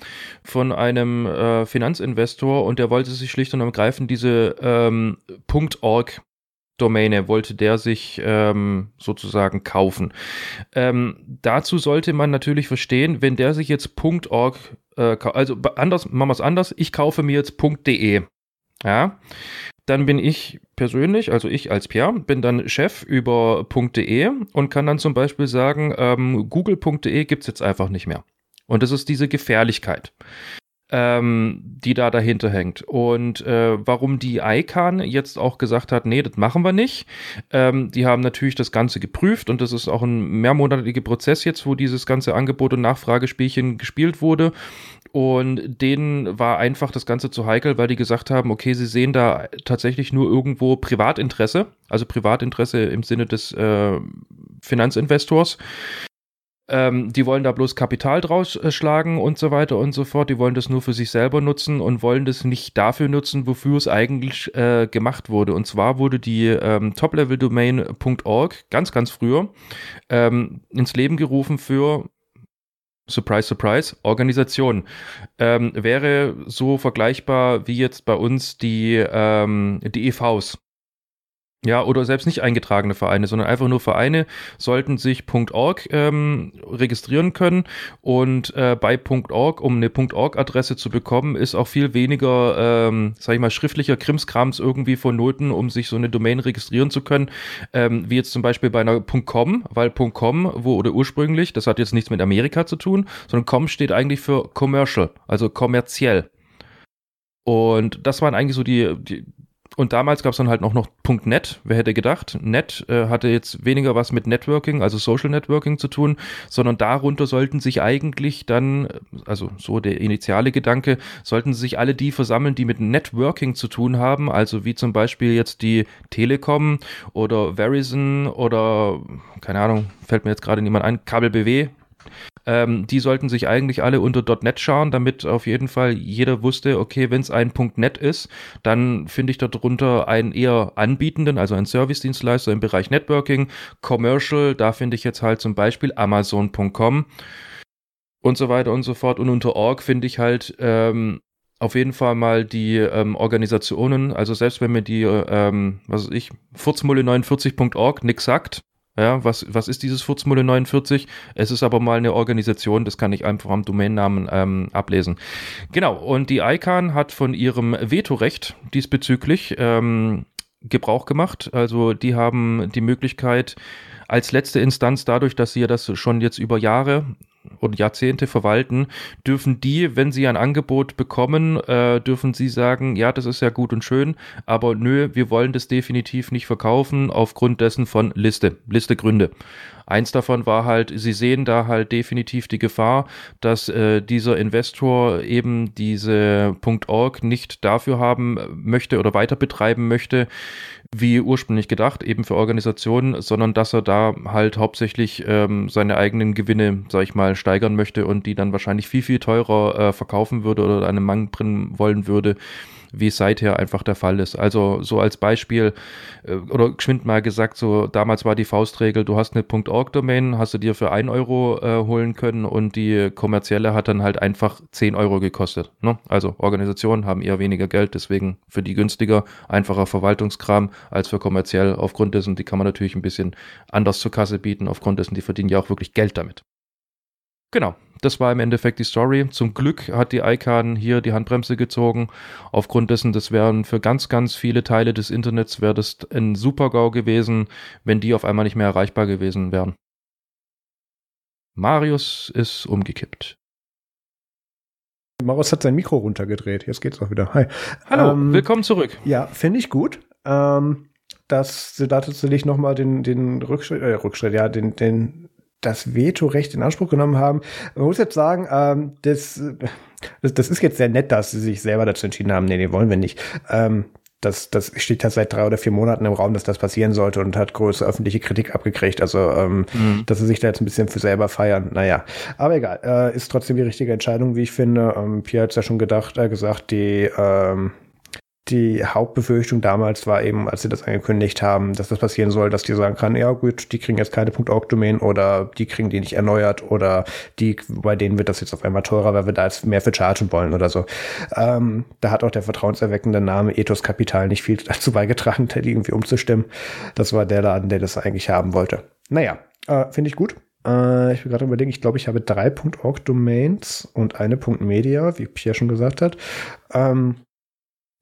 von einem äh, Finanzinvestor und der wollte sich schlicht und ergreifend diese ähm, .org Domäne wollte der sich ähm, sozusagen kaufen. Ähm, dazu sollte man natürlich verstehen, wenn der sich jetzt .org, äh, also anders, machen wir es anders, ich kaufe mir jetzt .de, ja, dann bin ich persönlich, also ich als Pierre, bin dann Chef über .de und kann dann zum Beispiel sagen, ähm, google.de gibt's jetzt einfach nicht mehr. Und das ist diese Gefährlichkeit ähm, die da dahinter hängt. Und äh, warum die ICANN jetzt auch gesagt hat, nee, das machen wir nicht. Ähm, die haben natürlich das Ganze geprüft und das ist auch ein mehrmonatiger Prozess jetzt, wo dieses ganze Angebot- und Nachfragespielchen gespielt wurde. Und denen war einfach das Ganze zu heikel, weil die gesagt haben, okay, sie sehen da tatsächlich nur irgendwo Privatinteresse, also Privatinteresse im Sinne des äh, Finanzinvestors. Ähm, die wollen da bloß Kapital draus äh, schlagen und so weiter und so fort. Die wollen das nur für sich selber nutzen und wollen das nicht dafür nutzen, wofür es eigentlich äh, gemacht wurde. Und zwar wurde die ähm, Top-Level-Domain.org ganz, ganz früher ähm, ins Leben gerufen für Surprise, surprise, Organisation. Ähm, wäre so vergleichbar wie jetzt bei uns die, ähm, die EVs. Ja, oder selbst nicht eingetragene Vereine, sondern einfach nur Vereine sollten sich .org ähm, registrieren können und äh, bei .org, um eine .org-Adresse zu bekommen, ist auch viel weniger, ähm, sag ich mal, schriftlicher Krimskrams irgendwie vonnöten, um sich so eine Domain registrieren zu können, ähm, wie jetzt zum Beispiel bei einer .com, weil .com, wo oder ursprünglich, das hat jetzt nichts mit Amerika zu tun, sondern .com steht eigentlich für Commercial, also kommerziell. Und das waren eigentlich so die, die und damals gab es dann halt auch noch .net. Wer hätte gedacht? Net äh, hatte jetzt weniger was mit Networking, also Social Networking zu tun, sondern darunter sollten sich eigentlich dann, also so der initiale Gedanke, sollten sich alle die versammeln, die mit Networking zu tun haben, also wie zum Beispiel jetzt die Telekom oder Verizon oder keine Ahnung, fällt mir jetzt gerade niemand ein, Kabel BW, Ähm, die sollten sich eigentlich alle unter .NET schauen, damit auf jeden Fall jeder wusste, okay, wenn es ein .NET ist, dann finde ich darunter einen eher anbietenden, also einen Service-Dienstleister im Bereich Networking, Commercial, da finde ich jetzt halt zum Beispiel Amazon.com und so weiter und so fort. Und unter Org finde ich halt ähm, auf jeden Fall mal die ähm, Organisationen, also selbst wenn mir die, ähm, was weiß ich, furzmulle49.org nix sagt, ja, was, was ist dieses Furzmulle 49? Es ist aber mal eine Organisation, das kann ich einfach am Domainnamen ähm, ablesen. Genau, und die ICANN hat von ihrem Vetorecht diesbezüglich ähm, Gebrauch gemacht. Also die haben die Möglichkeit, als letzte Instanz dadurch, dass sie ja das schon jetzt über Jahre und Jahrzehnte verwalten, dürfen die, wenn sie ein Angebot bekommen, äh, dürfen sie sagen, ja, das ist ja gut und schön, aber nö, wir wollen das definitiv nicht verkaufen aufgrund dessen von Liste, Liste Gründe. Eins davon war halt, sie sehen da halt definitiv die Gefahr, dass äh, dieser Investor eben diese .org nicht dafür haben möchte oder weiter betreiben möchte, wie ursprünglich gedacht, eben für Organisationen, sondern dass er da halt hauptsächlich ähm, seine eigenen Gewinne, sag ich mal, steigern möchte und die dann wahrscheinlich viel, viel teurer äh, verkaufen würde oder einen Mang bringen wollen würde, wie es seither einfach der Fall ist. Also so als Beispiel äh, oder geschwind mal gesagt, so damals war die Faustregel, du hast eine .org-Domain, hast du dir für 1 Euro äh, holen können und die kommerzielle hat dann halt einfach 10 Euro gekostet. Ne? Also Organisationen haben eher weniger Geld, deswegen für die günstiger, einfacher Verwaltungskram als für kommerziell. Aufgrund dessen, die kann man natürlich ein bisschen anders zur Kasse bieten, aufgrund dessen, die verdienen ja auch wirklich Geld damit. Genau, das war im Endeffekt die Story. Zum Glück hat die ICANN hier die Handbremse gezogen. Aufgrund dessen, das wären für ganz, ganz viele Teile des Internets wäre das ein Super-GAU gewesen, wenn die auf einmal nicht mehr erreichbar gewesen wären. Marius ist umgekippt. Marius hat sein Mikro runtergedreht. Jetzt geht's auch wieder. Hi. Hallo, ähm, willkommen zurück. Ja, finde ich gut. Ähm, dass sie da tatsächlich nochmal den, den Rückschritt, äh, Rückschritt, ja, den, den das Vetorecht in Anspruch genommen haben. Man muss jetzt sagen, ähm, das, das, das ist jetzt sehr nett, dass sie sich selber dazu entschieden haben, nee, nee, wollen wir nicht. Ähm, das, das steht ja seit drei oder vier Monaten im Raum, dass das passieren sollte und hat große öffentliche Kritik abgekriegt. Also, ähm, mhm. dass sie sich da jetzt ein bisschen für selber feiern, naja. Aber egal, äh, ist trotzdem die richtige Entscheidung, wie ich finde. Ähm, Pierre hat es ja schon gedacht, äh, gesagt, die ähm, die Hauptbefürchtung damals war eben, als sie das angekündigt haben, dass das passieren soll, dass die sagen kann, ja gut, die kriegen jetzt keine .org-Domain oder die kriegen die nicht erneuert oder die, bei denen wird das jetzt auf einmal teurer, weil wir da jetzt mehr für chargen wollen oder so. Ähm, da hat auch der vertrauenserweckende Name Ethos Kapital nicht viel dazu beigetragen, da irgendwie umzustimmen. Das war der Laden, der das eigentlich haben wollte. Naja, äh, finde ich gut. Äh, ich will gerade überlegen, ich glaube, ich habe drei .org-Domains und eine .media, wie Pierre schon gesagt hat. Ähm,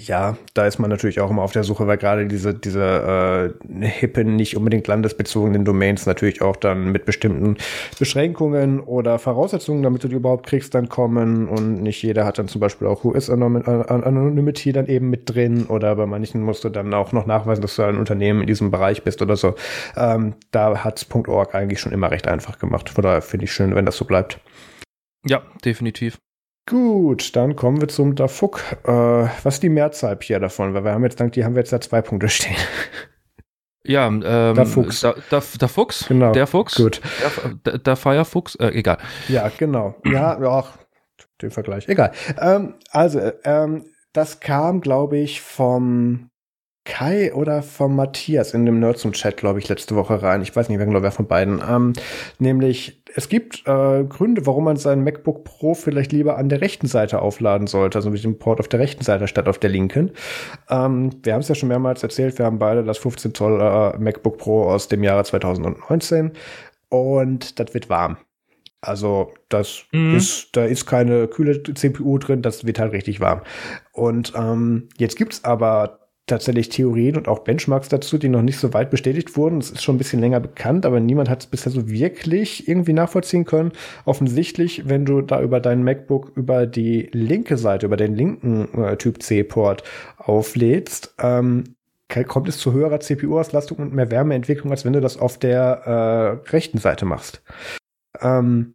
ja, da ist man natürlich auch immer auf der Suche, weil gerade diese, diese äh, hippen, nicht unbedingt landesbezogenen Domains natürlich auch dann mit bestimmten Beschränkungen oder Voraussetzungen, damit du die überhaupt kriegst, dann kommen. Und nicht jeder hat dann zum Beispiel auch US-Anonymity dann eben mit drin oder bei manchen musst du dann auch noch nachweisen, dass du ein Unternehmen in diesem Bereich bist oder so. Ähm, da hat's .org eigentlich schon immer recht einfach gemacht. Von daher finde ich schön, wenn das so bleibt. Ja, definitiv. Gut, dann kommen wir zum Dafuk. Äh, was ist die Mehrzahl hier davon? Weil wir haben jetzt, dank die haben wir jetzt da zwei Punkte stehen. Ja, ähm, der Fuchs. Da, da, der Fuchs? Genau. Der Fuchs? Gut. Der, der Firefuchs? Äh, egal. Ja, genau. Ja, ja, den Vergleich. Egal. Ähm, also, ähm, das kam, glaube ich, vom Kai oder vom Matthias in dem Nerds Chat, glaube ich, letzte Woche rein. Ich weiß nicht mehr genau, wer von beiden. Ähm, nämlich, es gibt äh, Gründe, warum man sein MacBook Pro vielleicht lieber an der rechten Seite aufladen sollte, also mit dem Port auf der rechten Seite statt auf der linken. Ähm, wir haben es ja schon mehrmals erzählt, wir haben beide das 15 Zoll äh, MacBook Pro aus dem Jahre 2019 und das wird warm. Also das mhm. ist, da ist keine kühle CPU drin, das wird halt richtig warm. Und ähm, jetzt gibt's aber tatsächlich Theorien und auch Benchmarks dazu, die noch nicht so weit bestätigt wurden. Es ist schon ein bisschen länger bekannt, aber niemand hat es bisher so wirklich irgendwie nachvollziehen können. Offensichtlich, wenn du da über dein MacBook über die linke Seite, über den linken äh, Typ C-Port auflädst, ähm, kommt es zu höherer CPU-Auslastung und mehr Wärmeentwicklung, als wenn du das auf der äh, rechten Seite machst. Ähm,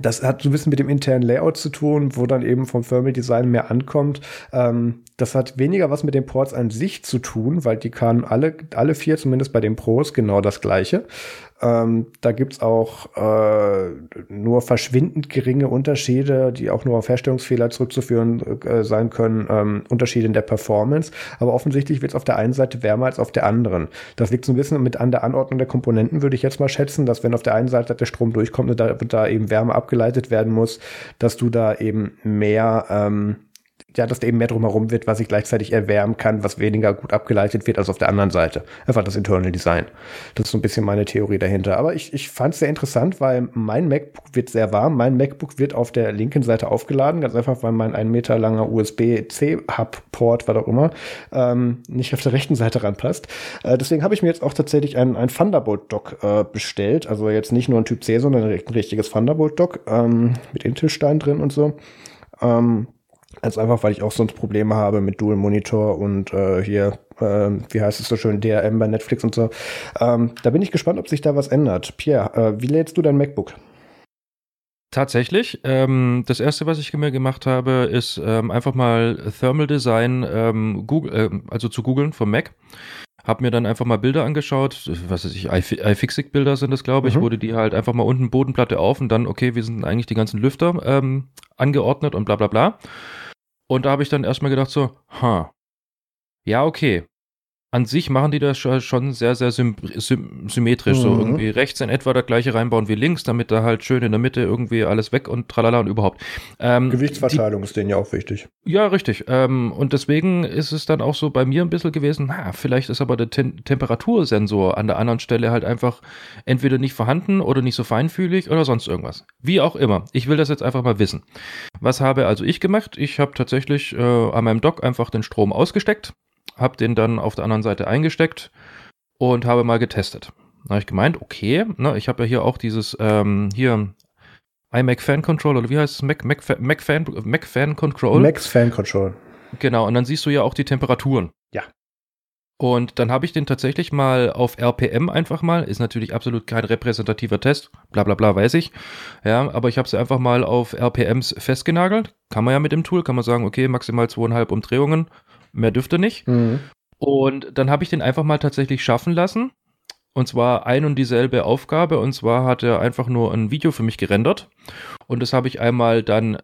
das hat so ein bisschen mit dem internen Layout zu tun, wo dann eben vom Thermal Design mehr ankommt. Ähm, das hat weniger was mit den Ports an sich zu tun, weil die kann alle, alle vier, zumindest bei den Pros, genau das gleiche. Ähm, da gibt's auch äh, nur verschwindend geringe Unterschiede, die auch nur auf Herstellungsfehler zurückzuführen äh, sein können, ähm, Unterschiede in der Performance. Aber offensichtlich wird es auf der einen Seite wärmer als auf der anderen. Das liegt so ein bisschen mit an der Anordnung der Komponenten, würde ich jetzt mal schätzen, dass wenn auf der einen Seite der Strom durchkommt und da, da eben Wärme abgeleitet werden muss, dass du da eben mehr ähm, ja, dass da eben mehr drumherum wird, was ich gleichzeitig erwärmen kann, was weniger gut abgeleitet wird als auf der anderen Seite. Einfach das Internal Design. Das ist so ein bisschen meine Theorie dahinter. Aber ich, ich fand es sehr interessant, weil mein MacBook wird sehr warm. Mein MacBook wird auf der linken Seite aufgeladen, ganz einfach, weil mein ein Meter langer USB-C-Hub-Port, was auch immer, ähm, nicht auf der rechten Seite ranpasst. Äh, deswegen habe ich mir jetzt auch tatsächlich ein, ein Thunderbolt-Dock äh, bestellt. Also jetzt nicht nur ein Typ C, sondern ein richtiges Thunderbolt-Dock ähm, mit Intel-Stein drin und so. Ähm, Ganz einfach, weil ich auch sonst Probleme habe mit Dual Monitor und äh, hier, äh, wie heißt es so schön, DRM bei Netflix und so. Ähm, da bin ich gespannt, ob sich da was ändert. Pierre, äh, wie lädst du dein MacBook? Tatsächlich. Ähm, das erste, was ich mir gemacht habe, ist ähm, einfach mal Thermal Design, ähm, Google, äh, also zu googeln vom Mac. Hab mir dann einfach mal Bilder angeschaut, was weiß ich, iFixit-Bilder sind das, glaube ich, mhm. wurde die halt einfach mal unten Bodenplatte auf und dann, okay, wie sind eigentlich die ganzen Lüfter ähm, angeordnet und bla bla bla. Und da habe ich dann erstmal gedacht so, ha, ja, okay an sich machen die das schon sehr, sehr sym sym symmetrisch. Mhm. So irgendwie rechts in etwa das gleiche reinbauen wie links, damit da halt schön in der Mitte irgendwie alles weg und tralala und überhaupt. Ähm, Gewichtsverteilung die, ist denen ja auch wichtig. Ja, richtig. Ähm, und deswegen ist es dann auch so bei mir ein bisschen gewesen, na, vielleicht ist aber der Tem Temperatursensor an der anderen Stelle halt einfach entweder nicht vorhanden oder nicht so feinfühlig oder sonst irgendwas. Wie auch immer. Ich will das jetzt einfach mal wissen. Was habe also ich gemacht? Ich habe tatsächlich äh, an meinem Dock einfach den Strom ausgesteckt habe den dann auf der anderen Seite eingesteckt und habe mal getestet. Da habe ich gemeint, okay, ne, ich habe ja hier auch dieses, ähm, hier iMac Fan Control oder wie heißt es? Mac, Mac, Mac, Fan, Mac Fan Control. Max Fan Control. Genau, und dann siehst du ja auch die Temperaturen. Ja. Und dann habe ich den tatsächlich mal auf RPM einfach mal, ist natürlich absolut kein repräsentativer Test, bla bla bla, weiß ich. Ja, aber ich habe sie einfach mal auf RPMs festgenagelt. Kann man ja mit dem Tool, kann man sagen, okay, maximal zweieinhalb Umdrehungen Mehr dürfte nicht. Mhm. Und dann habe ich den einfach mal tatsächlich schaffen lassen. Und zwar ein und dieselbe Aufgabe. Und zwar hat er einfach nur ein Video für mich gerendert. Und das habe ich einmal dann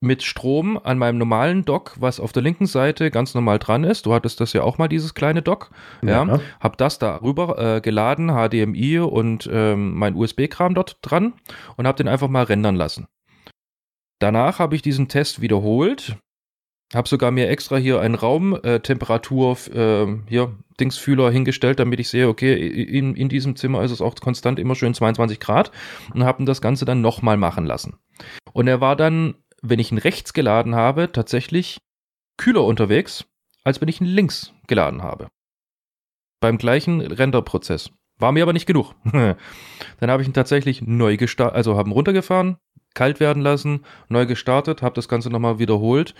mit Strom an meinem normalen Dock, was auf der linken Seite ganz normal dran ist. Du hattest das ja auch mal, dieses kleine Dock. Ja. ja. Hab das da rüber äh, geladen, HDMI und ähm, mein USB-Kram dort dran und habe den einfach mal rendern lassen. Danach habe ich diesen Test wiederholt hab sogar mir extra hier einen Raumtemperatur äh, äh, hier Dingsfühler hingestellt, damit ich sehe, okay, in, in diesem Zimmer ist es auch konstant immer schön 22 Grad und habe das Ganze dann nochmal machen lassen. Und er war dann, wenn ich ihn rechts geladen habe, tatsächlich kühler unterwegs, als wenn ich ihn links geladen habe. Beim gleichen Renderprozess. War mir aber nicht genug. dann habe ich ihn tatsächlich neu gestartet, also haben runtergefahren, kalt werden lassen, neu gestartet, habe das Ganze nochmal wiederholt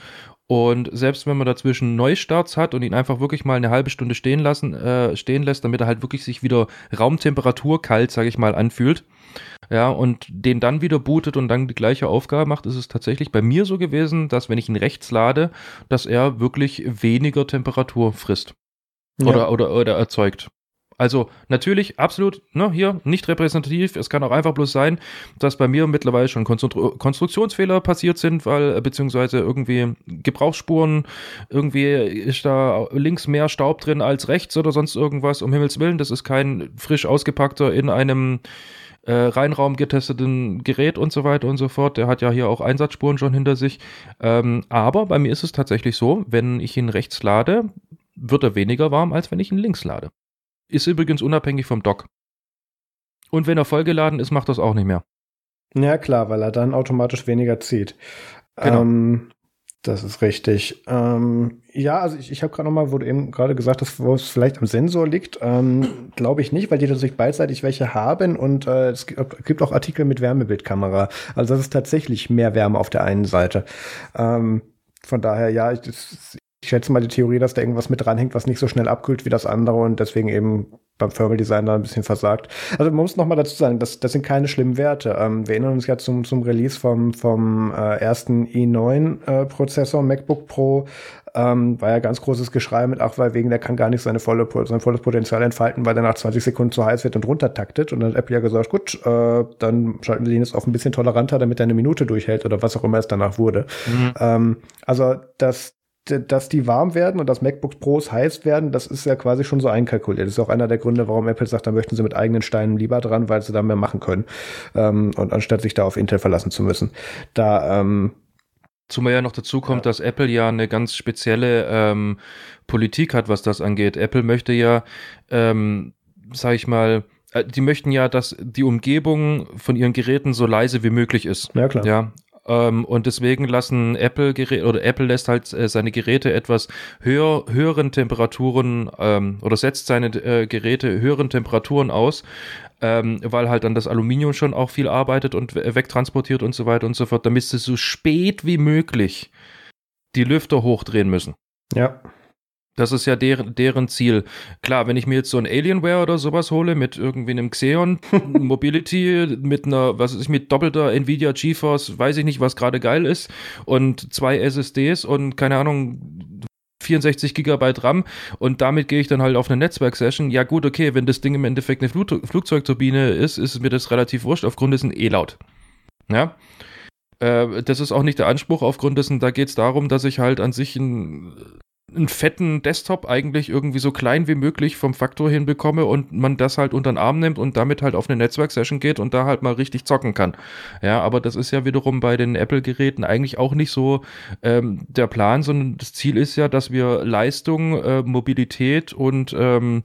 und selbst wenn man dazwischen Neustarts hat und ihn einfach wirklich mal eine halbe Stunde stehen lassen, äh, stehen lässt, damit er halt wirklich sich wieder Raumtemperatur kalt, sage ich mal, anfühlt, ja, und den dann wieder bootet und dann die gleiche Aufgabe macht, ist es tatsächlich bei mir so gewesen, dass wenn ich ihn rechts lade, dass er wirklich weniger Temperatur frisst. Oder, ja. oder, oder erzeugt. Also natürlich absolut ne, hier nicht repräsentativ. Es kann auch einfach bloß sein, dass bei mir mittlerweile schon Konstru Konstruktionsfehler passiert sind, weil äh, beziehungsweise irgendwie Gebrauchsspuren, irgendwie ist da links mehr Staub drin als rechts oder sonst irgendwas. Um Himmels Willen, das ist kein frisch ausgepackter in einem äh, Reinraum getesteten Gerät und so weiter und so fort. Der hat ja hier auch Einsatzspuren schon hinter sich. Ähm, aber bei mir ist es tatsächlich so, wenn ich ihn rechts lade, wird er weniger warm, als wenn ich ihn links lade. Ist übrigens unabhängig vom Dock. Und wenn er vollgeladen ist, macht das auch nicht mehr. Ja, klar, weil er dann automatisch weniger zieht. Genau. Ähm, das ist richtig. Ähm, ja, also ich, ich habe gerade noch mal, wo du eben gerade gesagt hast, wo es vielleicht am Sensor liegt, ähm, glaube ich nicht, weil die tatsächlich beidseitig welche haben und äh, es gibt auch Artikel mit Wärmebildkamera. Also das ist tatsächlich mehr Wärme auf der einen Seite. Ähm, von daher, ja, ich, das, ich schätze mal die Theorie, dass da irgendwas mit dranhängt, was nicht so schnell abkühlt wie das andere und deswegen eben beim Thermal Design da ein bisschen versagt. Also man muss noch mal dazu sagen, das, das sind keine schlimmen Werte. Ähm, wir erinnern uns ja zum, zum Release vom, vom äh, ersten i9-Prozessor, äh, MacBook Pro, ähm, war ja ganz großes Geschrei mit, ach, weil wegen der kann gar nicht seine volle, sein volles Potenzial entfalten, weil der nach 20 Sekunden zu heiß wird und runtertaktet. Und dann hat Apple ja gesagt, gut, äh, dann schalten wir den jetzt auf ein bisschen toleranter, damit er eine Minute durchhält oder was auch immer es danach wurde. Mhm. Ähm, also das, dass die warm werden und dass MacBook Pros heiß werden, das ist ja quasi schon so einkalkuliert. Das ist auch einer der Gründe, warum Apple sagt, da möchten sie mit eigenen Steinen lieber dran, weil sie da mehr machen können. Ähm, und anstatt sich da auf Intel verlassen zu müssen. Da ähm, Zumal ja noch dazu kommt, ja. dass Apple ja eine ganz spezielle ähm, Politik hat, was das angeht. Apple möchte ja, ähm, sag ich mal, äh, die möchten ja, dass die Umgebung von ihren Geräten so leise wie möglich ist. Ja, klar. Ja, ähm, und deswegen lassen Apple Geräte oder Apple lässt halt äh, seine Geräte etwas höher, höheren Temperaturen ähm, oder setzt seine äh, Geräte höheren Temperaturen aus, ähm, weil halt dann das Aluminium schon auch viel arbeitet und wegtransportiert und so weiter und so fort, damit sie so spät wie möglich die Lüfter hochdrehen müssen. Ja. Das ist ja deren, deren Ziel. Klar, wenn ich mir jetzt so ein Alienware oder sowas hole mit irgendwie einem Xeon Mobility, mit einer, was ist mit doppelter Nvidia GeForce, weiß ich nicht, was gerade geil ist, und zwei SSDs und keine Ahnung, 64 Gigabyte RAM und damit gehe ich dann halt auf eine Netzwerksession. Ja gut, okay, wenn das Ding im Endeffekt eine Flug Flugzeugturbine ist, ist mir das relativ wurscht, aufgrund dessen eh laut. Ja. Äh, das ist auch nicht der Anspruch, aufgrund dessen, da geht es darum, dass ich halt an sich ein einen fetten Desktop eigentlich irgendwie so klein wie möglich vom Faktor hinbekomme und man das halt unter den Arm nimmt und damit halt auf eine Netzwerksession geht und da halt mal richtig zocken kann. Ja, aber das ist ja wiederum bei den Apple-Geräten eigentlich auch nicht so ähm, der Plan, sondern das Ziel ist ja, dass wir Leistung, äh, Mobilität und ähm,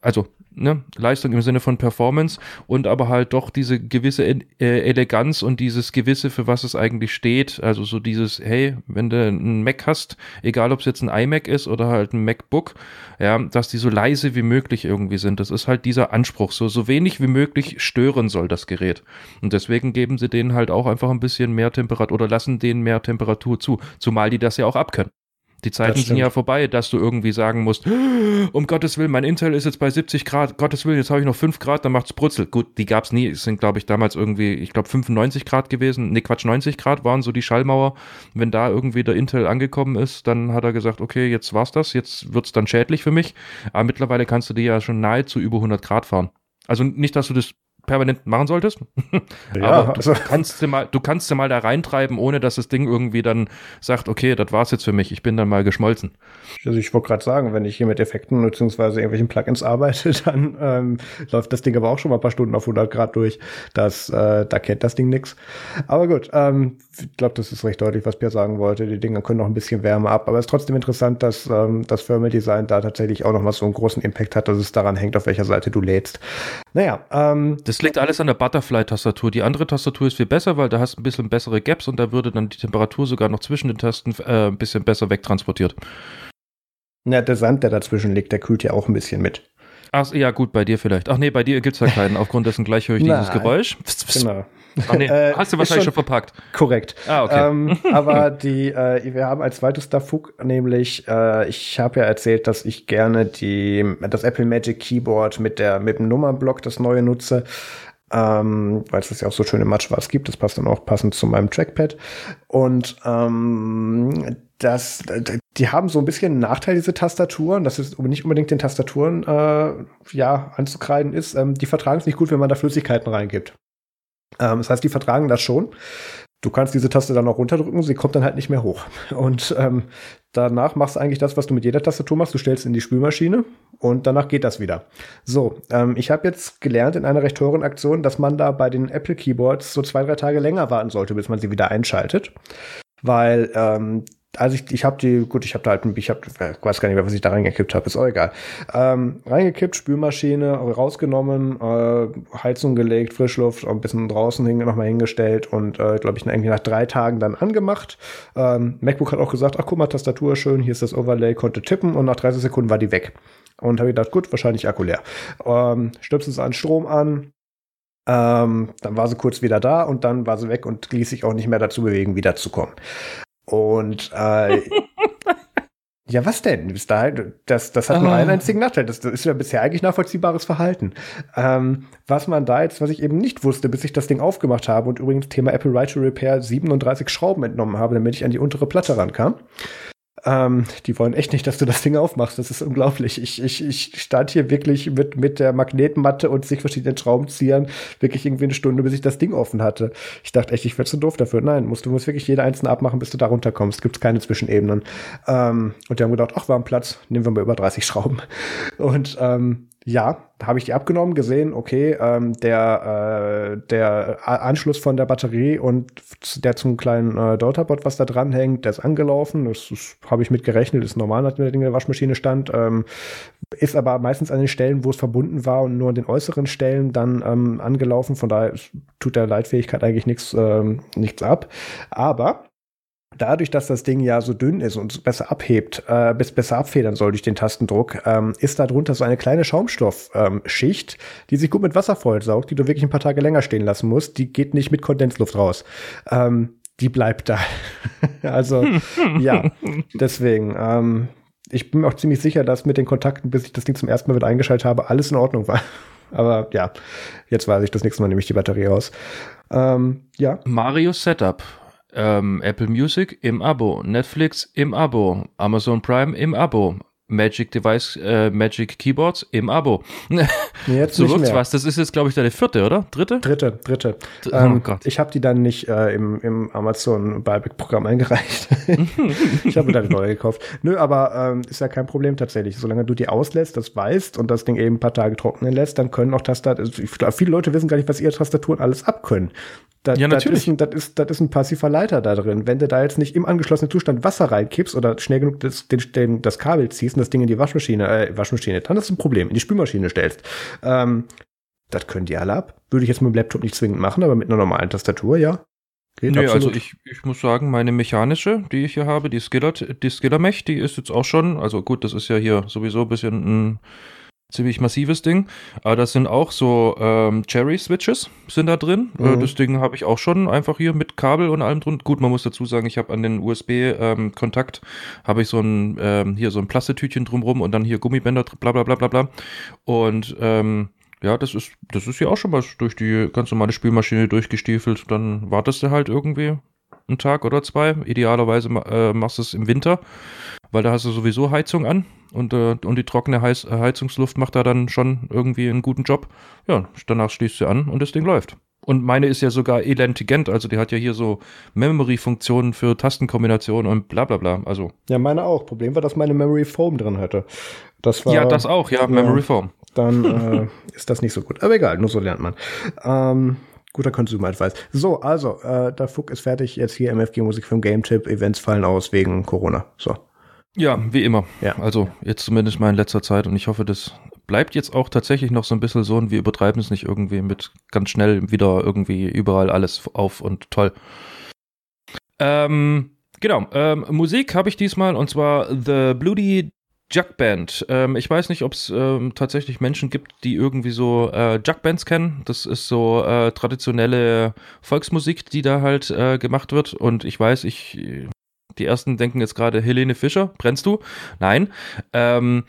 also ne, Leistung im Sinne von Performance und aber halt doch diese gewisse äh, Eleganz und dieses gewisse, für was es eigentlich steht. Also so dieses, hey, wenn du einen Mac hast, egal ob es jetzt ein iMac ist oder halt ein MacBook, ja, dass die so leise wie möglich irgendwie sind. Das ist halt dieser Anspruch. So, so wenig wie möglich stören soll das Gerät. Und deswegen geben sie denen halt auch einfach ein bisschen mehr Temperatur oder lassen denen mehr Temperatur zu. Zumal die das ja auch abkönnen. Die Zeiten sind ja vorbei, dass du irgendwie sagen musst, um Gottes Willen, mein Intel ist jetzt bei 70 Grad, Gottes Willen, jetzt habe ich noch 5 Grad, dann macht's Brutzel. Gut, die gab's nie, es sind glaube ich damals irgendwie, ich glaube 95 Grad gewesen, ne Quatsch, 90 Grad waren so die Schallmauer. Wenn da irgendwie der Intel angekommen ist, dann hat er gesagt, okay, jetzt war's das, jetzt wird's dann schädlich für mich. Aber mittlerweile kannst du die ja schon nahezu über 100 Grad fahren. Also nicht, dass du das permanent machen solltest. Ja, Aber also. du, kannst sie mal, du kannst sie mal da reintreiben, ohne dass das Ding irgendwie dann sagt, okay, das war's jetzt für mich, ich bin dann mal geschmolzen. Also ich wollte gerade sagen, wenn ich hier mit Effekten bzw. irgendwelchen Plugins arbeite, dann ähm, läuft das Ding aber auch schon mal ein paar Stunden auf 100 Grad durch. Das, äh, da kennt das Ding nix. Aber gut, ähm, ich glaube, das ist recht deutlich, was Pierre sagen wollte. Die Dinger können noch ein bisschen Wärme ab, aber es ist trotzdem interessant, dass ähm, das Thermal Design da tatsächlich auch noch mal so einen großen Impact hat, dass es daran hängt, auf welcher Seite du lädst. Naja, ähm, das liegt alles an der Butterfly-Tastatur. Die andere Tastatur ist viel besser, weil da hast du ein bisschen bessere Gaps und da würde dann die Temperatur sogar noch zwischen den Tasten äh, ein bisschen besser wegtransportiert. Na, der Sand, der dazwischen liegt, der kühlt ja auch ein bisschen mit. Ach, ja, gut, bei dir vielleicht. Ach nee, bei dir gibt es ja keinen. Aufgrund dessen gleich höre ich dieses Geräusch. Genau. Ach nee, äh, hast du wahrscheinlich schon, schon, verpackt. Korrekt. Ah, okay. Ähm, aber die, äh, wir haben als zweites Dafug, nämlich, äh, ich habe ja erzählt, dass ich gerne die, das Apple Magic Keyboard mit der, mit dem Nummernblock, das neue nutze ähm, weil es das ja auch so schön im Matschwarz gibt. Das passt dann auch passend zu meinem Trackpad. Und ähm, das, die haben so ein bisschen einen Nachteil, diese Tastaturen. Das ist nicht unbedingt den Tastaturen äh, ja anzukreiden ist. Ähm, die vertragen es nicht gut, wenn man da Flüssigkeiten reingibt. Ähm, das heißt, die vertragen das schon. Du kannst diese Taste dann auch runterdrücken, sie kommt dann halt nicht mehr hoch. Und ähm, danach machst du eigentlich das, was du mit jeder Tastatur machst. Du stellst in die Spülmaschine und danach geht das wieder. So, ähm, ich habe jetzt gelernt in einer recht teuren Aktion, dass man da bei den Apple Keyboards so zwei, drei Tage länger warten sollte, bis man sie wieder einschaltet. Weil ähm, also ich, ich habe die, gut, ich habe da halt, ich hab, weiß gar nicht mehr, was ich da reingekippt habe, ist auch egal. Ähm, reingekippt, Spülmaschine rausgenommen, äh, Heizung gelegt, Frischluft, ein bisschen draußen hin, nochmal hingestellt und äh, glaube ich irgendwie nach drei Tagen dann angemacht. Ähm, MacBook hat auch gesagt, ach guck mal, Tastatur schön, hier ist das Overlay, konnte tippen und nach 30 Sekunden war die weg. Und habe gedacht, gut, wahrscheinlich Akku leer. Ähm, stöpselt es an Strom an, ähm, dann war sie kurz wieder da und dann war sie weg und ließ sich auch nicht mehr dazu bewegen, wiederzukommen. Und äh, Ja, was denn? Bis dahin, das, das hat ah. nur einen einzigen Nachteil. Das, das ist ja bisher eigentlich nachvollziehbares Verhalten. Ähm, was man da jetzt, was ich eben nicht wusste, bis ich das Ding aufgemacht habe und übrigens Thema Apple Right to Repair 37 Schrauben entnommen habe, damit ich an die untere Platte rankam. Ähm, die wollen echt nicht, dass du das Ding aufmachst. Das ist unglaublich. Ich, ich, ich stand hier wirklich mit, mit der Magnetmatte und sich verschiedenen Schraubenziehern wirklich irgendwie eine Stunde, bis ich das Ding offen hatte. Ich dachte echt, ich werde zu doof dafür. Nein, musst, du musst wirklich jede einzelne abmachen, bis du da runterkommst. Gibt keine Zwischenebenen. Ähm, und die haben gedacht, ach, war ein Platz, nehmen wir mal über 30 Schrauben. Und ähm, ja, habe ich die abgenommen, gesehen, okay, ähm, der, äh, der Anschluss von der Batterie und der zum kleinen äh, Daughterbot, was da dran hängt, der ist angelaufen. Das, das habe ich mit gerechnet, ist normal, nachdem der Ding in der Waschmaschine stand. Ähm, ist aber meistens an den Stellen, wo es verbunden war und nur an den äußeren Stellen dann ähm, angelaufen. Von daher tut der Leitfähigkeit eigentlich nichts ähm, nichts ab. Aber Dadurch, dass das Ding ja so dünn ist und besser abhebt, äh, bis besser abfedern soll durch den Tastendruck, ähm, ist da drunter so eine kleine Schaumstoffschicht, ähm, die sich gut mit Wasser vollsaugt, die du wirklich ein paar Tage länger stehen lassen musst. Die geht nicht mit Kondensluft raus. Ähm, die bleibt da. also ja, deswegen. Ähm, ich bin mir auch ziemlich sicher, dass mit den Kontakten, bis ich das Ding zum ersten Mal wieder eingeschaltet habe, alles in Ordnung war. Aber ja, jetzt weiß ich, das nächste Mal nehme ich die Batterie raus. Ähm, ja. Mario Setup ähm, Apple Music im Abo, Netflix im Abo, Amazon Prime im Abo, Magic Device, äh, Magic Keyboards im Abo. Jetzt so wirkt's was. Das ist jetzt, glaube ich, deine vierte, oder? Dritte? Dritte, dritte. Oh ähm, Gott. Ich habe die dann nicht äh, im, im Amazon Buyback-Programm eingereicht. ich habe dann neue gekauft. Nö, aber ähm, ist ja kein Problem tatsächlich. Solange du die auslässt, das weißt und das Ding eben ein paar Tage trocknen lässt, dann können auch Tastaturen, also viele Leute wissen gar nicht, was ihre Tastaturen alles abkönnen. Das, ja, natürlich. Das ist, ist, ist ein passiver Leiter da drin. Wenn du da jetzt nicht im angeschlossenen Zustand Wasser reinkippst oder schnell genug das, den, den, das Kabel ziehst und das Ding in die Waschmaschine, äh, Waschmaschine, dann ist ein Problem, in die Spülmaschine stellst. Ähm, das können die alle ab. Würde ich jetzt mit dem Laptop nicht zwingend machen, aber mit einer normalen Tastatur, ja. Geht nee, also ich, ich muss sagen, meine mechanische, die ich hier habe, die Skiller, die Skiller Mech, die ist jetzt auch schon, also gut, das ist ja hier sowieso ein bisschen ein ziemlich massives Ding. Aber das sind auch so ähm, Cherry-Switches sind da drin. Äh, mhm. das Ding habe ich auch schon einfach hier mit Kabel und allem drin. Gut, man muss dazu sagen, ich habe an den USB-Kontakt ähm, habe ich so ein ähm, hier so ein Plastetütchen drumrum und dann hier Gummibänder, bla bla bla bla bla. Und ähm, ja, das ist, das ist ja auch schon mal durch die ganz normale Spülmaschine durchgestiefelt. Dann wartest du halt irgendwie einen Tag oder zwei. Idealerweise äh, machst du es im Winter, weil da hast du sowieso Heizung an und, äh, und die trockene Heiz Heizungsluft macht da dann schon irgendwie einen guten Job. Ja, danach schließt sie an und das Ding läuft. Und meine ist ja sogar elentigent, also die hat ja hier so Memory-Funktionen für Tastenkombinationen und bla bla bla. Also. Ja, meine auch. Problem war, dass meine Memory Foam drin hatte. Das war, ja, das auch, ja, Memory Foam. Dann äh, ist das nicht so gut. Aber egal, nur so lernt man. Ähm, guter Consumer Advice. So, also, äh, der Fuck ist fertig. Jetzt hier MFG Musik für den Game Tip. Events fallen aus wegen Corona. So. Ja, wie immer. Ja. Also jetzt zumindest mal in letzter Zeit und ich hoffe, das bleibt jetzt auch tatsächlich noch so ein bisschen so und wir übertreiben es nicht irgendwie mit ganz schnell wieder irgendwie überall alles auf und toll. Ähm, genau, ähm, Musik habe ich diesmal und zwar The Bloody Jug Band. Ähm, ich weiß nicht, ob es ähm, tatsächlich Menschen gibt, die irgendwie so äh, Jug Bands kennen. Das ist so äh, traditionelle Volksmusik, die da halt äh, gemacht wird. Und ich weiß, ich die ersten denken jetzt gerade, Helene Fischer, brennst du? Nein. Ähm,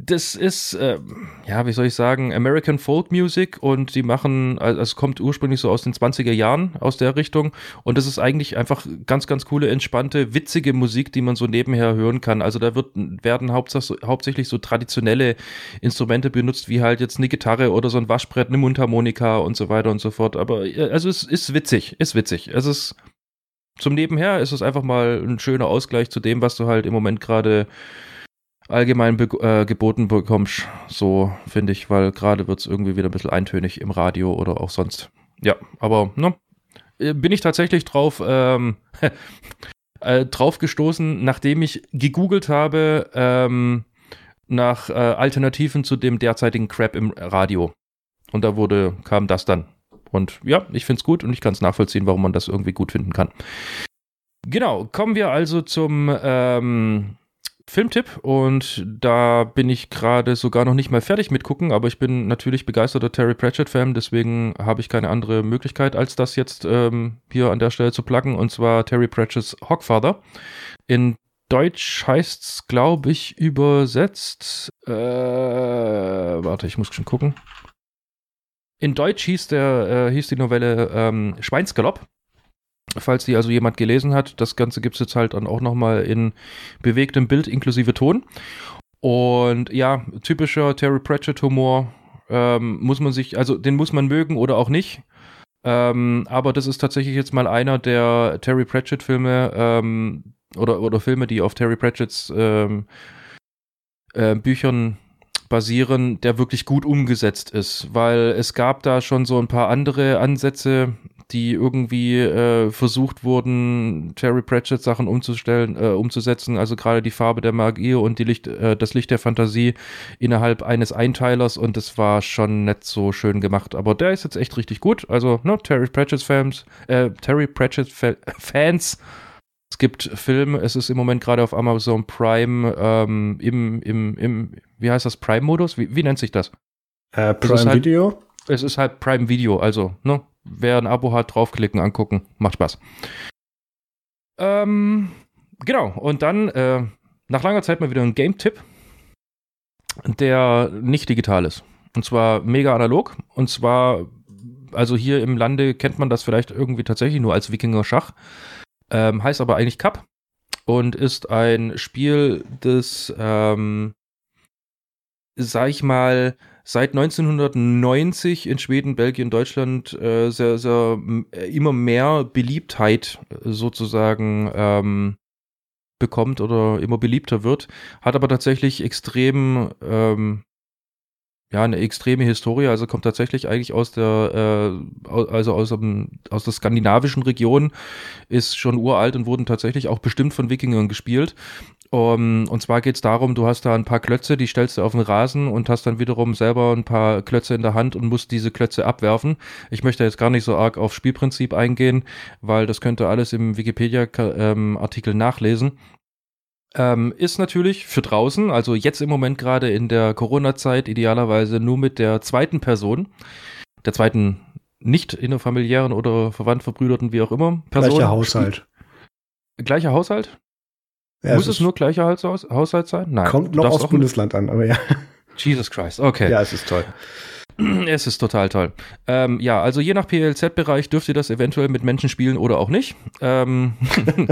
das ist, äh, ja, wie soll ich sagen, American Folk Music und die machen, also es kommt ursprünglich so aus den 20er Jahren, aus der Richtung und das ist eigentlich einfach ganz, ganz coole, entspannte, witzige Musik, die man so nebenher hören kann. Also da wird, werden hauptsächlich, so traditionelle Instrumente benutzt, wie halt jetzt eine Gitarre oder so ein Waschbrett, eine Mundharmonika und so weiter und so fort. Aber äh, also es ist witzig, ist witzig. Es ist zum Nebenher ist es einfach mal ein schöner Ausgleich zu dem, was du halt im Moment gerade allgemein be äh, geboten bekommst. So finde ich, weil gerade wird es irgendwie wieder ein bisschen eintönig im Radio oder auch sonst. Ja, aber ne, bin ich tatsächlich drauf, ähm, äh, drauf gestoßen, nachdem ich gegoogelt habe ähm, nach äh, Alternativen zu dem derzeitigen Crap im Radio. Und da wurde, kam das dann. Und ja, ich finde es gut und ich kann es nachvollziehen, warum man das irgendwie gut finden kann. Genau, kommen wir also zum ähm, Filmtipp und da bin ich gerade sogar noch nicht mal fertig mit gucken, aber ich bin natürlich begeisterter Terry Pratchett-Fan, deswegen habe ich keine andere Möglichkeit, als das jetzt ähm, hier an der Stelle zu pluggen und zwar Terry Pratchett's Hogfather, in Deutsch heißt's, glaube ich, übersetzt. Äh, warte, ich muss schon gucken. In Deutsch hieß, der, äh, hieß die Novelle ähm, Schweinsgalopp. Falls die also jemand gelesen hat, das Ganze gibt es jetzt halt dann auch nochmal in bewegtem Bild inklusive Ton. Und ja, typischer Terry Pratchett-Humor ähm, muss man sich, also den muss man mögen oder auch nicht. Ähm, aber das ist tatsächlich jetzt mal einer der Terry Pratchett-Filme ähm, oder, oder Filme, die auf Terry Pratchett's ähm, äh, Büchern basieren, der wirklich gut umgesetzt ist, weil es gab da schon so ein paar andere Ansätze, die irgendwie äh, versucht wurden, Terry Pratchett Sachen umzustellen, äh, umzusetzen, also gerade die Farbe der Magie und die Licht, äh, das Licht der Fantasie innerhalb eines Einteilers und das war schon nicht so schön gemacht, aber der ist jetzt echt richtig gut, also ne, Terry Pratchett Fans, äh, Terry Pratchett Fa Fans. Es gibt Filme, es ist im Moment gerade auf Amazon Prime ähm, im, im, im, wie heißt das, Prime-Modus? Wie, wie nennt sich das? Äh, Prime halt, Video? Es ist halt Prime Video, also, ne? Wer ein Abo hat, draufklicken, angucken, macht Spaß. Ähm, genau, und dann äh, nach langer Zeit mal wieder ein Game-Tipp, der nicht digital ist. Und zwar mega analog. Und zwar, also hier im Lande kennt man das vielleicht irgendwie tatsächlich nur als Wikinger-Schach. Ähm, heißt aber eigentlich Cup und ist ein Spiel, das, ähm, sag ich mal, seit 1990 in Schweden, Belgien, Deutschland äh, sehr, sehr äh, immer mehr Beliebtheit äh, sozusagen ähm, bekommt oder immer beliebter wird, hat aber tatsächlich extrem ähm, ja, eine extreme Historie, also kommt tatsächlich eigentlich aus der, äh, also aus, dem, aus der skandinavischen Region, ist schon uralt und wurden tatsächlich auch bestimmt von Wikingern gespielt. Um, und zwar geht es darum, du hast da ein paar Klötze, die stellst du auf den Rasen und hast dann wiederum selber ein paar Klötze in der Hand und musst diese Klötze abwerfen. Ich möchte jetzt gar nicht so arg auf Spielprinzip eingehen, weil das könnte alles im Wikipedia-Artikel ähm, nachlesen. Ähm, ist natürlich für draußen, also jetzt im Moment gerade in der Corona-Zeit, idealerweise nur mit der zweiten Person, der zweiten nicht innerfamiliären oder verwandt, verbrüderten, wie auch immer, Person. Gleicher Haushalt. Gleicher Haushalt? Ja, Muss es, es nur gleicher Haushalt sein? Nein. Kommt noch aus Bundesland an, aber ja. Jesus Christ, okay. Ja, es ist toll. Es ist total toll. Ähm, ja, also je nach PLZ-Bereich dürft ihr das eventuell mit Menschen spielen oder auch nicht. Ähm,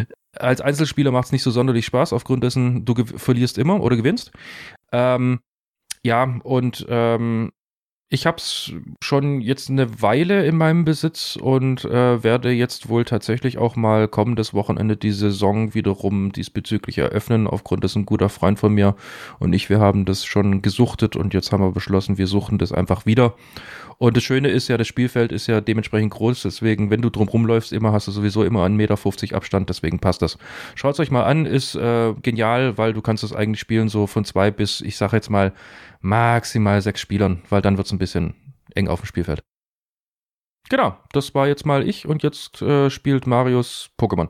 als Einzelspieler macht es nicht so sonderlich Spaß, aufgrund dessen du verlierst immer oder gewinnst. Ähm, ja, und ähm, ich habe es schon jetzt eine Weile in meinem Besitz und äh, werde jetzt wohl tatsächlich auch mal kommendes Wochenende die Saison wiederum diesbezüglich eröffnen, aufgrund dessen ein guter Freund von mir und ich, wir haben das schon gesuchtet und jetzt haben wir beschlossen, wir suchen das einfach wieder. Und das Schöne ist ja, das Spielfeld ist ja dementsprechend groß, deswegen, wenn du drum rumläufst, immer hast du sowieso immer einen Meter 50 Abstand, deswegen passt das. Schaut euch mal an, ist äh, genial, weil du kannst es eigentlich spielen so von zwei bis, ich sag jetzt mal, maximal sechs Spielern, weil dann wird es ein bisschen eng auf dem Spielfeld. Genau, das war jetzt mal ich und jetzt äh, spielt Marius Pokémon.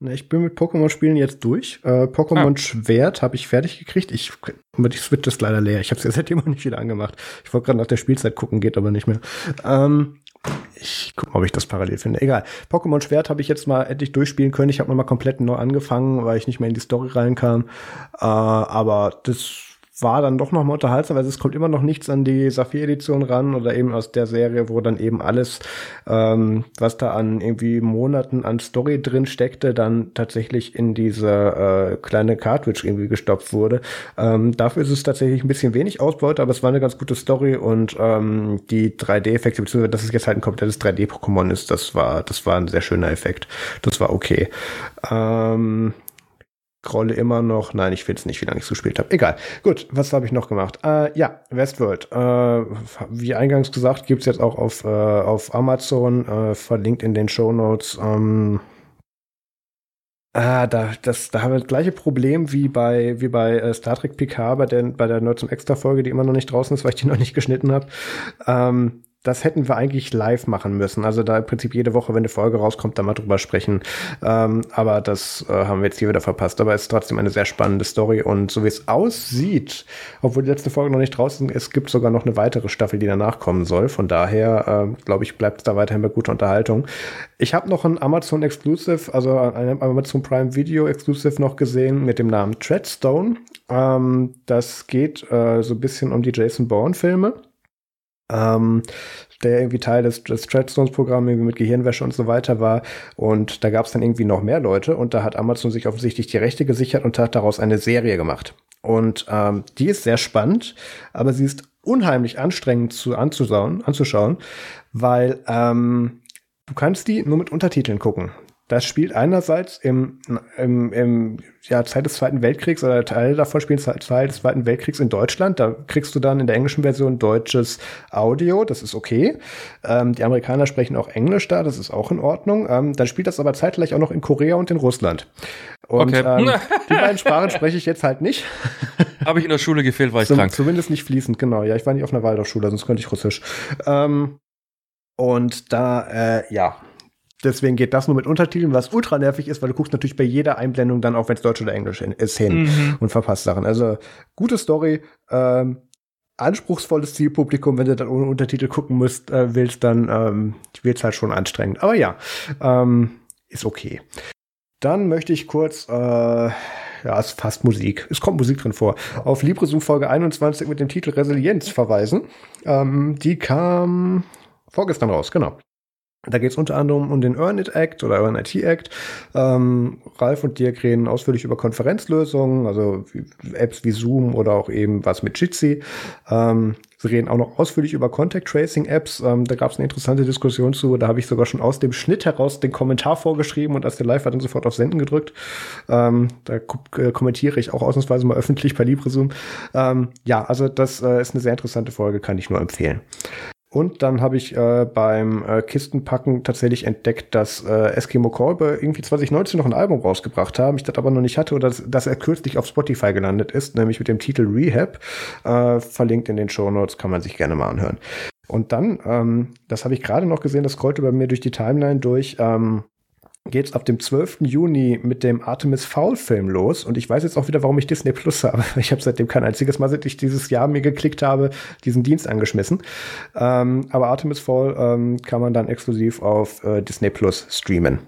Ich bin mit Pokémon-Spielen jetzt durch. Äh, Pokémon ah. Schwert habe ich fertig gekriegt. Ich, aber die Switch ist leider leer. Ich habe es ja seitdem auch nicht wieder angemacht. Ich wollte gerade nach der Spielzeit gucken, geht aber nicht mehr. Ähm, ich guck mal, ob ich das parallel finde. Egal. Pokémon Schwert habe ich jetzt mal endlich durchspielen können. Ich habe nochmal komplett neu angefangen, weil ich nicht mehr in die Story reinkam. Äh, aber das war dann doch noch mal unterhaltsam, weil es kommt immer noch nichts an die Saphir-Edition ran oder eben aus der Serie, wo dann eben alles, ähm, was da an irgendwie Monaten an Story drin steckte, dann tatsächlich in diese äh, kleine Cartridge irgendwie gestopft wurde. Ähm, dafür ist es tatsächlich ein bisschen wenig Ausbeute, aber es war eine ganz gute Story und ähm, die 3D-Effekte, beziehungsweise dass es jetzt halt ein komplettes 3D-Pokémon ist, das war, das war ein sehr schöner Effekt. Das war okay. Ähm, scrolle immer noch. Nein, ich finde es nicht, wie lange ich gespielt habe. Egal. Gut, was habe ich noch gemacht? Äh, ja, Westworld. Äh, wie eingangs gesagt, gibt's jetzt auch auf, äh, auf Amazon, äh, verlinkt in den Show Notes. Ähm, Ah, da, das, da haben wir das gleiche Problem wie bei, wie bei äh, Star Trek PK, bei der, bei der Nerd zum Extra-Folge, die immer noch nicht draußen ist, weil ich die noch nicht geschnitten habe. Ähm, das hätten wir eigentlich live machen müssen. Also da im Prinzip jede Woche, wenn eine Folge rauskommt, da mal drüber sprechen. Ähm, aber das äh, haben wir jetzt hier wieder verpasst. Aber es ist trotzdem eine sehr spannende Story und so wie es aussieht, obwohl die letzte Folge noch nicht draußen ist, gibt sogar noch eine weitere Staffel, die danach kommen soll. Von daher, äh, glaube ich, bleibt es da weiterhin bei guter Unterhaltung. Ich habe noch ein Amazon Exclusive, also ein Amazon Prime Video Exclusive noch gesehen mit dem Namen Treadstone. Ähm, das geht äh, so ein bisschen um die Jason Bourne Filme ähm, der irgendwie Teil des, des Treadstones-Programms irgendwie mit Gehirnwäsche und so weiter war. Und da gab es dann irgendwie noch mehr Leute und da hat Amazon sich offensichtlich die Rechte gesichert und hat daraus eine Serie gemacht. Und ähm, die ist sehr spannend, aber sie ist unheimlich anstrengend zu anzuschauen, anzuschauen weil ähm, du kannst die nur mit Untertiteln gucken. Das spielt einerseits im, im, im ja, Zeit des Zweiten Weltkriegs oder Teile davon spielen Zeit des Zweiten Weltkriegs in Deutschland. Da kriegst du dann in der englischen Version deutsches Audio, das ist okay. Ähm, die Amerikaner sprechen auch Englisch da, das ist auch in Ordnung. Ähm, dann spielt das aber zeitgleich auch noch in Korea und in Russland. Und okay. ähm, die beiden Sprachen spreche ich jetzt halt nicht. Habe ich in der Schule gefehlt, war ich Zum, krank. Zumindest nicht fließend, genau. Ja, ich war nicht auf einer Waldorfschule, sonst könnte ich Russisch. Ähm, und da, äh, ja, Deswegen geht das nur mit Untertiteln, was ultra nervig ist, weil du guckst natürlich bei jeder Einblendung dann auch, wenn es Deutsch oder Englisch ist, hin mhm. und verpasst Sachen. Also gute Story, ähm, anspruchsvolles Zielpublikum, wenn du dann ohne Untertitel gucken musst, äh, willst, dann ähm, wird es halt schon anstrengend. Aber ja, ähm, ist okay. Dann möchte ich kurz, äh, ja, es ist fast Musik. Es kommt Musik drin vor. Auf LibreZoo Folge 21 mit dem Titel Resilienz verweisen. Ähm, die kam vorgestern raus, genau. Da geht es unter anderem um den Earn It Act oder Earn IT Act. Ähm, Ralf und Dirk reden ausführlich über Konferenzlösungen, also Apps wie Zoom oder auch eben was mit Jitsi. Ähm, sie reden auch noch ausführlich über Contact Tracing Apps. Ähm, da gab es eine interessante Diskussion zu. Da habe ich sogar schon aus dem Schnitt heraus den Kommentar vorgeschrieben und als der live hat, dann sofort auf Senden gedrückt. Ähm, da äh, kommentiere ich auch ausnahmsweise mal öffentlich bei LibreZoom. Ähm, ja, also das äh, ist eine sehr interessante Folge, kann ich nur empfehlen. Und dann habe ich äh, beim äh, Kistenpacken tatsächlich entdeckt, dass äh, Eskimo Callboy irgendwie 2019 noch ein Album rausgebracht haben, ich das aber noch nicht hatte oder dass, dass er kürzlich auf Spotify gelandet ist, nämlich mit dem Titel Rehab. Äh, verlinkt in den Show Notes, kann man sich gerne mal anhören. Und dann, ähm, das habe ich gerade noch gesehen, das scrollte bei mir durch die Timeline durch. Ähm, geht es ab dem 12. Juni mit dem Artemis Fowl Film los. Und ich weiß jetzt auch wieder, warum ich Disney Plus habe. Ich habe seitdem kein einziges Mal, seit ich dieses Jahr mir geklickt habe, diesen Dienst angeschmissen. Ähm, aber Artemis Fowl ähm, kann man dann exklusiv auf äh, Disney Plus streamen.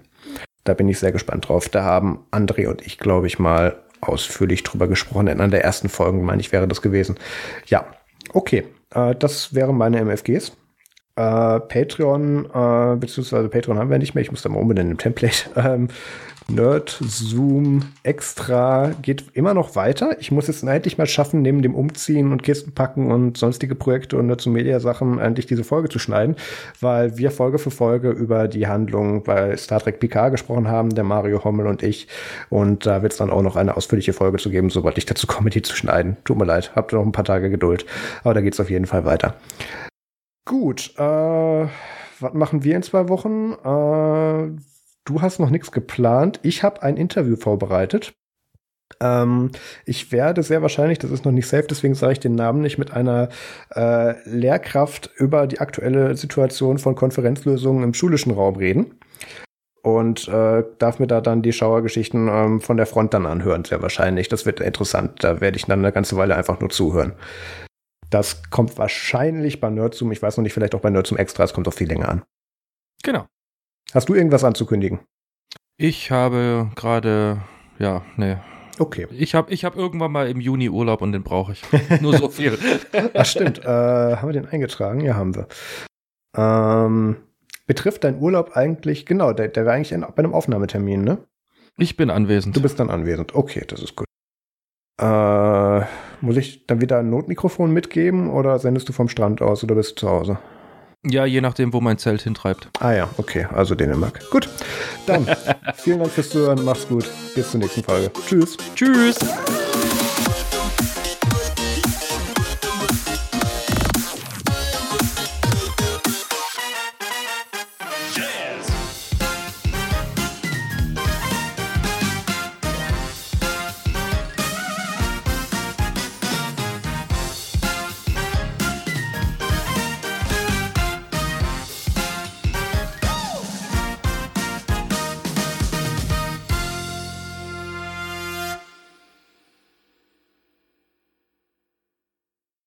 Da bin ich sehr gespannt drauf. Da haben André und ich, glaube ich, mal ausführlich drüber gesprochen. In einer der ersten Folgen, meine ich, wäre das gewesen. Ja, okay. Äh, das wären meine MFGs. Äh, Patreon, äh, beziehungsweise Patreon haben wir nicht mehr, ich muss da mal umbenennen im Template. Ähm, Nerd Zoom Extra geht immer noch weiter. Ich muss es endlich mal schaffen, neben dem Umziehen und Kisten packen und sonstige Projekte und Nerd Zoom Media Sachen endlich diese Folge zu schneiden, weil wir Folge für Folge über die Handlung bei Star Trek PK gesprochen haben, der Mario Hommel und ich. Und da wird es dann auch noch eine ausführliche Folge zu geben, sobald ich dazu komme, die zu schneiden. Tut mir leid, habt noch ein paar Tage Geduld. Aber da geht es auf jeden Fall weiter. Gut, äh, was machen wir in zwei Wochen? Äh, du hast noch nichts geplant. Ich habe ein Interview vorbereitet. Ähm, ich werde sehr wahrscheinlich, das ist noch nicht safe, deswegen sage ich den Namen nicht, mit einer äh, Lehrkraft über die aktuelle Situation von Konferenzlösungen im schulischen Raum reden. Und äh, darf mir da dann die Schauergeschichten ähm, von der Front dann anhören, sehr wahrscheinlich. Das wird interessant. Da werde ich dann eine ganze Weile einfach nur zuhören. Das kommt wahrscheinlich bei Nerdzoom, ich weiß noch nicht, vielleicht auch bei Nerdzoom Extra, es kommt auf viel länger an. Genau. Hast du irgendwas anzukündigen? Ich habe gerade, ja, nee. Okay. Ich habe ich hab irgendwann mal im Juni Urlaub und den brauche ich. Nur so viel. Ach stimmt. Äh, haben wir den eingetragen? Ja, haben wir. Ähm, betrifft dein Urlaub eigentlich, genau, der, der wäre eigentlich in, bei einem Aufnahmetermin, ne? Ich bin anwesend. Du bist dann anwesend. Okay, das ist gut. Äh, muss ich dann wieder ein Notmikrofon mitgeben oder sendest du vom Strand aus oder bist du zu Hause? Ja, je nachdem, wo mein Zelt hintreibt. Ah ja, okay, also Dänemark. Gut, dann vielen Dank fürs Zuhören, mach's gut. Bis zur nächsten Folge. Tschüss. Tschüss.